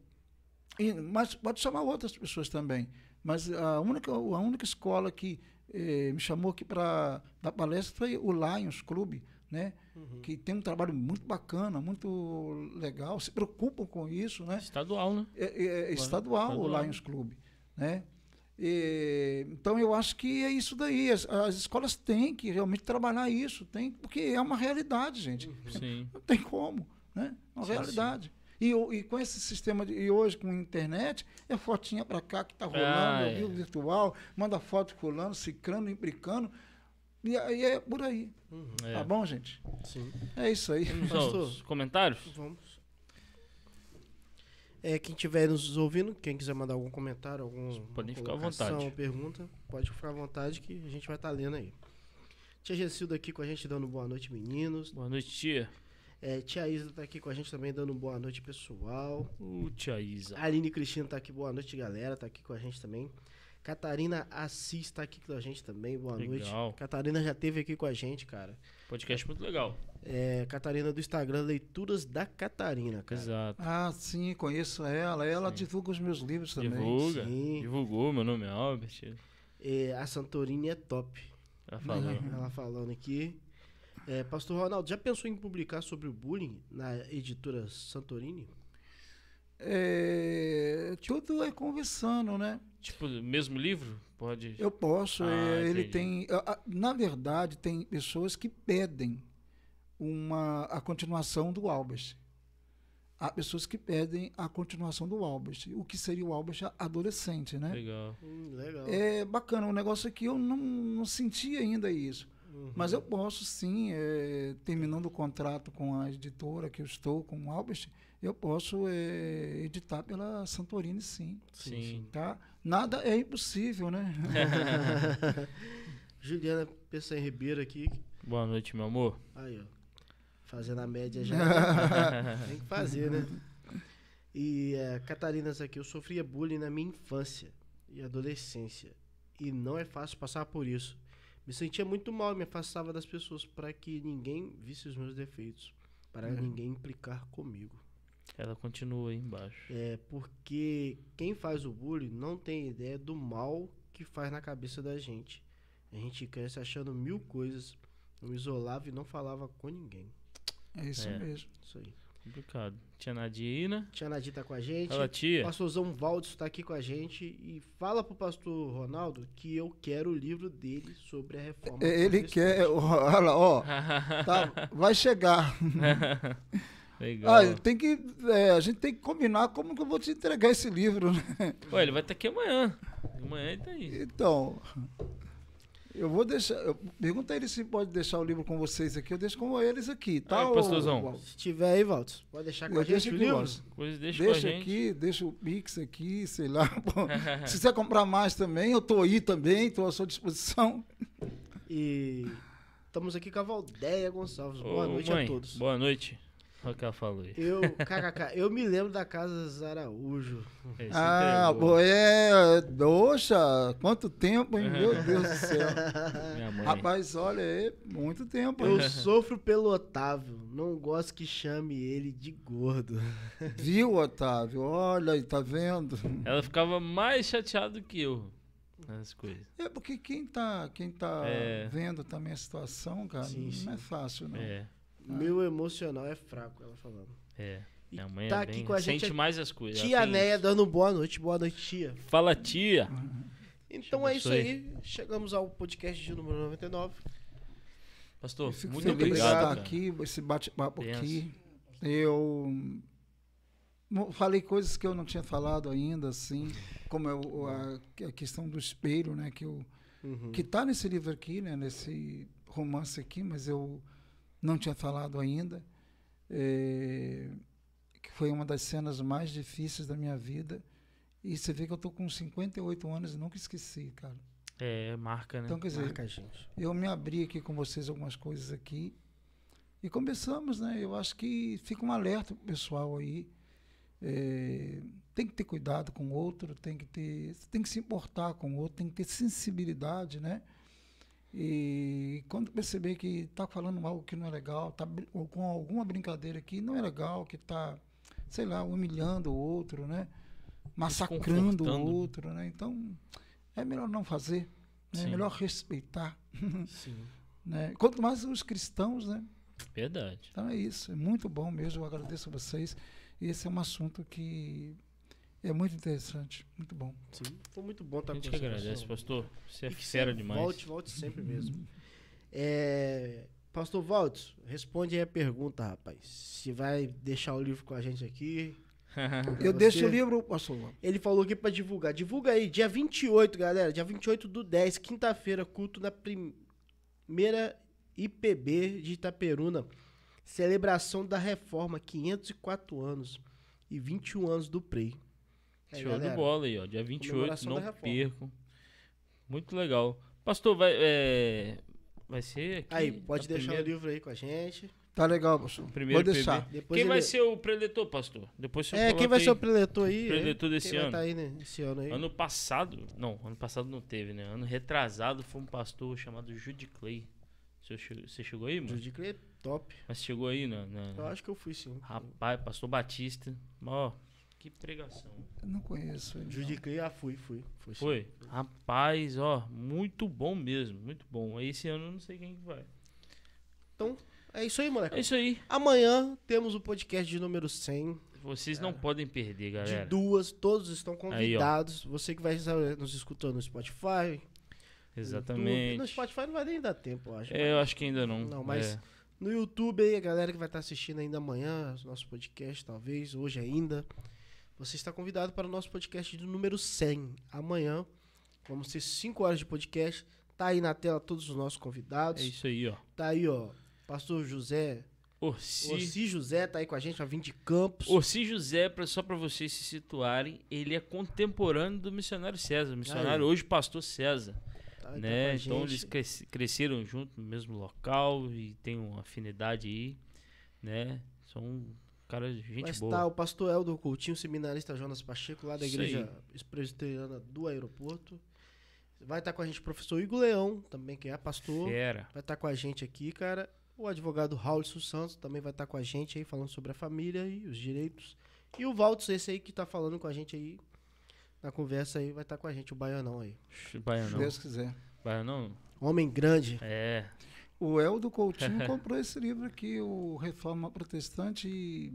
Speaker 3: e- mas pode chamar outras pessoas também. Mas a única, a única escola que eh, me chamou aqui para dar palestra foi o Lions Clube, né?
Speaker 2: Uhum.
Speaker 3: que tem um trabalho muito bacana, muito legal, se preocupam com isso, né?
Speaker 1: Estadual, né?
Speaker 3: É, é- é estadual,
Speaker 1: Estadual.
Speaker 3: o Lions Clube, né? E, então eu acho que é isso daí. As, as escolas têm que realmente trabalhar isso, tem, porque é uma realidade, gente.
Speaker 1: Sim.
Speaker 3: Não tem como, né? É uma
Speaker 2: Sim,
Speaker 3: realidade. E, e com esse sistema de, e hoje com a internet, é fotinha para cá que tá rolando,
Speaker 1: Ah,
Speaker 3: é.
Speaker 1: é.
Speaker 3: virtual, manda foto fulano, cicrano, implicando. E aí é por aí.
Speaker 2: Uhum.
Speaker 1: É.
Speaker 3: Tá bom, gente?
Speaker 2: Sim.
Speaker 3: É isso aí.
Speaker 1: Vamos
Speaker 2: Pastor.
Speaker 1: aos comentários?
Speaker 2: Vamos. É, quem estiver nos ouvindo, quem quiser mandar algum comentário, algum
Speaker 1: Podem ficar à vontade.
Speaker 2: pergunta, pode ficar à vontade que a gente vai estar lendo aí. Tia Gessilda aqui com a gente dando boa noite, meninos.
Speaker 1: Boa noite, tia.
Speaker 2: É, tia Isa tá aqui com a gente também dando boa noite, pessoal.
Speaker 1: Uh, tia Isa.
Speaker 2: A Aline Cristina tá aqui, boa noite, galera. Tá aqui com a gente também. Catarina Assis tá aqui com a gente também, boa
Speaker 1: Legal.
Speaker 2: noite. Catarina já teve aqui com a gente, cara.
Speaker 1: Podcast muito legal.
Speaker 2: É, Catarina do Instagram, Leituras da Catarina, cara.
Speaker 1: Exato.
Speaker 3: Ah, sim, conheço ela. Ela
Speaker 1: Sim.
Speaker 3: divulga os meus livros também.
Speaker 1: Divulga.
Speaker 2: Sim.
Speaker 1: Divulgou, meu nome é Albert.
Speaker 2: É, a Santorini é top.
Speaker 1: Ela falou.
Speaker 2: Ela falando aqui. É, Pastor Ronaldo, já pensou em publicar sobre o bullying na editora Santorini?
Speaker 3: É, tudo é conversando, né?
Speaker 1: Tipo, mesmo livro? Pode.
Speaker 3: Eu posso.
Speaker 1: Ah,
Speaker 3: é, ele tem. Na verdade, tem pessoas que pedem uma, a continuação do Albert. Há pessoas que pedem a continuação do Albert. O que seria o Albert adolescente, né?
Speaker 1: Legal.
Speaker 2: Hum, legal.
Speaker 3: É bacana. O negócio aqui eu não, não senti ainda isso.
Speaker 2: Uhum.
Speaker 3: Mas eu posso sim, é, terminando o contrato com a editora que eu estou, com o Albert, eu posso é, editar pela Santorini sim.
Speaker 1: Sim.
Speaker 3: Tá? Nada é impossível, né?
Speaker 2: Juliana Peçanha Ribeiro aqui.
Speaker 1: Boa noite, meu amor.
Speaker 2: Aí, ó. Fazendo a média já. Tem que fazer, né? E é, Catarinas aqui, eu sofria bullying na minha infância e adolescência. E não é fácil passar por isso. Me sentia muito mal, me afastava das pessoas para que ninguém visse os meus defeitos. Para
Speaker 3: Uhum.
Speaker 2: ninguém implicar comigo.
Speaker 1: Ela continua aí embaixo.
Speaker 2: É porque quem faz o bullying não tem ideia do mal que faz na cabeça da gente. A gente cresce achando mil coisas. Eu me isolava e não falava com ninguém.
Speaker 3: É isso
Speaker 1: É.
Speaker 3: mesmo.
Speaker 2: Isso aí.
Speaker 1: Complicado. Tia Nadina.
Speaker 2: Tia Nadir tá com a gente.
Speaker 1: Fala, tia.
Speaker 2: Pastorzão Valdes tá aqui com a gente e fala pro pastor Ronaldo que eu quero o livro dele sobre a reforma.
Speaker 3: É, Ele quer, olha, ó, tá, vai chegar.
Speaker 1: Legal.
Speaker 3: Ah, tem que, é, a gente tem que combinar como que eu vou te entregar esse livro, né?
Speaker 1: Ué, ele vai estar aqui amanhã. Amanhã ele tá aí.
Speaker 3: Então, eu vou deixar. Eu, pergunta a ele se pode deixar o livro com vocês aqui. Eu deixo com eles aqui, tá?
Speaker 1: Aí, pastorzão.
Speaker 3: ô-
Speaker 2: Se tiver aí, Valdes, pode deixar com
Speaker 3: Eu
Speaker 2: a gente o livro?
Speaker 1: Coisa deixa,
Speaker 3: Deixa
Speaker 1: com a gente.
Speaker 3: aqui, deixa o Pix aqui, sei lá. Se quiser comprar mais também, eu tô aí também, estou à sua disposição.
Speaker 2: E estamos aqui com a Valdeia Gonçalves. Boa
Speaker 1: Ô,
Speaker 2: noite
Speaker 1: mãe,
Speaker 2: a todos.
Speaker 1: Boa noite. Olha o que ela falou aí.
Speaker 2: Eu, kkk, eu me lembro da casa Araújo.
Speaker 1: Ele se
Speaker 3: Ah, pô, é. Poxa, quanto tempo, hein? Meu Deus do céu.
Speaker 1: Minha mãe.
Speaker 3: Rapaz, olha, é muito tempo. hein?
Speaker 2: Eu sofro pelo Otávio. Não gosto que chame ele de gordo.
Speaker 3: Viu, Otávio? Olha aí, tá vendo?
Speaker 1: Ela ficava mais chateada do que eu.
Speaker 3: É porque quem tá, quem tá
Speaker 1: É.
Speaker 3: vendo também a situação, cara,
Speaker 2: Sim,
Speaker 3: não
Speaker 2: sim.
Speaker 3: é fácil, não.
Speaker 1: É,
Speaker 2: Meu emocional é fraco, ela falando.
Speaker 1: é. Minha mãe
Speaker 2: tá
Speaker 1: é
Speaker 2: aqui
Speaker 1: bem...
Speaker 2: com a gente
Speaker 1: sente mais as coisas.
Speaker 2: Tia
Speaker 1: isso.
Speaker 2: dando boa noite. Boa noite, tia.
Speaker 1: Fala, tia.
Speaker 2: Então é isso aí. Chegamos ao podcast de número 99.
Speaker 1: Pastor,
Speaker 3: Eu
Speaker 1: muito obrigado,
Speaker 3: estar aqui, esse bate-papo aqui. Eu falei coisas que eu não tinha falado ainda, assim, como é o- a, a questão do espelho, né, que eu
Speaker 2: Uhum.
Speaker 3: que está nesse livro aqui, né, nesse romance aqui, mas eu não tinha falado ainda, é, que foi uma das cenas mais difíceis da minha vida. E você vê que eu tô com 58 anos e nunca esqueci, cara.
Speaker 1: É, marca, né?
Speaker 3: Então, quer dizer,
Speaker 2: Marca, gente.
Speaker 3: eu me abri aqui com vocês algumas coisas aqui e começamos, né? Eu acho que fica um alerta pro pessoal aí. É, tem que ter cuidado com o outro, tem que ter, tem que se importar com o outro, tem que ter sensibilidade, né? E quando perceber que está falando algo que não é legal, tá ou com alguma brincadeira que não é legal, que está, sei lá, humilhando o outro, né? Massacrando o outro, né? Então, é melhor não fazer, né? é melhor respeitar,
Speaker 2: Sim.
Speaker 3: né? Quanto mais os cristãos, né?
Speaker 1: Verdade.
Speaker 3: Então é isso, é muito bom mesmo, eu agradeço a vocês. E esse é um assunto que é muito interessante, muito bom.
Speaker 2: Sim. Foi muito bom estar
Speaker 1: A
Speaker 2: com
Speaker 1: gente
Speaker 2: você.
Speaker 1: que agradece,
Speaker 2: pastor.
Speaker 1: Você é
Speaker 2: E que
Speaker 1: fera
Speaker 2: você
Speaker 1: demais.
Speaker 2: Volte, volte sempre mesmo. É, Pastor Valdes, responde aí a pergunta, rapaz. Se vai deixar o livro com a gente aqui.
Speaker 3: Eu
Speaker 2: você-
Speaker 3: deixo o livro, pastor.
Speaker 2: Ele falou aqui pra divulgar. Divulga aí, dia 28, galera. Dia 28 do 10, quinta-feira, culto na primeira IPB de Itaperuna. Celebração da reforma, 504 anos e 21 anos do PREI. Aí,
Speaker 1: Show
Speaker 2: galera,
Speaker 1: de bola aí, ó. Dia 28,
Speaker 2: Comemoração
Speaker 1: não percam. Muito legal. Pastor, vai, é, vai ser aqui.
Speaker 2: Aí, pode deixar
Speaker 1: primeira-
Speaker 2: o livro aí com a gente.
Speaker 3: Tá legal, pastor.
Speaker 1: Primeiro
Speaker 3: Vou deixar.
Speaker 1: Quem vai
Speaker 2: ele-
Speaker 1: ser o preletor, pastor? Depois você
Speaker 2: É, quem vai
Speaker 1: aí.
Speaker 2: ser o preletor aí?
Speaker 1: Preletor
Speaker 2: é?
Speaker 1: desse
Speaker 2: quem
Speaker 1: ano.
Speaker 2: Vai tá aí, né? Esse ano aí.
Speaker 1: Ano passado, não, ano passado não teve, né? Ano retrasado foi um pastor chamado Judy Clay. Você che- Você chegou aí, mano?
Speaker 2: Judy Clay é top.
Speaker 1: Mas chegou aí, na, na-
Speaker 2: Eu acho que eu fui sim.
Speaker 1: Rapaz, pastor Batista. Ó, que pregação.
Speaker 3: Eu não conheço ele.
Speaker 2: Clay, ah, fui, fui. sim.
Speaker 1: Foi? Rapaz, ó, muito bom mesmo, muito bom. Aí esse ano eu não sei quem que vai.
Speaker 2: É isso aí, moleque.
Speaker 1: É isso aí.
Speaker 2: Amanhã temos o podcast de número 100.
Speaker 1: Vocês não podem perder,
Speaker 2: De
Speaker 1: galera.
Speaker 2: duas, todos estão
Speaker 1: Aí,
Speaker 2: convidados. Você que vai nos escutando no Spotify. no
Speaker 1: Exatamente.
Speaker 2: YouTube. No Spotify não vai nem dar tempo, eu acho.
Speaker 1: É, eu acho que ainda não.
Speaker 2: Não, mas-
Speaker 1: É.
Speaker 2: No YouTube aí, a galera que vai estar assistindo ainda amanhã, o nosso podcast, talvez, hoje ainda. Você está convidado para o nosso podcast de número 100. Amanhã, vamos ter 5 horas de podcast. Tá aí na tela todos os nossos convidados.
Speaker 1: É isso aí, ó.
Speaker 2: Tá aí, ó. Pastor José.
Speaker 1: Orsi.
Speaker 2: Orsi José tá aí com a gente, vai vir de Campos.
Speaker 1: Orsi José, pra, só pra vocês se situarem, ele é contemporâneo do missionário César. Missionário
Speaker 2: Aí.
Speaker 1: hoje, pastor César.
Speaker 2: Tá tá
Speaker 1: né?
Speaker 2: a
Speaker 1: Então
Speaker 2: gente.
Speaker 1: eles cresci- cresceram junto no mesmo local e tem uma afinidade aí, né? São caras de gente
Speaker 2: Mas
Speaker 1: boa.
Speaker 2: tá o pastor Eldo Coutinho, seminarista Jonas Pacheco, lá da
Speaker 1: Isso
Speaker 2: igreja presbiteriana do aeroporto. Vai estar com a gente o professor Igor Leão, também que é pastor.
Speaker 1: Fera.
Speaker 2: Vai estar com a gente aqui, cara. O advogado Raul Santos também vai estar com a gente aí, falando sobre a família e os direitos. E o Valtos, esse aí que tá falando com a gente aí, na conversa aí, vai estar com a gente, o Baianão aí.
Speaker 3: Se
Speaker 1: Baianão.
Speaker 3: Deus quiser.
Speaker 1: Baianão?
Speaker 2: Homem grande.
Speaker 1: É.
Speaker 3: O Eldo Coutinho comprou esse livro aqui, o Reforma Protestante, e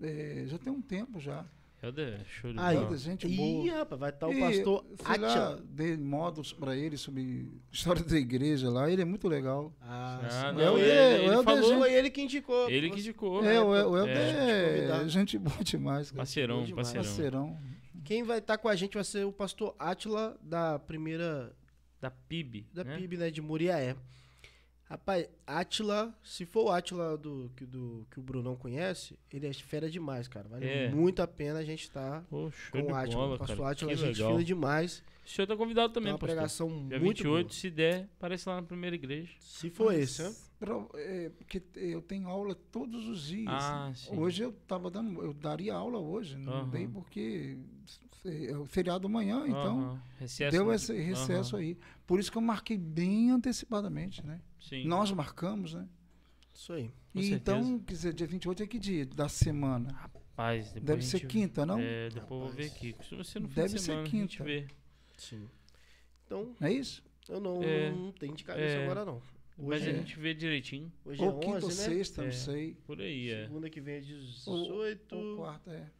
Speaker 3: é, já tem um tempo já.
Speaker 1: Helder, show de
Speaker 2: Aí,
Speaker 1: bola.
Speaker 3: Gente
Speaker 2: Ih,
Speaker 3: boa.
Speaker 2: rapaz, vai estar o
Speaker 3: E,
Speaker 2: pastor
Speaker 3: fui lá,
Speaker 2: Atila.
Speaker 3: dei módulos para ele sobre história da igreja lá. Ele é muito legal.
Speaker 2: Ah,
Speaker 1: Ah, não,
Speaker 3: É o
Speaker 1: ele, ele
Speaker 3: Helder,
Speaker 1: falou,
Speaker 3: gente-
Speaker 2: Foi ele que indicou.
Speaker 1: ele que indicou.
Speaker 3: é, o, o Helder
Speaker 1: É,
Speaker 3: é, gente boa demais. cara.
Speaker 1: Parceirão,
Speaker 2: demais.
Speaker 1: parceirão.
Speaker 3: Parceirão.
Speaker 2: Quem vai estar com a gente vai ser o pastor Atila da primeira
Speaker 1: Da PIB.
Speaker 2: da
Speaker 1: né?
Speaker 2: PIB, né, de Muriaé. Rapaz, Atila, se for o Atila do, que, do, que o Brunão conhece, ele é fera demais, cara. Vale
Speaker 1: É.
Speaker 2: muito a pena a gente estar
Speaker 1: show
Speaker 2: com o Atila.
Speaker 1: bola,
Speaker 2: pastor. Atila, a gente
Speaker 1: legal.
Speaker 2: fina demais.
Speaker 1: O senhor tá convidado também,
Speaker 2: uma
Speaker 1: pastor.
Speaker 2: pregação
Speaker 1: Dia
Speaker 2: muito
Speaker 1: 28,
Speaker 2: boa.
Speaker 1: se der, aparece lá na primeira igreja.
Speaker 2: Se for esse, né?
Speaker 3: É, porque eu tenho aula todos os dias.
Speaker 1: Ah, sim.
Speaker 3: Hoje eu tava dando, eu daria aula hoje, não
Speaker 1: Aham.
Speaker 3: dei porque é o feriado amanhã, então deu esse recesso
Speaker 1: Aham.
Speaker 3: aí. Por isso que eu marquei bem antecipadamente, né?
Speaker 1: Sim.
Speaker 3: Nós marcamos, né?
Speaker 2: Isso aí.
Speaker 1: Com
Speaker 3: E
Speaker 1: certeza.
Speaker 3: então, quer dizer, dia 28 é que dia da semana?
Speaker 1: Rapaz, depois
Speaker 3: Deve
Speaker 1: a
Speaker 3: ser
Speaker 1: gente-
Speaker 3: quinta, não?
Speaker 1: É, depois eu vou ver
Speaker 2: Rapaz.
Speaker 1: aqui. Ser no fim
Speaker 3: Deve
Speaker 1: de
Speaker 3: ser
Speaker 1: a
Speaker 3: quinta.
Speaker 1: vê.
Speaker 2: Sim. Então,
Speaker 3: Não é isso?
Speaker 2: eu não,
Speaker 1: É.
Speaker 2: não tenho de cabeça
Speaker 1: É.
Speaker 2: agora, não.
Speaker 1: Mas
Speaker 2: Hoje,
Speaker 1: a
Speaker 2: é,
Speaker 1: gente vê direitinho.
Speaker 2: hoje
Speaker 3: Ou
Speaker 2: é
Speaker 3: quinta
Speaker 2: 11,
Speaker 3: ou
Speaker 2: né?
Speaker 3: sexta,
Speaker 1: É.
Speaker 3: não sei.
Speaker 1: Por aí, é.
Speaker 2: Segunda que vem é
Speaker 3: Ou,
Speaker 2: 18.
Speaker 3: ou quarta, é.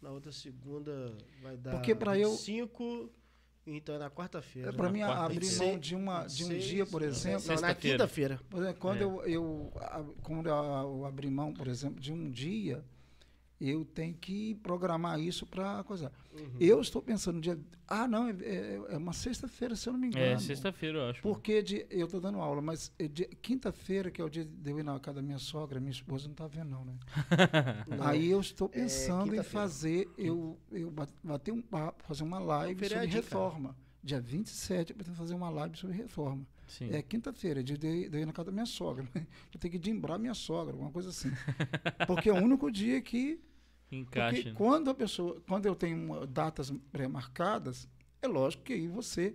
Speaker 2: Na outra segunda vai dar
Speaker 3: Porque pra eu-
Speaker 2: 5. Então é na quarta-feira.
Speaker 3: É para mim
Speaker 1: quarta,
Speaker 3: abrir
Speaker 2: vinte e
Speaker 3: mão
Speaker 2: seis,
Speaker 3: de, uma, de um
Speaker 2: 26,
Speaker 3: dia, por exemplo.
Speaker 2: Não, na
Speaker 1: Sexta-feira.
Speaker 2: quinta-feira.
Speaker 3: Quando
Speaker 1: É.
Speaker 3: eu, eu, quando eu abrir mão, por exemplo, de um dia, eu tenho que programar isso para coisa.
Speaker 2: Uhum.
Speaker 3: Eu estou pensando no dia. Ah, não, é, é- é uma sexta-feira, se eu não me engano.
Speaker 1: É, sexta-feira, eu acho.
Speaker 3: Porque de, eu estou dando aula, mas é quinta-feira, que é o dia de eu ir na casa da minha sogra, minha esposa não está vendo, não, né?
Speaker 2: Não.
Speaker 3: Aí eu estou
Speaker 2: É,
Speaker 3: pensando em
Speaker 2: quinta-feira.
Speaker 3: fazer, eu, eu ba- bater um papo, fazer uma live sobre
Speaker 2: feriadinho, cara.
Speaker 3: reforma. Dia 27 eu pretendo fazer uma live sobre reforma.
Speaker 1: Sim.
Speaker 3: É quinta-feira, dia de, de eu ir na casa da minha sogra. Eu tenho que dimbrar minha sogra, alguma coisa assim. Porque é o único dia que.
Speaker 1: Encaixa.
Speaker 3: Porque
Speaker 1: né?
Speaker 3: quando a pessoa. Quando eu tenho datas pré-marcadas, é lógico que aí você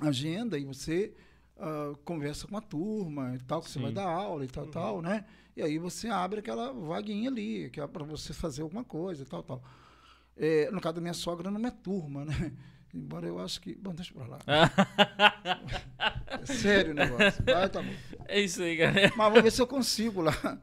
Speaker 3: agenda e você ah, conversa com a turma e tal, que você
Speaker 1: Sim.
Speaker 3: vai dar aula e tal,
Speaker 2: Uhum.
Speaker 3: tal, né? E aí você abre aquela vaguinha ali, que é para você fazer alguma coisa e tal, tal. É, no caso da minha sogra, não é turma, né? Embora eu acho que. Bom, deixa pra lá. É sério o negócio. Vai, tá bom.
Speaker 1: É isso aí, galera.
Speaker 3: Mas vamos ver se eu consigo lá.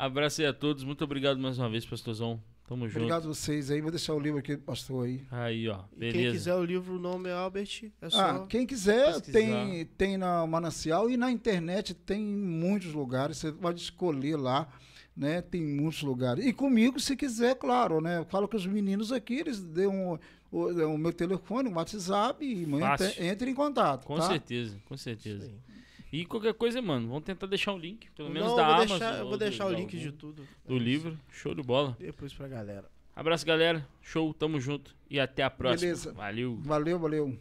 Speaker 1: Abraço aí a todos. Muito obrigado mais uma vez, pastorzão. Tamo junto.
Speaker 3: Obrigado a vocês aí. Vou deixar o livro aqui do pastor aí.
Speaker 1: Aí, ó.
Speaker 2: E quem
Speaker 1: Beleza.
Speaker 2: quiser o livro, o nome é Albert. É só.
Speaker 3: Ah, quem quiser,
Speaker 1: pesquisar.
Speaker 3: tem, tem na Manancial e na internet tem em muitos lugares. Você pode escolher lá, né? Tem muitos lugares. E comigo, se quiser, claro, né? Eu falo com os meninos aqui, eles dão o, o meu telefone, o WhatsApp e entre, entre em contato.
Speaker 1: Com
Speaker 3: tá?
Speaker 1: certeza, com certeza.
Speaker 2: aí.
Speaker 1: E qualquer coisa, mano, vamos tentar deixar o link, pelo menos
Speaker 2: Não,
Speaker 1: da
Speaker 2: vou
Speaker 1: Amazon.
Speaker 2: deixar, eu
Speaker 1: ou
Speaker 2: vou
Speaker 1: do-
Speaker 2: deixar o
Speaker 1: da
Speaker 2: link de tudo.
Speaker 1: do livro. Show de bola.
Speaker 2: Depois pra galera.
Speaker 1: Abraço, galera. Show, tamo junto. E até a próxima.
Speaker 3: Beleza.
Speaker 1: Valeu.
Speaker 3: Valeu, valeu.